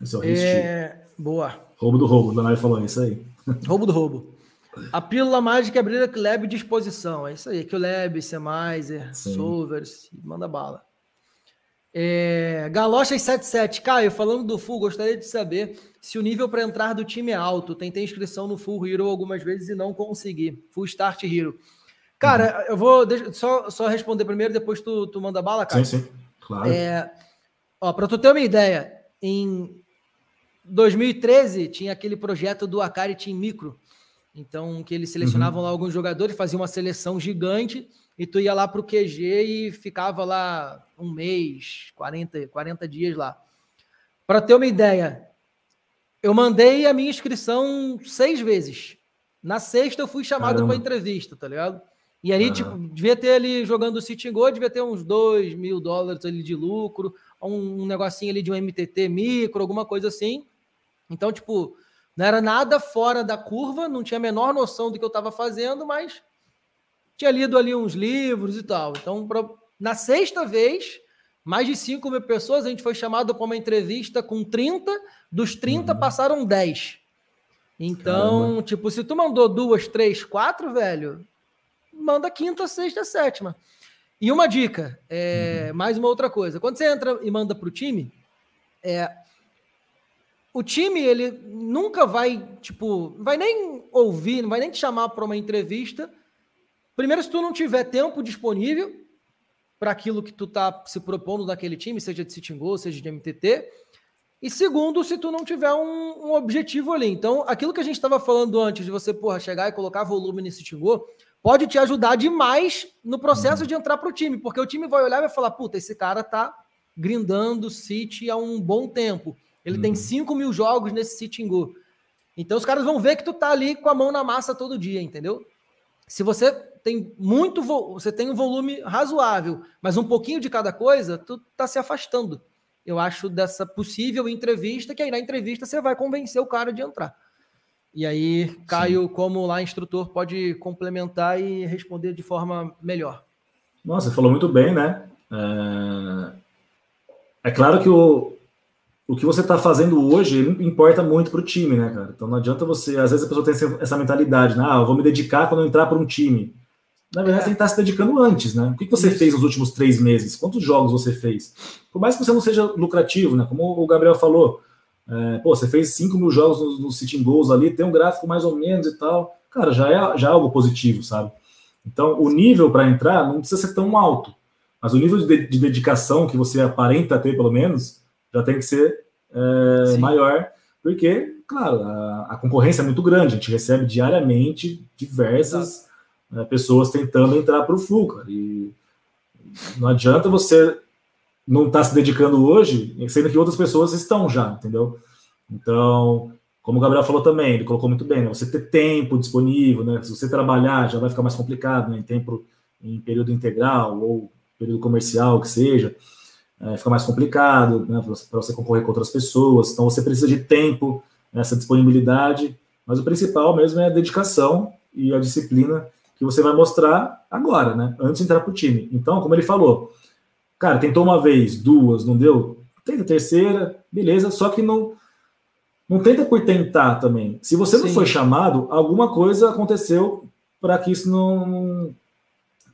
Esse é o rei é... Boa. Roubo do roubo, o Donai falou, é isso aí. Roubo do roubo. A pílula mágica é abrir a Lab de exposição. É isso aí. QLab, Semizer, Solvers, manda bala. É, Galochas 77. Caio, falando do Full, gostaria de saber se o nível para entrar do time é alto. Tentei inscrição no Full Hero algumas vezes e não consegui. Full Start Hero. Cara, uhum. eu vou deixa, só, só responder primeiro, depois tu, tu manda bala, cara. Sim, sim. Claro. É, ó, para tu ter uma ideia, em 2013 tinha aquele projeto do Akari Team Micro, então, que eles selecionavam uhum. lá alguns jogadores, faziam uma seleção gigante, e tu ia lá para o QG e ficava lá um mês, 40, 40 dias lá. Para ter uma ideia, eu mandei a minha inscrição seis vezes. Na sexta eu fui chamado para entrevista, tá ligado? E ali, uhum. tipo, devia ter ali jogando o City Go, devia ter uns 2 mil dólares ali de lucro, um, um negocinho ali de um MTT micro, alguma coisa assim. Então, tipo, não era nada fora da curva, não tinha a menor noção do que eu estava fazendo, mas tinha lido ali uns livros e tal. Então, pra, na sexta vez, mais de 5 mil pessoas, a gente foi chamado para uma entrevista com 30, dos 30 uhum. passaram 10. Então, Caramba. tipo, se tu mandou duas, três, quatro, velho, manda quinta, sexta, sétima. E uma dica, é, uhum. mais uma outra coisa. Quando você entra e manda para o time, é, o time ele nunca vai, tipo, vai nem ouvir, não vai nem te chamar para uma entrevista. Primeiro, se tu não tiver tempo disponível para aquilo que tu tá se propondo naquele time, seja de sitting goal, seja de MTT. E segundo, se tu não tiver um, um objetivo ali. Então, aquilo que a gente estava falando antes de você, porra, chegar e colocar volume nesse Tingô, pode te ajudar demais no processo de entrar para o time, porque o time vai olhar e vai falar: puta, esse cara tá grindando City há um bom tempo. Ele uhum. tem 5 mil jogos nesse City Go. Então os caras vão ver que tu tá ali com a mão na massa todo dia, entendeu? Se você tem muito, você tem um volume razoável, mas um pouquinho de cada coisa, tu tá se afastando. Eu acho dessa possível entrevista, que aí na entrevista você vai convencer o cara de entrar. E aí, Caio, Sim. como lá instrutor, pode complementar e responder de forma melhor. Nossa, você falou muito bem, né? É, é claro que o, o que você está fazendo hoje importa muito para o time, né, cara? Então não adianta você. Às vezes a pessoa tem essa mentalidade, né? Ah, eu vou me dedicar quando eu entrar para um time. Na verdade, você está se dedicando antes, né? O que, que você Isso. fez nos últimos três meses? Quantos jogos você fez? Por mais que você não seja lucrativo, né? Como o Gabriel falou, é, pô, você fez 5 mil jogos no, no Sitting Goals ali, tem um gráfico mais ou menos e tal. Cara, já é, já é algo positivo, sabe? Então, o nível para entrar não precisa ser tão alto, mas o nível de, de, dedicação que você aparenta ter, pelo menos, já tem que ser é, maior, porque, claro, a, a, concorrência é muito grande, a gente recebe diariamente diversas né, pessoas tentando entrar para o Flu, e não adianta você não está se dedicando hoje, sendo que outras pessoas estão já, entendeu? Então, como o Gabriel falou também, ele colocou muito bem, né? Você ter tempo disponível, né? Se você trabalhar, já vai ficar mais complicado, né? Em tempo, em período integral ou período comercial, que seja, é, fica mais complicado, né? Para você concorrer com outras pessoas. Então, você precisa de tempo, essa disponibilidade, mas o principal mesmo é a dedicação e a disciplina que você vai mostrar agora, né? Antes de entrar para o time. Então, como ele falou, Cara, tentou uma vez, duas, não deu? Tenta a terceira, beleza, só que não não tenta por tentar também. Se você Sim. não foi chamado, alguma coisa aconteceu para que isso não,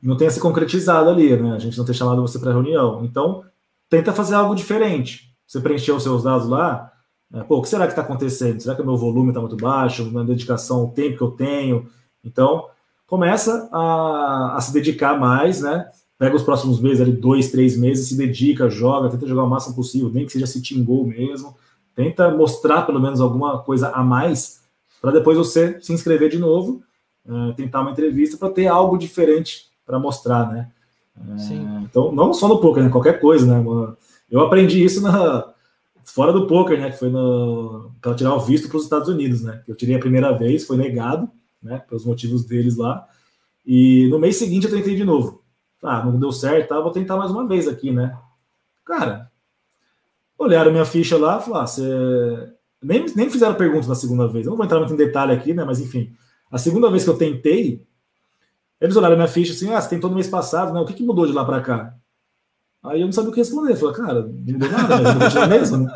não tenha se concretizado ali, né? A gente não ter chamado você para reunião. Então, tenta fazer algo diferente. Você preencheu os seus dados lá, né? pô, o que será que está acontecendo? Será que o meu volume está muito baixo? Minha dedicação, o tempo que eu tenho? Então, começa a, a se dedicar mais, né? pega os próximos meses, ali, dois, três meses, se dedica, joga, tenta jogar o máximo possível, nem que seja se tingou mesmo, tenta mostrar pelo menos alguma coisa a mais, para depois você se inscrever de novo, uh, tentar uma entrevista para ter algo diferente para mostrar, né? Uh, então, não só no poker, né? Qualquer coisa, né? Eu aprendi isso na, fora do poker, né? Que foi no, para tirar o visto para os Estados Unidos, né? Eu tirei a primeira vez, foi negado, né? Pelos motivos deles lá. E no mês seguinte eu tentei de novo. Ah, não deu certo, tá? vou tentar mais uma vez aqui, né? Cara, olharam minha ficha lá, falaram, ah, você... nem, nem fizeram pergunta na segunda vez. Eu não vou entrar muito em detalhe aqui, né? Mas enfim, a segunda vez que eu tentei, eles olharam minha ficha assim, ah, você tentou no mês passado, né? O que, que mudou de lá para cá? Aí eu não sabia o que responder. Eu falei, cara, não mudou nada, mas eu mesmo, né?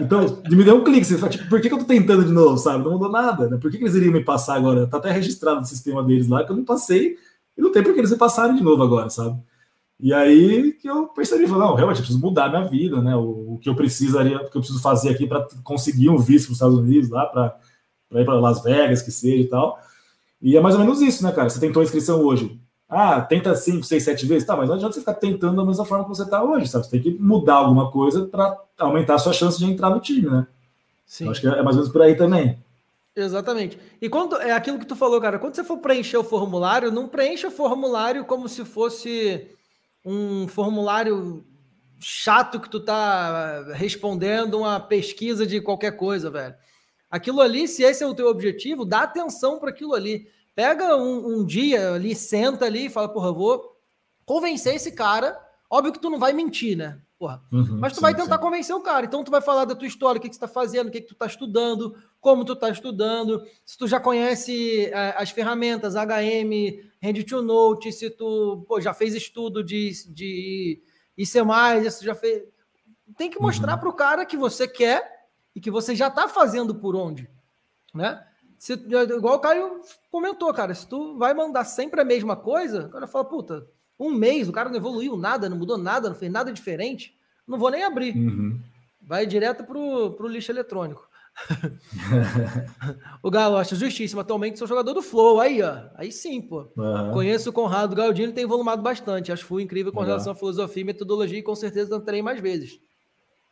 Então, me deu um clique. Você fala, tipo, por que, que eu tô tentando de novo, sabe? Não mudou nada, né? Por que, que eles iriam me passar agora? Tá até registrado no sistema deles lá que eu não passei e não tem por que eles me passarem de novo agora, sabe? E aí que eu percebi, falei, não, realmente eu preciso mudar minha vida, né? O, o que eu precisaria, o que eu preciso fazer aqui para conseguir um visto para os Estados Unidos, lá para ir para Las Vegas, que seja e tal. E é mais ou menos isso, né, cara? Você tentou a inscrição hoje. Ah, tenta 5, 6, 7 vezes. Tá, mas não adianta você ficar tentando da mesma forma que você está hoje, sabe? Você tem que mudar alguma coisa para aumentar a sua chance de entrar no time, né? Sim. Eu acho que é mais ou menos por aí também. Exatamente. E quando é aquilo que tu falou, cara, quando você for preencher o formulário, não preencha o formulário como se fosse um formulário chato que tu tá respondendo uma pesquisa de qualquer coisa, velho. Aquilo ali, se esse é o teu objetivo, dá atenção para aquilo ali. Pega um, um, dia ali, senta ali e fala, porra, vou convencer esse cara. Óbvio que tu não vai mentir, né? Porra. Uhum, Mas tu sim, vai tentar sim. convencer o cara. Então tu vai falar da tua história, o que, que você está fazendo, o que, que tu está estudando, como tu está estudando, se tu já conhece é, as ferramentas HM, Hand to Note, se tu pô, já fez estudo de, de IC+, se já fez... Tem que mostrar uhum. para o cara que você quer e que você já está fazendo por onde, né? Se, igual o Caio comentou, cara, se tu vai mandar sempre a mesma coisa, o cara fala, puta, um mês, o cara não evoluiu nada, não mudou nada, não fez nada diferente. Não vou nem abrir. Uhum. Vai direto pro, pro lixo eletrônico. o Galo acha justíssimo. Atualmente sou jogador do Flow. Aí, ó. Aí sim, pô. Uhum. Conheço o Conrado Galdino tem volumado bastante. Acho que foi incrível com relação à filosofia e metodologia e com certeza entrarei mais vezes.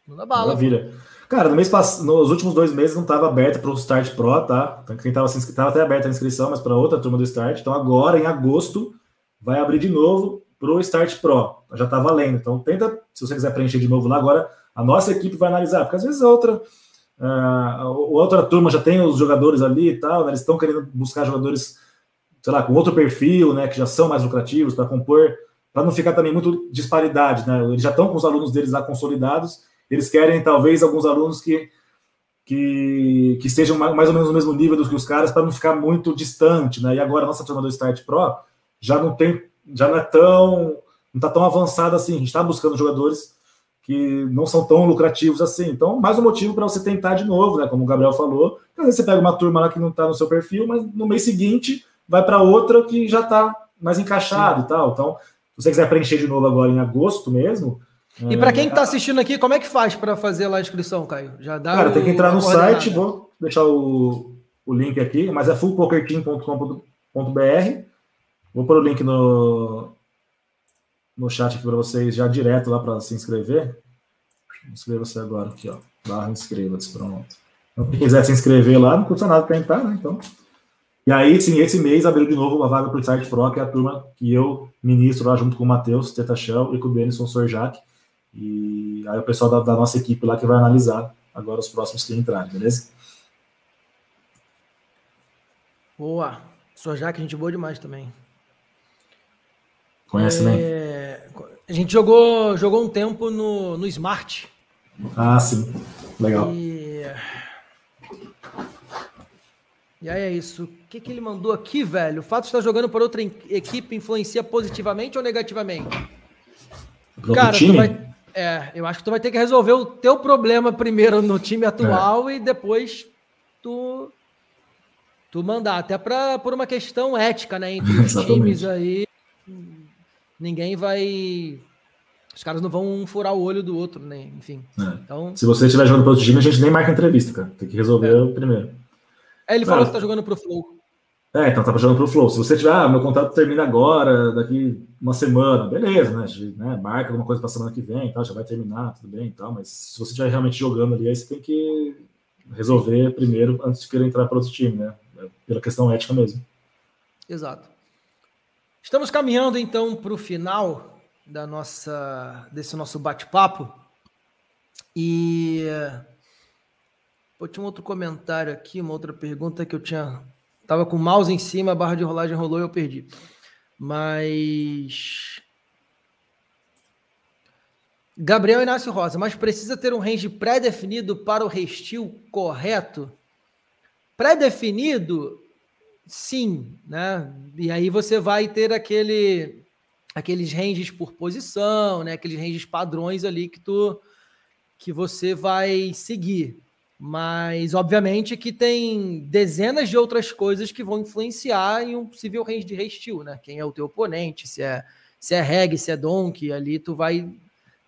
Manda bala. Maravilha. Cara, no mês nos últimos dois meses não estava aberto para o Start Pro, tá? Então, quem estava estava até aberta a inscrição, mas para outra turma do Start. Então agora, em agosto, vai abrir de novo para o Start Pro. Já está valendo. Então tenta, se você quiser preencher de novo lá agora, a nossa equipe vai analisar, porque às vezes a outra, uh, outra turma já tem os jogadores ali e tal, né? eles estão querendo buscar jogadores, sei lá, com outro perfil, né? Que já são mais lucrativos para compor, para não ficar também muito disparidade, né? Eles já estão com os alunos deles lá consolidados eles querem, talvez, alguns alunos que, que, que estejam mais ou menos no mesmo nível do que os caras, para não ficar muito distante, né? E agora a nossa turma do Start Pro já não tem, já não é tão, não está tão avançada assim. A gente está buscando jogadores que não são tão lucrativos assim. Então, mais um motivo para você tentar de novo, né? Como o Gabriel falou. Às vezes você pega uma turma lá que não está no seu perfil, mas no mês seguinte vai para outra que já está mais encaixado Sim. e tal. Então, se você quiser preencher de novo agora em agosto mesmo, e para quem está assistindo aqui, como é que faz para fazer lá a inscrição, Caio? Já dá Cara, o, tem que entrar no site, vou deixar o, o link aqui, mas é fullpokerteam.com.br. Vou pôr o link no, no chat aqui para vocês, já direto lá para se inscrever. Inscreva-se agora aqui, ó. Barra inscreva-se, pronto. Então, quem quiser se inscrever lá, não custa nada para entrar, né? Então. E aí, sim, esse mês abriu de novo uma vaga para o Site Pro, que é a turma que eu ministro lá junto com o Matheus Tetachel e com o Denison Sorjak. E aí o pessoal da, da, nossa equipe lá que vai analisar agora os próximos que entrarem, beleza? Boa. Que a gente boa demais também. Conhece, né? é... A gente jogou, jogou um tempo no, no Smart. Ah, sim. Legal. E... e aí é isso. O que, que ele mandou aqui, velho? O fato de estar jogando por outra equipe influencia positivamente ou negativamente? Cara, time? tu vai, é, eu acho que tu vai ter que resolver o teu problema primeiro no time atual é. e depois tu tu mandar até para por uma questão ética, né, entre os times aí. Ninguém vai os caras não vão furar o olho do outro, né? Enfim. É. Então, se você estiver jogando para outro time, a gente nem marca entrevista, cara. Tem que resolver é. primeiro. É, ele falou que tá jogando pro Flow. É, então tá jogando pro Flow. Se você tiver, ah, meu contrato termina agora, daqui uma semana, beleza, né? né? Marca alguma coisa pra semana que vem, tal, já vai terminar, tudo bem e tal. Mas se você estiver realmente jogando ali, aí você tem que resolver primeiro antes de querer entrar para outro time, né? É pela questão ética mesmo. Exato. Estamos caminhando então para o final da nossa desse nosso bate-papo e Pô, tinha um outro comentário aqui, uma outra pergunta que eu tinha Tava com o mouse em cima, a barra de rolagem rolou e eu perdi. Mas. Gabriel Inácio Rosa, mas precisa ter um range pré-definido para o restil correto? Pré-definido, sim, né? E aí você vai ter aquele, aqueles ranges por posição, né? Aqueles ranges padrões ali que tu que você vai seguir. Mas, obviamente, que tem dezenas de outras coisas que vão influenciar em um possível range de restil, né? Quem é o teu oponente, se é, se é reg, se é donk, ali tu vai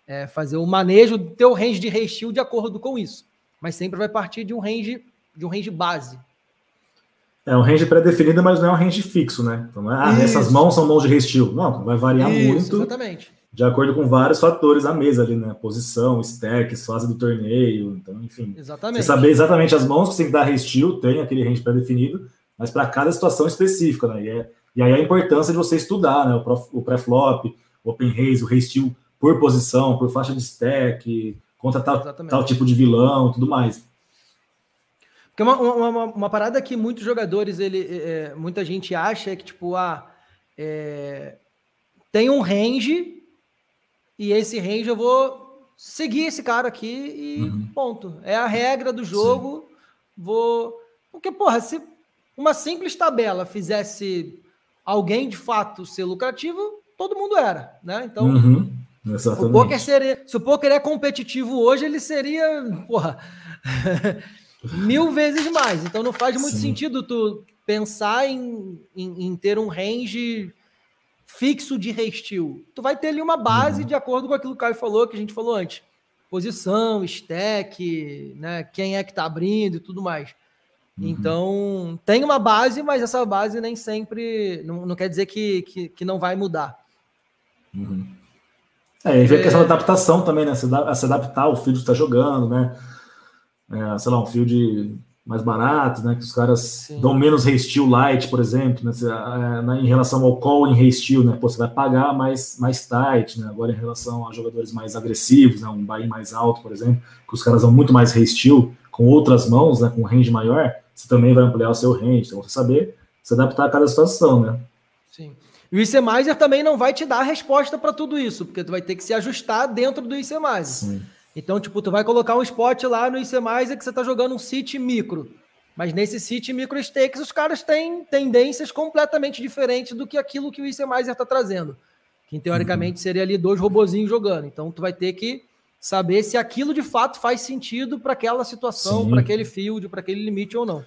é, fazer o manejo do teu range de restil de acordo com isso. Mas sempre vai partir de um range, de um range base. É um range pré-definido, mas não é um range fixo, né? Então, ah, essas mãos são mãos de restil. Não, vai variar isso, muito. Exatamente de acordo com vários fatores da mesa ali, né? Posição, stacks, fase do torneio, então, enfim. Exatamente. Você saber exatamente as mãos que você tem que dar restil, tem aquele range pré-definido, mas para cada situação específica, né? E, é, e, aí a importância de você estudar, né? O, pré-flop, o open raise, o restil por posição, por faixa de stack, contra tal, tal tipo de vilão e tudo mais. Porque uma, uma, uma, parada que muitos jogadores, ele, é, é, muita gente acha é que, tipo, ah, é, tem um range e esse range eu vou seguir esse cara aqui e uhum. ponto. É a regra do jogo. Sim. Vou. Porque, porra, se uma simples tabela fizesse alguém de fato ser lucrativo, todo mundo era, né? Então, uhum. o poker seria, se o poker é competitivo hoje, ele seria, porra, mil vezes mais. Então não faz muito Sim. sentido tu pensar em, em, em, ter um range fixo de restil. Tu vai ter ali uma base uhum. de acordo com aquilo que o Caio falou, que a gente falou antes. Posição, stack, né? Quem é que tá abrindo e tudo mais. Uhum. Então, tem uma base, mas essa base nem sempre. Não, não quer dizer que, que, que, não vai mudar. Uhum. É, e vem a questão da adaptação também, né? Se, se adaptar ao field que está jogando, né? É, sei lá, um field mais barato, né? Que os caras Sim. dão menos resteel light, por exemplo, né? É, em relação ao call em resteel, né? Pô, você vai pagar mais, mais tight, né? Agora em relação a jogadores mais agressivos, né? Um buy mais alto, por exemplo, que os caras dão muito mais resteel com outras mãos, né? Com range maior, você também vai ampliar o seu range. Então você saber se adaptar a cada situação, né? Sim. E o ICMizer também não vai te dar a resposta para tudo isso, porque tu vai ter que se ajustar dentro do ICMizer. Sim. Então, tipo, tu vai colocar um spot lá no IC mais que você tá jogando um City micro. Mas nesse City micro stakes, os caras têm tendências completamente diferentes do que aquilo que o IC está trazendo. Que teoricamente uhum. seria ali dois robozinhos jogando. Então, tu vai ter que saber se aquilo de fato faz sentido para aquela situação, para aquele field, para aquele limite ou não.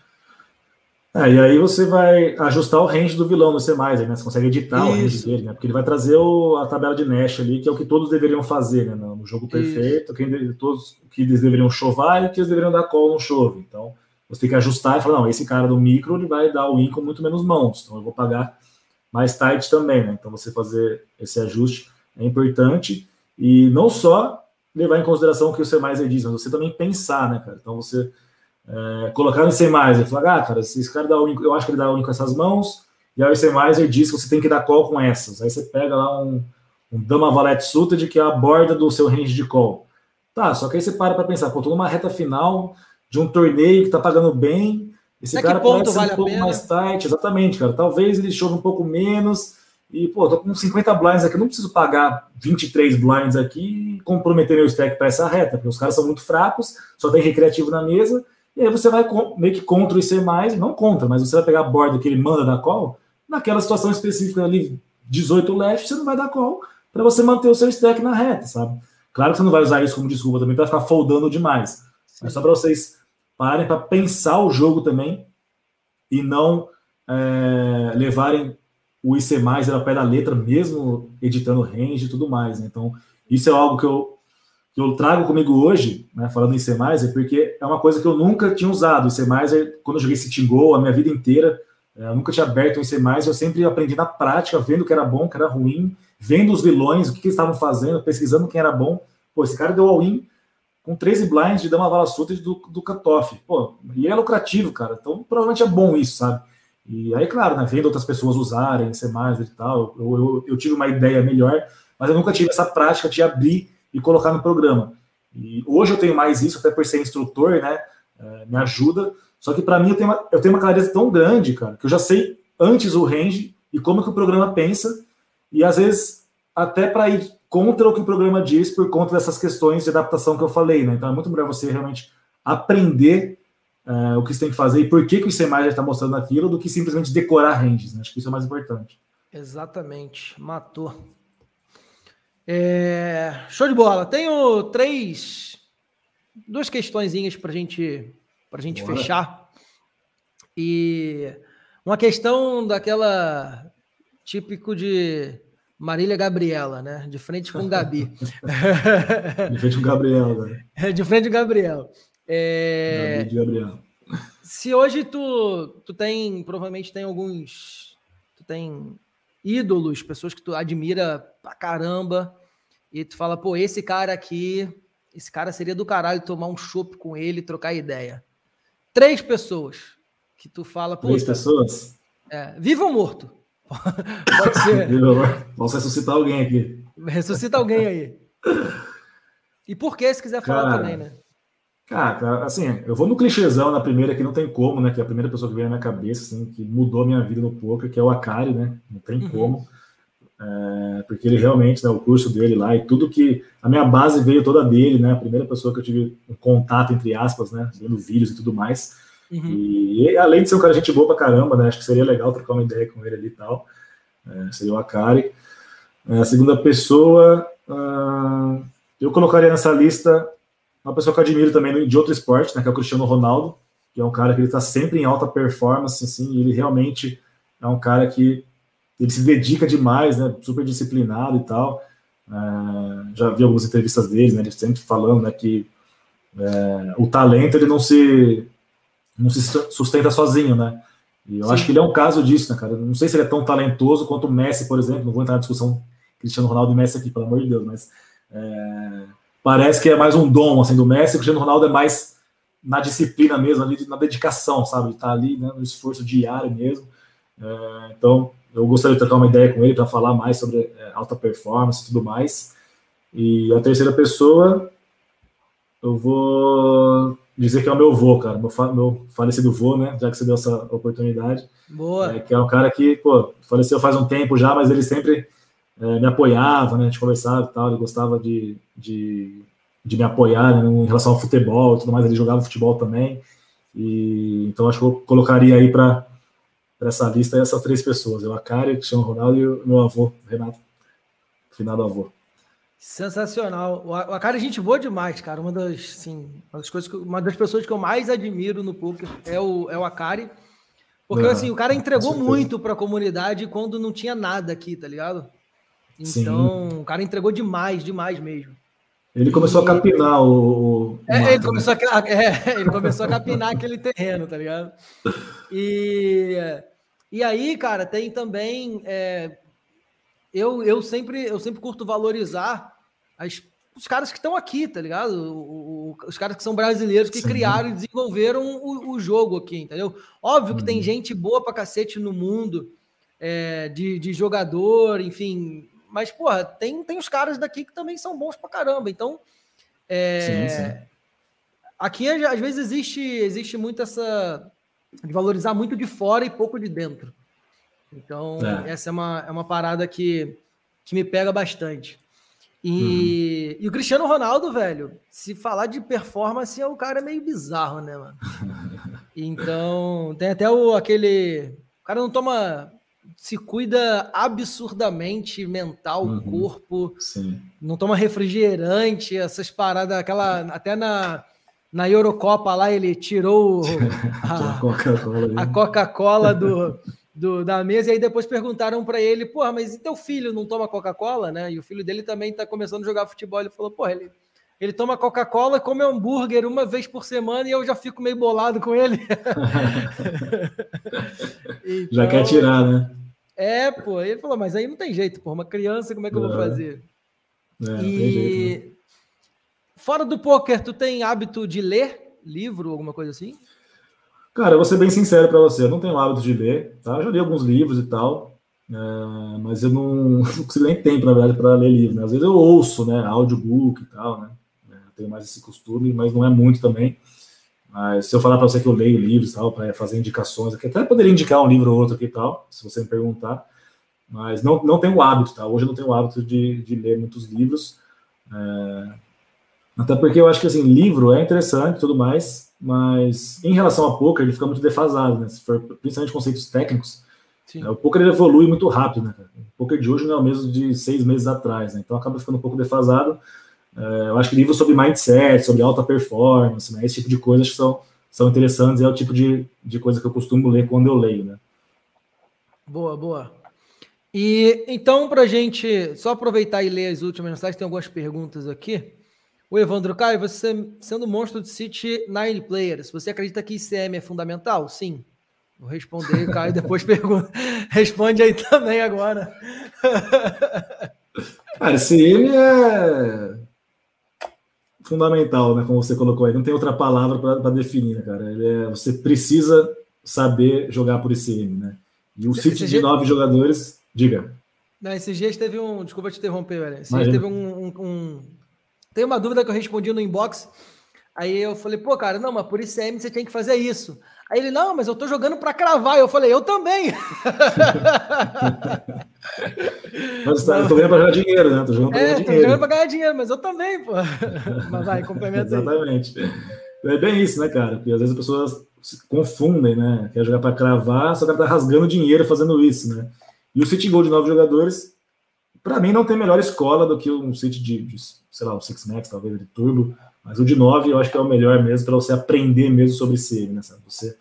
É, e aí você vai ajustar o range do vilão no C+, né? Você consegue editar Isso. o range dele, né? Porque ele vai trazer o, a tabela de Nash ali, que é o que todos deveriam fazer, né? No jogo perfeito, quem, todos que eles deveriam chovar e que eles deveriam dar call no chove. Então, você tem que ajustar e falar, não, esse cara do micro, ele vai dar o win com muito menos mãos, então eu vou pagar mais tight também, né? Então, você fazer esse ajuste é importante e não só levar em consideração o que o C+, diz, mas você também pensar, né, cara? Então, você é, colocar no C+, falar, ah, cara, esse cara dá win, eu acho que ele dá win com essas mãos, e aí o C+, diz que você tem que dar call com essas. Aí você pega lá um, um Dama Valete Suited, que é a borda do seu range de call. Tá, só que aí você para para pensar, pô, tô numa reta final de um torneio que tá pagando bem, esse Até cara pode ser vale um pouco mais tight, exatamente, cara. Talvez ele chove um pouco menos, e, pô, tô com 50 blinds aqui, não preciso pagar 23 blinds aqui e comprometer meu stack para essa reta, porque os caras são muito fracos, só tem recreativo na mesa, e aí você vai meio que contra o IC, não contra, mas você vai pegar a borda que ele manda da call, naquela situação específica ali, 18 left, você não vai dar call para você manter o seu stack na reta, sabe? Claro que você não vai usar isso como desculpa também para ficar foldando demais. Sim. É só para vocês parem para pensar o jogo também e não é, levarem o IC mais ao pé da letra, mesmo editando range e tudo mais. Né? Então, isso é algo que eu que eu trago comigo hoje, né, falando em C+, é porque é uma coisa que eu nunca tinha usado. O C+, quando eu joguei City Go a minha vida inteira, é, eu nunca tinha aberto um C+, eu sempre aprendi na prática, vendo o que era bom, o que era ruim, vendo os vilões, o que, que eles estavam fazendo, pesquisando quem era bom. Pô, esse cara deu all-in com 13 blinds de Dama Vala Sutra do, do cutoff. Pô, e é lucrativo, cara. Então, provavelmente é bom isso, sabe? E aí, claro, né, vendo outras pessoas usarem C+, e tal, eu, eu, eu tive uma ideia melhor, mas eu nunca tive essa prática de abrir e colocar no programa. E hoje eu tenho mais isso, até por ser instrutor, né? É, me ajuda. Só que para mim eu tenho, uma, eu tenho uma clareza tão grande, cara, que eu já sei antes o range e como que o programa pensa, e às vezes até para ir contra o que o programa diz por conta dessas questões de adaptação que eu falei, né? Então é muito melhor você realmente aprender uh, o que você tem que fazer e por que, que o C já está mostrando aquilo do que simplesmente decorar ranges, né? Acho que isso é mais importante. Exatamente, matou. É, show de bola. Tenho três, duas questõezinhas para gente, a gente fechar. E uma questão daquela típico de Marília Gabriela, né? De frente com Gabi. de frente com Gabriela. Né? De frente com Gabriel. É... Gabi Gabriel. Se hoje tu, tu tem, provavelmente tem alguns, tu tem ídolos, pessoas que tu admira pra caramba, e tu fala, pô, esse cara aqui, esse cara seria do caralho tomar um chopp com ele, trocar ideia. Três pessoas que tu fala, pô. Três pessoas? É, vivo ou morto? Pode ser. Vamos ressuscitar alguém aqui. Ressuscita alguém aí. E por que, se quiser falar cara, também, né? Cara, assim, eu vou no clichêzão na primeira que não tem como, né? Que é a primeira pessoa que veio na minha cabeça, assim, que mudou a minha vida no poker, que é o Akari, né? Não tem uhum. como. É, porque ele realmente, né, o curso dele lá e tudo que. A minha base veio toda dele, né? A primeira pessoa que eu tive um contato, entre aspas, né? Vendo vídeos e tudo mais. Uhum. E, e, além de ser um cara gente boa pra caramba, né? Acho que seria legal trocar uma ideia com ele ali e tal. É, seria o Akari. É, a segunda pessoa, uh, eu colocaria nessa lista uma pessoa que eu admiro também de outro esporte, né, que é o Cristiano Ronaldo, que é um cara que ele está sempre em alta performance, assim, e ele realmente é um cara que ele se dedica demais, né, super disciplinado e tal. É, já vi algumas entrevistas dele, né, ele sempre falando, né, que é, o talento ele não se não se sustenta sozinho, né? E eu Sim. acho que ele é um caso disso, né, cara? Não sei se ele é tão talentoso quanto o Messi, por exemplo. Não vou entrar na discussão Cristiano Ronaldo e Messi aqui, pelo amor de Deus, mas é, parece que é mais um dom assim, do Messi, o Cristiano Ronaldo é mais na disciplina mesmo, na dedicação, sabe? Está ali né, no esforço diário mesmo. É, então, eu gostaria de trocar uma ideia com ele para falar mais sobre é, alta performance e tudo mais. E a terceira pessoa, eu vou dizer que é o meu avô, cara, meu, fa meu falecido avô, né? Já que você deu essa oportunidade. Boa. É, que é um cara que, pô, faleceu faz um tempo já, mas ele sempre é, me apoiava, né? A gente conversava e tal, ele gostava de, de, de me apoiar né, em relação ao futebol e tudo mais, ele jogava futebol também. E então acho que eu colocaria aí para essa lista essas três pessoas, eu, a Kari, o Cristiano Ronaldo e o meu avô, Renato, finado avô. Sensacional. O Akari é gente boa demais, cara. Uma das, sim, uma das coisas que, uma das pessoas que eu mais admiro no poker é o, é o Akari. Porque, assim, o cara entregou muito para a comunidade quando não tinha nada aqui, tá ligado? Então, Sim. o cara entregou demais, demais mesmo. Ele começou e... a capinar o. o é, mato, ele, né? começou a, é, ele começou a capinar aquele terreno, tá ligado? E, e aí, cara, tem também. É, eu, eu, sempre, eu sempre curto valorizar as, os caras que estão aqui, tá ligado? O, o, os caras que são brasileiros que Sim. criaram e desenvolveram o, o, jogo aqui, entendeu? Óbvio que hum. tem uhum. gente boa pra cacete no mundo, é, de, de jogador, enfim. Mas, porra, tem, tem os caras daqui que também são bons pra caramba. Então, é, sim, sim. aqui às vezes existe, existe muito essa. De valorizar muito de fora e pouco de dentro. Então, é. essa é uma, é uma parada que, que me pega bastante. E, uhum. e o Cristiano Ronaldo, velho, se falar de performance, é o cara meio bizarro, né, mano? Então, tem até o, aquele. O cara não toma. Se cuida absurdamente mental, uhum. corpo. Sim. Não toma refrigerante, essas paradas, aquela. Até na, na Eurocopa lá, ele tirou a Coca-Cola Coca do do, da mesa, e aí depois perguntaram para ele, porra, mas e teu filho não toma Coca-Cola, né? E o filho dele também tá começando a jogar futebol. Ele falou, porra, ele, ele toma Coca-Cola, come hambúrguer uma vez por semana e eu já fico meio bolado com ele. então, já quer tirar, né? É, pô, ele falou, mas aí não tem jeito, pô, uma criança, como é que eu vou é. fazer? É, e jeito, né? Fora do poker, tu tem hábito de ler livro, alguma coisa assim? Cara, eu vou ser bem sincero para você, eu não tenho hábito de ler, tá? Eu já li alguns livros e tal, é, mas eu não, não consigo nem tempo, na verdade, para ler livro. Né? Às vezes eu ouço, né, audiobook e tal, né? É, eu tenho mais esse costume, mas não é muito também. Mas se eu falar para você que eu leio livros e tal, para fazer indicações aqui, até poderia indicar um livro ou outro aqui e tal, se você me perguntar, mas não, não tenho hábito, tá? Hoje eu não tenho hábito de, de ler muitos livros, é, até porque eu acho que, assim, livro é interessante e tudo mais, mas em relação a poker, ele fica muito defasado, né? Se for, principalmente conceitos técnicos, né? o poker ele evolui muito rápido, né? O poker de hoje não é o mesmo de seis meses atrás, né? Então acaba ficando um pouco defasado. É, eu acho que livros sobre mindset, sobre alta performance, né? Esse tipo de coisas que são, são interessantes e é o tipo de, de coisa que eu costumo ler quando eu leio, né? Boa, boa. E então, para gente só aproveitar e ler as últimas mensagens, tem algumas perguntas aqui. O Evandro Caio, você sendo monstro de City Nine Players, você acredita que ICM é fundamental? Sim. Vou responder, Caio depois pergunta. Responde aí também agora. Cara, ICM é fundamental, né? Como você colocou aí, não tem outra palavra para definir, né, cara? É, você precisa saber jogar por ICM, né? E o City de nove jogadores, diga. Não, esses dias teve um. Desculpa te interromper, velho. Esses dias teve um, um, um tem uma dúvida que eu respondi no inbox. Aí eu falei, pô, cara, não, mas por ICM você tem que fazer isso. Aí ele, não, mas eu tô jogando para cravar. Eu falei, eu também. mas tá, eu tô ganhando para ganhar dinheiro, né? Tô jogando para é, ganhar dinheiro. Tô jogando para ganhar dinheiro, mas eu também, pô. mas vai, complementa Exatamente. É bem isso, né, cara? Porque às vezes as pessoas se confundem, né? Quer jogar para cravar, só que tá rasgando dinheiro fazendo isso, né? E o City Gold de nove jogadores, para mim, não tem melhor escola do que um City de, de sei lá, o Six Max, talvez, de turbo, mas o de 9 eu acho que é o melhor mesmo para você aprender mesmo sobre CM, né? Sabe? Você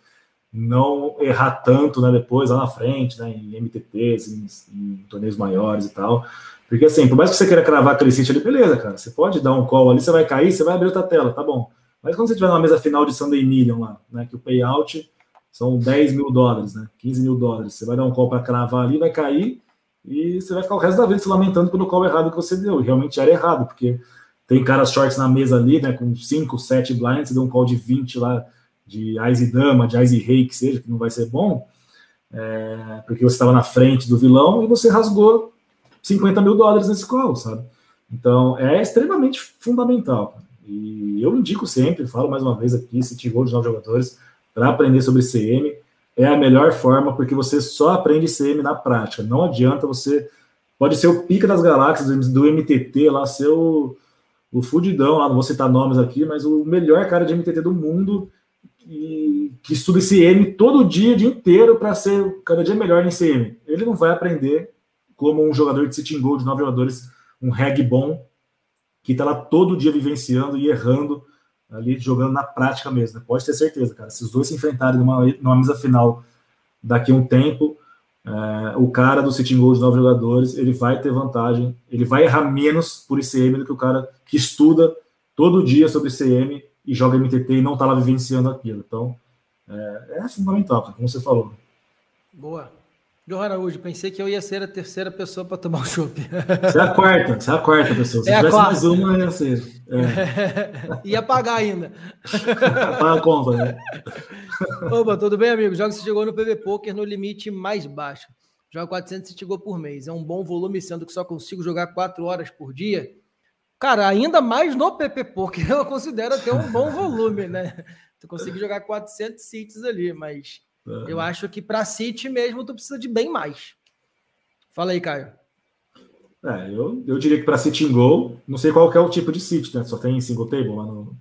não errar tanto né, depois, lá na frente, né, em MTTs, em, em, torneios maiores e tal. Porque assim, por mais que você queira cravar aquele sítio ali, beleza, cara. Você pode dar um call ali, você vai cair, você vai abrir outra tela, tá bom. Mas quando você tiver numa mesa final de Sunday Million lá, né, que o payout são 10 mil dólares, né, 15 mil dólares, você vai dar um call para cravar ali, vai cair, e você vai ficar o resto da vida se lamentando pelo call errado que você deu. E realmente era errado, porque tem caras shorts na mesa ali, né, com 5, 7 blinds, você deu um call de 20 lá, de Ais e Dama, de Ais e Rei, que seja, que não vai ser bom, é, porque você estava na frente do vilão e você rasgou 50 mil dólares nesse call, sabe? Então, é extremamente fundamental. E eu indico sempre, falo mais uma vez aqui, se tiver de novos jogadores, para aprender sobre CM, é a melhor forma, porque você só aprende CM na prática. Não adianta você. Pode ser o pica das galáxias do MTT, lá, ser o, o fudidão, lá, não vou citar nomes aqui, mas o melhor cara de MTT do mundo que, que estuda CM todo dia, dia inteiro, para ser cada dia melhor em CM. Ele não vai aprender como um jogador de sitting goal de nove jogadores, um reg bom, que está lá todo dia vivenciando e errando ali jogando na prática mesmo. Né? Pode ter certeza, cara. Se os dois se enfrentarem numa, numa mesa final daqui a um tempo, é, o cara do sitting goal de nove jogadores, ele vai ter vantagem, ele vai errar menos por ICM do que o cara que estuda todo dia sobre ICM e joga MTT e não está lá vivenciando aquilo. Então, é, é fundamental, como você falou. Boa. João Araújo, pensei que eu ia ser a terceira pessoa para tomar o chopp. Você é a quarta, você é a quarta pessoa. Se é tivesse mais uma, ia ser. É. ia pagar ainda. Paga a conta, né? Opa, tudo bem, amigo? Joga se chegou no PV Poker no limite mais baixo. Joga 400 se chegou por mês. É um bom volume, sendo que só consigo jogar 4 horas por dia. Cara, ainda mais no PP Poker, eu considero ter um bom volume, né? Tu consegue jogar 400 seats ali, mas Uhum. Eu acho que para City mesmo tu precisa de bem mais. Fala aí, Caio. É, eu, eu diria que para City em Goal, não sei qual é o tipo de City, né? Só tem single table lá no,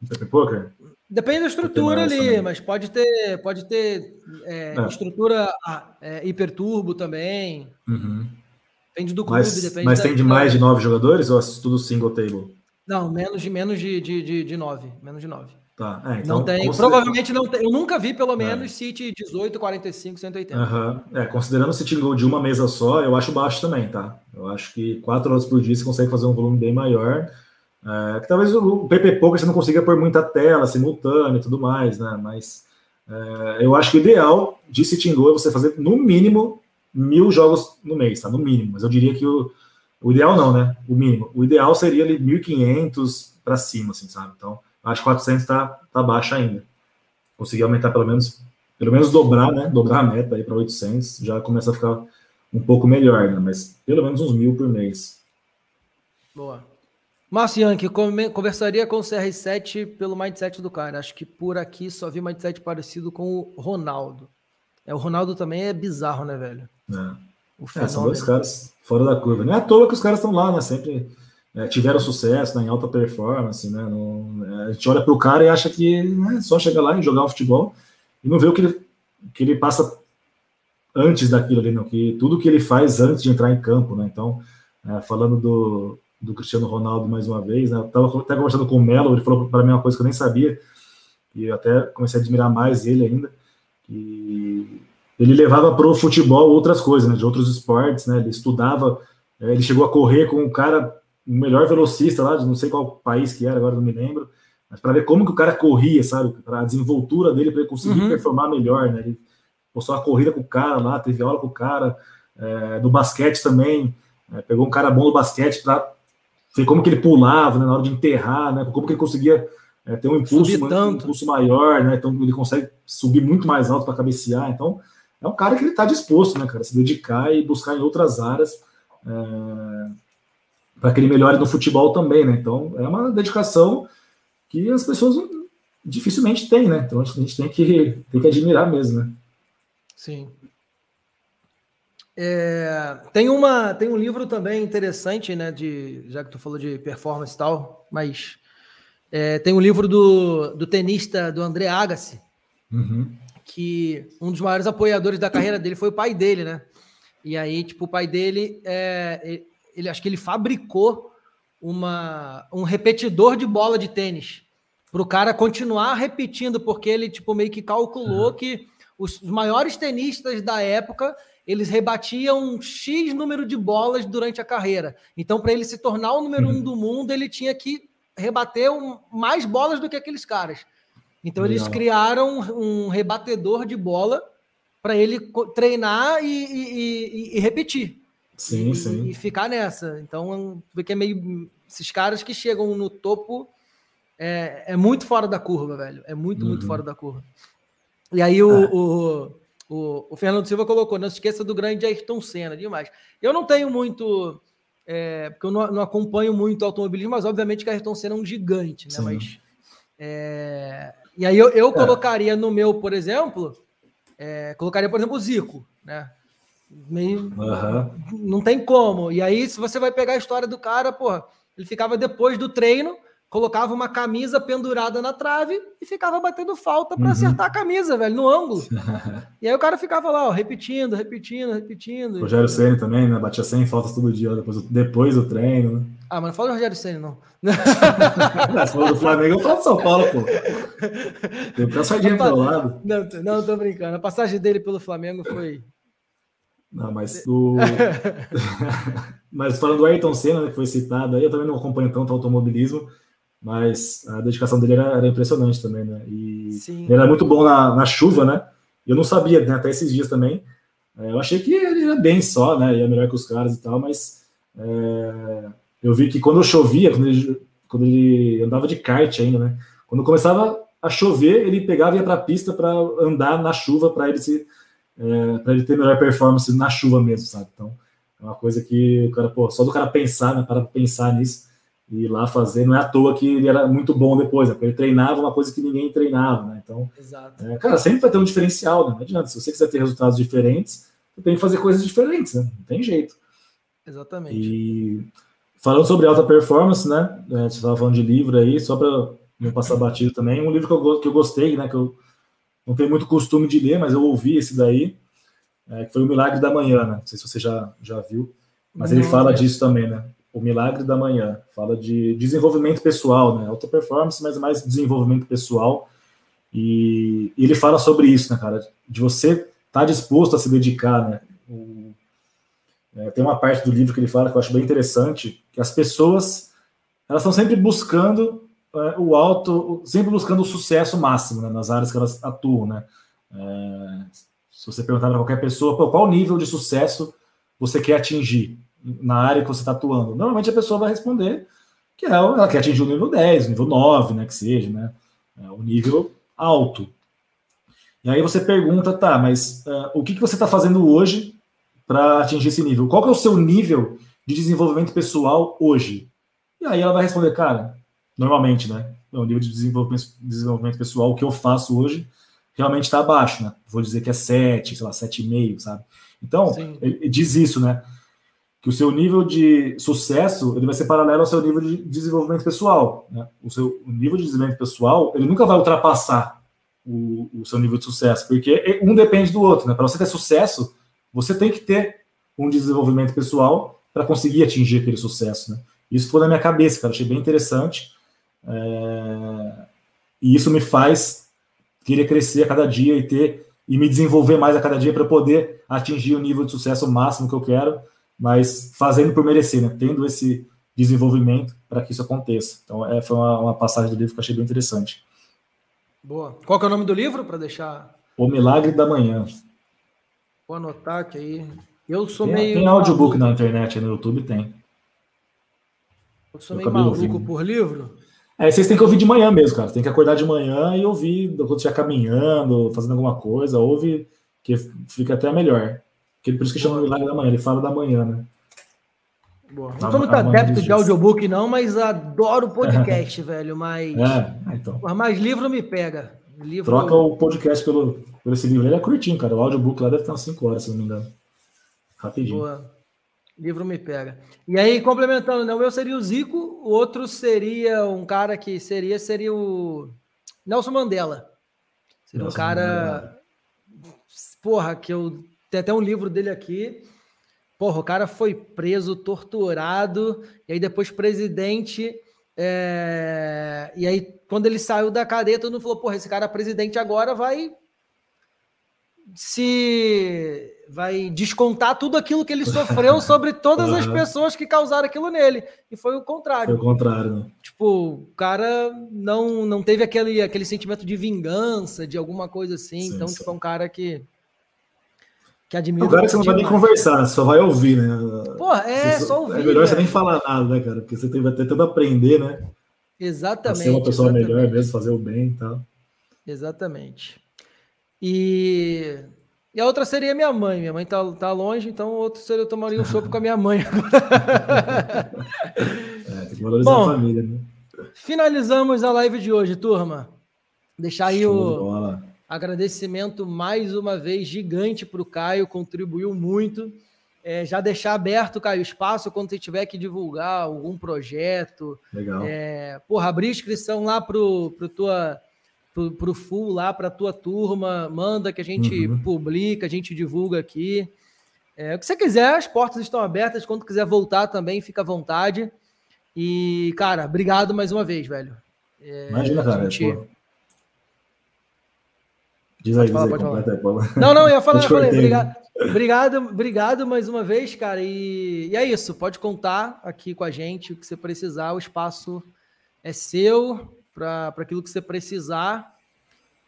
no PP Poker? Depende da estrutura ali, também. mas pode ter, pode ter é, é. estrutura é, hiperturbo também. Uhum. Depende do clube, mas, depende Mas tem de mais de nove jogadores ou é tudo single table? Não, menos de menos de, de, de, de nove. Menos de nove. Tá. É, então, não tem, provavelmente não tem. Eu nunca vi pelo é. menos é. City 18, 45, 180. Uhum. É, considerando o City Goal de uma mesa só, eu acho baixo também, tá? Eu acho que 4 horas por dia você consegue fazer um volume bem maior. É, que talvez o PP Poker você não consiga pôr muita tela simultânea e tudo mais, né? Mas é, eu acho que o ideal de City Goal é você fazer no mínimo mil jogos no mês, tá? No mínimo. Mas eu diria que o, o ideal não, né? O mínimo. O ideal seria ali 1.500 para cima, assim, sabe? Então Acho que 400 está tá baixo ainda. Conseguir aumentar pelo menos, pelo menos dobrar, né? Dobrar a meta aí para 800, já começa a ficar um pouco melhor, né? Mas pelo menos uns mil por mês. Boa. Márcio Yankee, conversaria com o CR7 pelo mindset do cara. Acho que por aqui só vi mindset parecido com o Ronaldo. É, o Ronaldo também é bizarro, né, velho? É. é são dois caras fora da curva. Não é à toa que os caras estão lá, né? Sempre é, tiveram sucesso né, em alta performance, né? É, a gente olha para o cara e acha que né, só chegar lá e jogar um futebol e não vê o que ele, que ele passa antes daquilo ali, não, que tudo que ele faz antes de entrar em campo, né? Então, é, falando do, do Cristiano Ronaldo mais uma vez, né? Eu estava até conversando com o Melo, ele falou para mim uma coisa que eu nem sabia, e eu até comecei a admirar mais ele ainda, que ele levava para o futebol outras coisas, né? De outros esportes, né? Ele estudava, é, ele chegou a correr com um cara o melhor velocista lá, de não sei qual país que era, agora não me lembro, mas para ver como que o cara corria, sabe? Para a desenvoltura dele, para ele conseguir uhum. performar melhor, né? Ele postou uma corrida com o cara lá, teve aula com o cara, é, do basquete também, é, pegou um cara bom do basquete para ver como que ele pulava né, na hora de enterrar, né? Como que ele conseguia é, ter um impulso, um impulso maior, né? Então ele consegue subir muito mais alto para cabecear. Então é um cara que ele está disposto, né, cara, se dedicar e buscar em outras áreas. É, para que ele melhore no futebol também, né? Então é uma dedicação que as pessoas dificilmente têm, né? Então a gente tem que, tem que admirar mesmo, né? Sim. É, tem, uma, tem um livro também interessante, né? De, já que tu falou de performance e tal, mas é, tem um livro do, do tenista do André Agassi, uhum. que um dos maiores apoiadores da carreira dele foi o pai dele, né? E aí, tipo, o pai dele é, ele acho que ele fabricou uma, um repetidor de bola de tênis para o cara continuar repetindo, porque ele tipo meio que calculou uhum. que os, os maiores tenistas da época eles rebatiam um X número de bolas durante a carreira. Então, para ele se tornar o número uhum. um do mundo, ele tinha que rebater um, mais bolas do que aqueles caras. Então, Legal. eles criaram um, um rebatedor de bola para ele treinar e, e, e, e, repetir. Sim, e, sim. E ficar nessa. Então, vê que é meio. Esses caras que chegam no topo é, é muito fora da curva, velho. É muito, uhum. muito fora da curva. E aí o, é. o, o, o, Fernando Silva colocou: não se esqueça do grande Ayrton Senna, demais. Eu não tenho muito. É, porque eu não, não, acompanho muito automobilismo, mas obviamente que Ayrton Senna é um gigante, né? Sim. Mas. É, e aí eu, eu é. colocaria no meu, por exemplo, é, colocaria, por exemplo, o Zico, né? Meio, uhum. Não tem como. E aí, se você vai pegar a história do cara, porra, ele ficava depois do treino, colocava uma camisa pendurada na trave e ficava batendo falta para uhum. acertar a camisa, velho, no ângulo. e aí o cara ficava lá, ó, repetindo, repetindo, repetindo. Rogério Senna também, né? Batia 100 faltas todo dia depois, depois do treino, né? Ah, mas não fala do Rogério Senna, não. Se for do Flamengo, eu falo do São Paulo, pô. Tem que sardinha pro lado. Não, não, tô brincando. A passagem dele pelo Flamengo foi. Não, mas o. mas falando do Ayrton Senna, né, que foi citado aí, eu também não acompanho tanto automobilismo, mas a dedicação dele era, era impressionante também, né? E Sim. ele era muito bom na, na chuva, né? Eu não sabia, né, até esses dias também. É, eu achei que ele era bem só, né? Ia melhor que os caras e tal, mas é, eu vi que quando chovia, quando ele, quando ele andava de kart ainda, né? Quando começava a chover, ele pegava e ia para a pista para andar na chuva para ele se é, para ele ter melhor performance na chuva mesmo, sabe? Então é uma coisa que o cara, pô, só do cara pensar, né? Para pensar nisso e ir lá fazer, não é à toa que ele era muito bom depois, né? Porque ele treinava uma coisa que ninguém treinava, né? Então, é, cara, sempre vai ter um diferencial, né? Não adianta. Se você quiser ter resultados diferentes, você tem que fazer coisas diferentes, né? Não tem jeito. Exatamente. E Falando sobre alta performance, né? É, você estava falando de livro aí, só para não passar batido também. Um livro que eu, que eu gostei, né? Que eu não tenho muito costume de ler, mas eu ouvi esse daí, é, que foi O Milagre da Manhã, né? Não sei se você já, já viu, mas ele fala é. disso também, né? O Milagre da Manhã. Fala de desenvolvimento pessoal, né? Alta performance, mas mais desenvolvimento pessoal. E, e ele fala sobre isso, né, cara? De você estar tá disposto a se dedicar, né? O, é, tem uma parte do livro que ele fala que eu acho bem interessante, que as pessoas elas estão sempre buscando o alto, sempre buscando o sucesso máximo né, nas áreas que elas atuam, né? É, se você perguntar para qualquer pessoa, qual nível de sucesso você quer atingir na área que você está atuando, normalmente a pessoa vai responder que ela, ela quer atingir o nível 10, o nível 9, né, que seja, né? É, o nível alto. E aí você pergunta, tá, mas uh, o que, que você está fazendo hoje para atingir esse nível? Qual que é o seu nível de desenvolvimento pessoal hoje? E aí ela vai responder, cara, normalmente, né? O nível de desenvolvimento, desenvolvimento pessoal que eu faço hoje realmente está abaixo, né? Vou dizer que é 7, sei lá, 7,5, sabe? Então, ele diz isso, né? Que o seu nível de sucesso ele vai ser paralelo ao seu nível de desenvolvimento pessoal. Né? O seu o nível de desenvolvimento pessoal ele nunca vai ultrapassar o, o seu nível de sucesso, porque um depende do outro. Né? Para você ter sucesso, você tem que ter um desenvolvimento pessoal para conseguir atingir aquele sucesso. Né? Isso foi na minha cabeça, cara, achei bem interessante. É... E isso me faz querer crescer a cada dia e ter e me desenvolver mais a cada dia para poder atingir o nível de sucesso máximo que eu quero, mas fazendo por merecer, né? tendo esse desenvolvimento para que isso aconteça. Então, é, foi uma, uma, passagem do livro que eu achei bem interessante. Boa. Qual é o nome do livro para deixar? O Milagre da Manhã. Vou anotar aqui aí. Eu sou tem, meio. Tem audiobook na internet, no YouTube tem. Eu sou meio maluco por livro. É, vocês têm que ouvir de manhã mesmo, cara. Tem que acordar de manhã e ouvir quando estiver caminhando, fazendo alguma coisa, ouve, que fica até melhor. Por isso que chama Milagre da Manhã, ele fala da manhã, né? Boa. Não sou muito adepto de audiobook, não, mas adoro podcast, velho. Mas, é, então. mas livro me pega. Livro... Troca o podcast pelo, por esse livro. Ele é curtinho, cara. O audiobook lá deve estar umas 5 horas, se não me engano. Rapidinho. Boa. Livro me pega. E aí, complementando, né? O meu seria o Zico, o outro seria um cara que seria, seria o Nelson Mandela. Seria Nelson um cara. Mandela. Porra, que eu. Tem até um livro dele aqui. Porra, o cara foi preso, torturado, e aí depois presidente. É... E aí, quando ele saiu da cadeia, todo mundo falou: porra, esse cara é presidente agora vai se vai descontar tudo aquilo que ele sofreu sobre todas uhum. as pessoas que causaram aquilo nele. E foi o contrário. Foi o contrário, né? Tipo, o cara não, não teve aquele, aquele sentimento de vingança, de alguma coisa assim. Sim, então, sim. tipo, é um cara que. Que admira. Cara que você não vai nem conversar, só vai ouvir, né? Porra, é você, só ouvir. É melhor você nem falar nada, né, cara? Porque você tem, vai tentando aprender, né? Exatamente. A ser uma pessoa exatamente. melhor mesmo, fazer o bem e tal. Exatamente. E, e a outra seria minha mãe. Minha mãe tá, tá longe, então o outro seria eu tomaria um chopp com a minha mãe. é, tem que valorizar Bom, a família, né? Finalizamos a live de hoje, turma. Deixar aí Show o agradecimento mais uma vez gigante para o Caio, contribuiu muito. É, já deixar aberto, Caio, espaço quando você tiver que divulgar algum projeto. Legal. É, porra, abrir inscrição lá pro, pro tua pro, pro full lá para tua turma, manda que a gente uhum. publica, a gente divulga aqui. É, o que você quiser, as portas estão abertas. Quando quiser voltar também, fica à vontade. E, cara, obrigado mais uma vez, velho. É, Imagina, cara. Gente... Diz aí, falar, diz aí, completa, Não, não, eu ia falar, eu falei, obrigado, obrigado, obrigado mais uma vez, cara. E, e, é isso, pode contar aqui com a gente o que você precisar, o espaço é seu para aquilo que você precisar.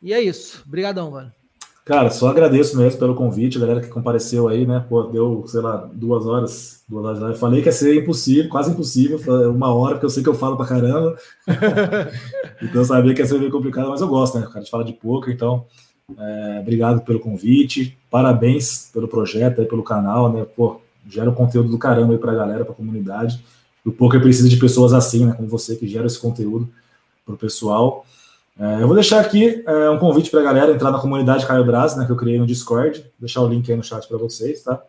E é isso. Obrigadão, mano. Cara, só agradeço mesmo pelo convite, a galera que compareceu aí, né? Pô, deu, sei lá, duas horas, duas horas. Eu falei que ia ser impossível, quase impossível, uma hora, porque eu sei que eu falo pra caramba. então eu sabia que ia ser meio complicado, mas eu gosto, né? O cara de fala de pouco, então é, obrigado pelo convite, parabéns pelo projeto aí, pelo canal, né? Pô, gera um conteúdo do caramba aí pra galera, pra comunidade. O poker precisa de pessoas assim, né? Como você, que gera esse conteúdo pro pessoal. É, eu vou deixar aqui é, um convite para a galera entrar na comunidade Caio Braz, né, que eu criei no Discord. Vou deixar o link aí no chat para vocês, tá?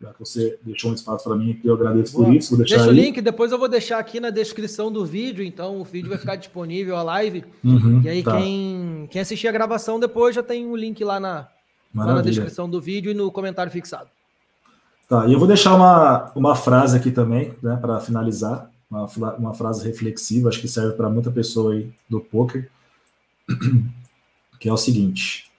Já que você deixou um espaço para mim, eu agradeço por isso. Vou deixar Deixa aí. o link, depois eu vou deixar aqui na descrição do vídeo, então o vídeo vai ficar disponível, a live. Uhum, e aí, tá. quem, quem assistir a gravação depois já tem o um link lá na, lá na descrição do vídeo e no comentário fixado. Tá, e eu vou deixar uma, uma frase aqui também, né, para finalizar. Uma, uma frase reflexiva, acho que serve para muita pessoa aí do poker que é o seguinte.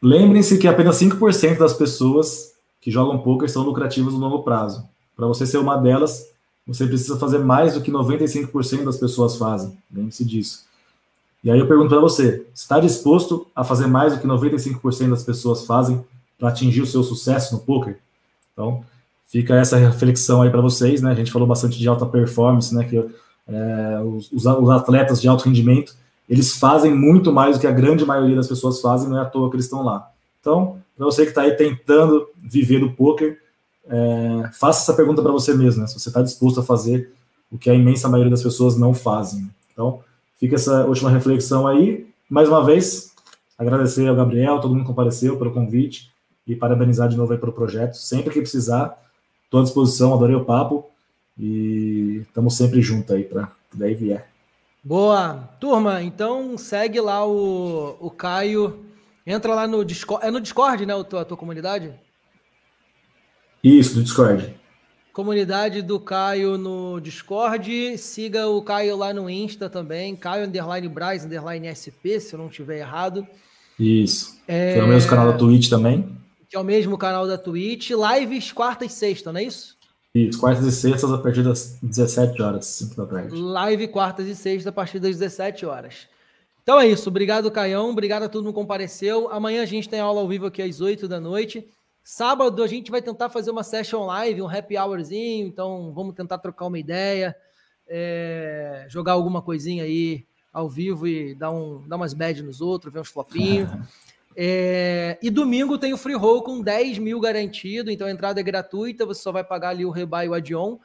Lembrem-se que apenas 5% das pessoas que jogam poker são lucrativas no longo prazo. Para você ser uma delas, você precisa fazer mais do que 95% das pessoas fazem. Lembre-se disso. E aí eu pergunto para você, está disposto a fazer mais do que 95% das pessoas fazem para atingir o seu sucesso no poker? Então, fica essa reflexão aí para vocês, né? A gente falou bastante de alta performance, né? Que é, os, os, atletas de alto rendimento, eles fazem muito mais do que a grande maioria das pessoas fazem, não é à toa que eles estão lá. Então, para você que está aí tentando viver do poker, é, faça essa pergunta para você mesmo, né? Se você está disposto a fazer o que a imensa maioria das pessoas não fazem. Então, fica essa última reflexão aí. Mais uma vez, agradecer ao Gabriel, todo mundo compareceu pelo convite e parabenizar de novo aí pelo projeto. Sempre que precisar, estou à disposição, adorei o papo. E estamos sempre juntos aí para daí vier. Boa. Turma, então segue lá o, o Caio. Entra lá no Discord. É no Discord, né? A tua, a tua comunidade? Isso, no Discord. Comunidade do Caio no Discord. Siga o Caio lá no Insta também. Caio Underline Braz, Underline SP, se eu não estiver errado. Isso. É... Que é o mesmo canal da Twitch também. Que é o mesmo canal da Twitch. Lives quarta e sexta, não é isso? Isso, quartas e sextas a partir das 17 horas, 5 da tarde. Live quartas e sextas a partir das 17 horas. Então é isso. Obrigado, Caião. Obrigado a todo mundo que compareceu. Amanhã a gente tem aula ao vivo aqui às 8 da noite. Sábado a gente vai tentar fazer uma session live, um happy hourzinho. Então vamos tentar trocar uma ideia, é, jogar alguma coisinha aí ao vivo e dar, um, dar umas bad nos outros, ver uns flopinhos. É, e domingo tem o free roll com 10 mil garantido, então a entrada é gratuita, você só vai pagar ali o rebuy e o adion.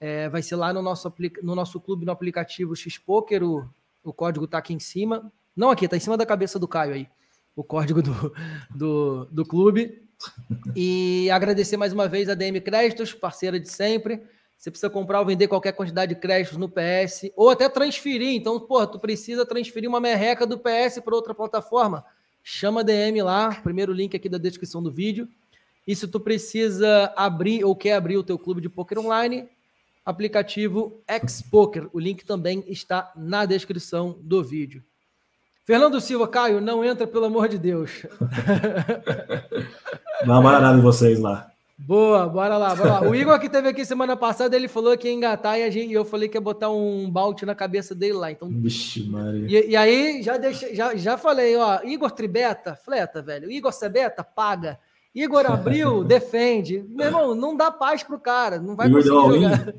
É, vai ser lá no nosso, no nosso clube, no aplicativo Xpoker, o, o código tá aqui em cima. Não aqui, tá em cima da cabeça do Caio aí, o código do, do, do clube. E agradecer mais uma vez a DM Créditos, parceira de sempre. Você precisa comprar ou vender qualquer quantidade de créditos no PS, ou até transferir. Então, porra, tu precisa transferir uma merreca do PS para outra plataforma chama a DM lá, primeiro link aqui da descrição do vídeo. E se tu precisa abrir ou quer abrir o teu clube de poker online, aplicativo Xpoker. O link também está na descrição do vídeo. Fernando Silva, Caio, não entra, pelo amor de Deus. Dá uma baralhada em vocês lá. Boa, bora lá, bora lá. O Igor que teve aqui semana passada, ele falou que ia engatar e a gente, eu falei que ia botar um balde na cabeça dele lá. Então, Vixe, Maria. E, e, aí já, deixei, já, já falei, ó, Igor Tribeta, fleta, velho. Igor Cebeta, paga. Igor Abril, defende. Meu irmão, não dá paz pro cara, não vai Igor conseguir jogar.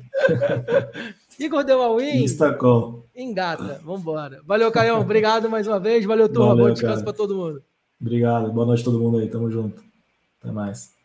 Igor deu a win. Instacol. Engata, vambora. Valeu, Caião, obrigado mais uma vez. Valeu, turma, Valeu, bom descanso para todo mundo. Obrigado, boa noite a todo mundo aí, tamo junto. Até mais.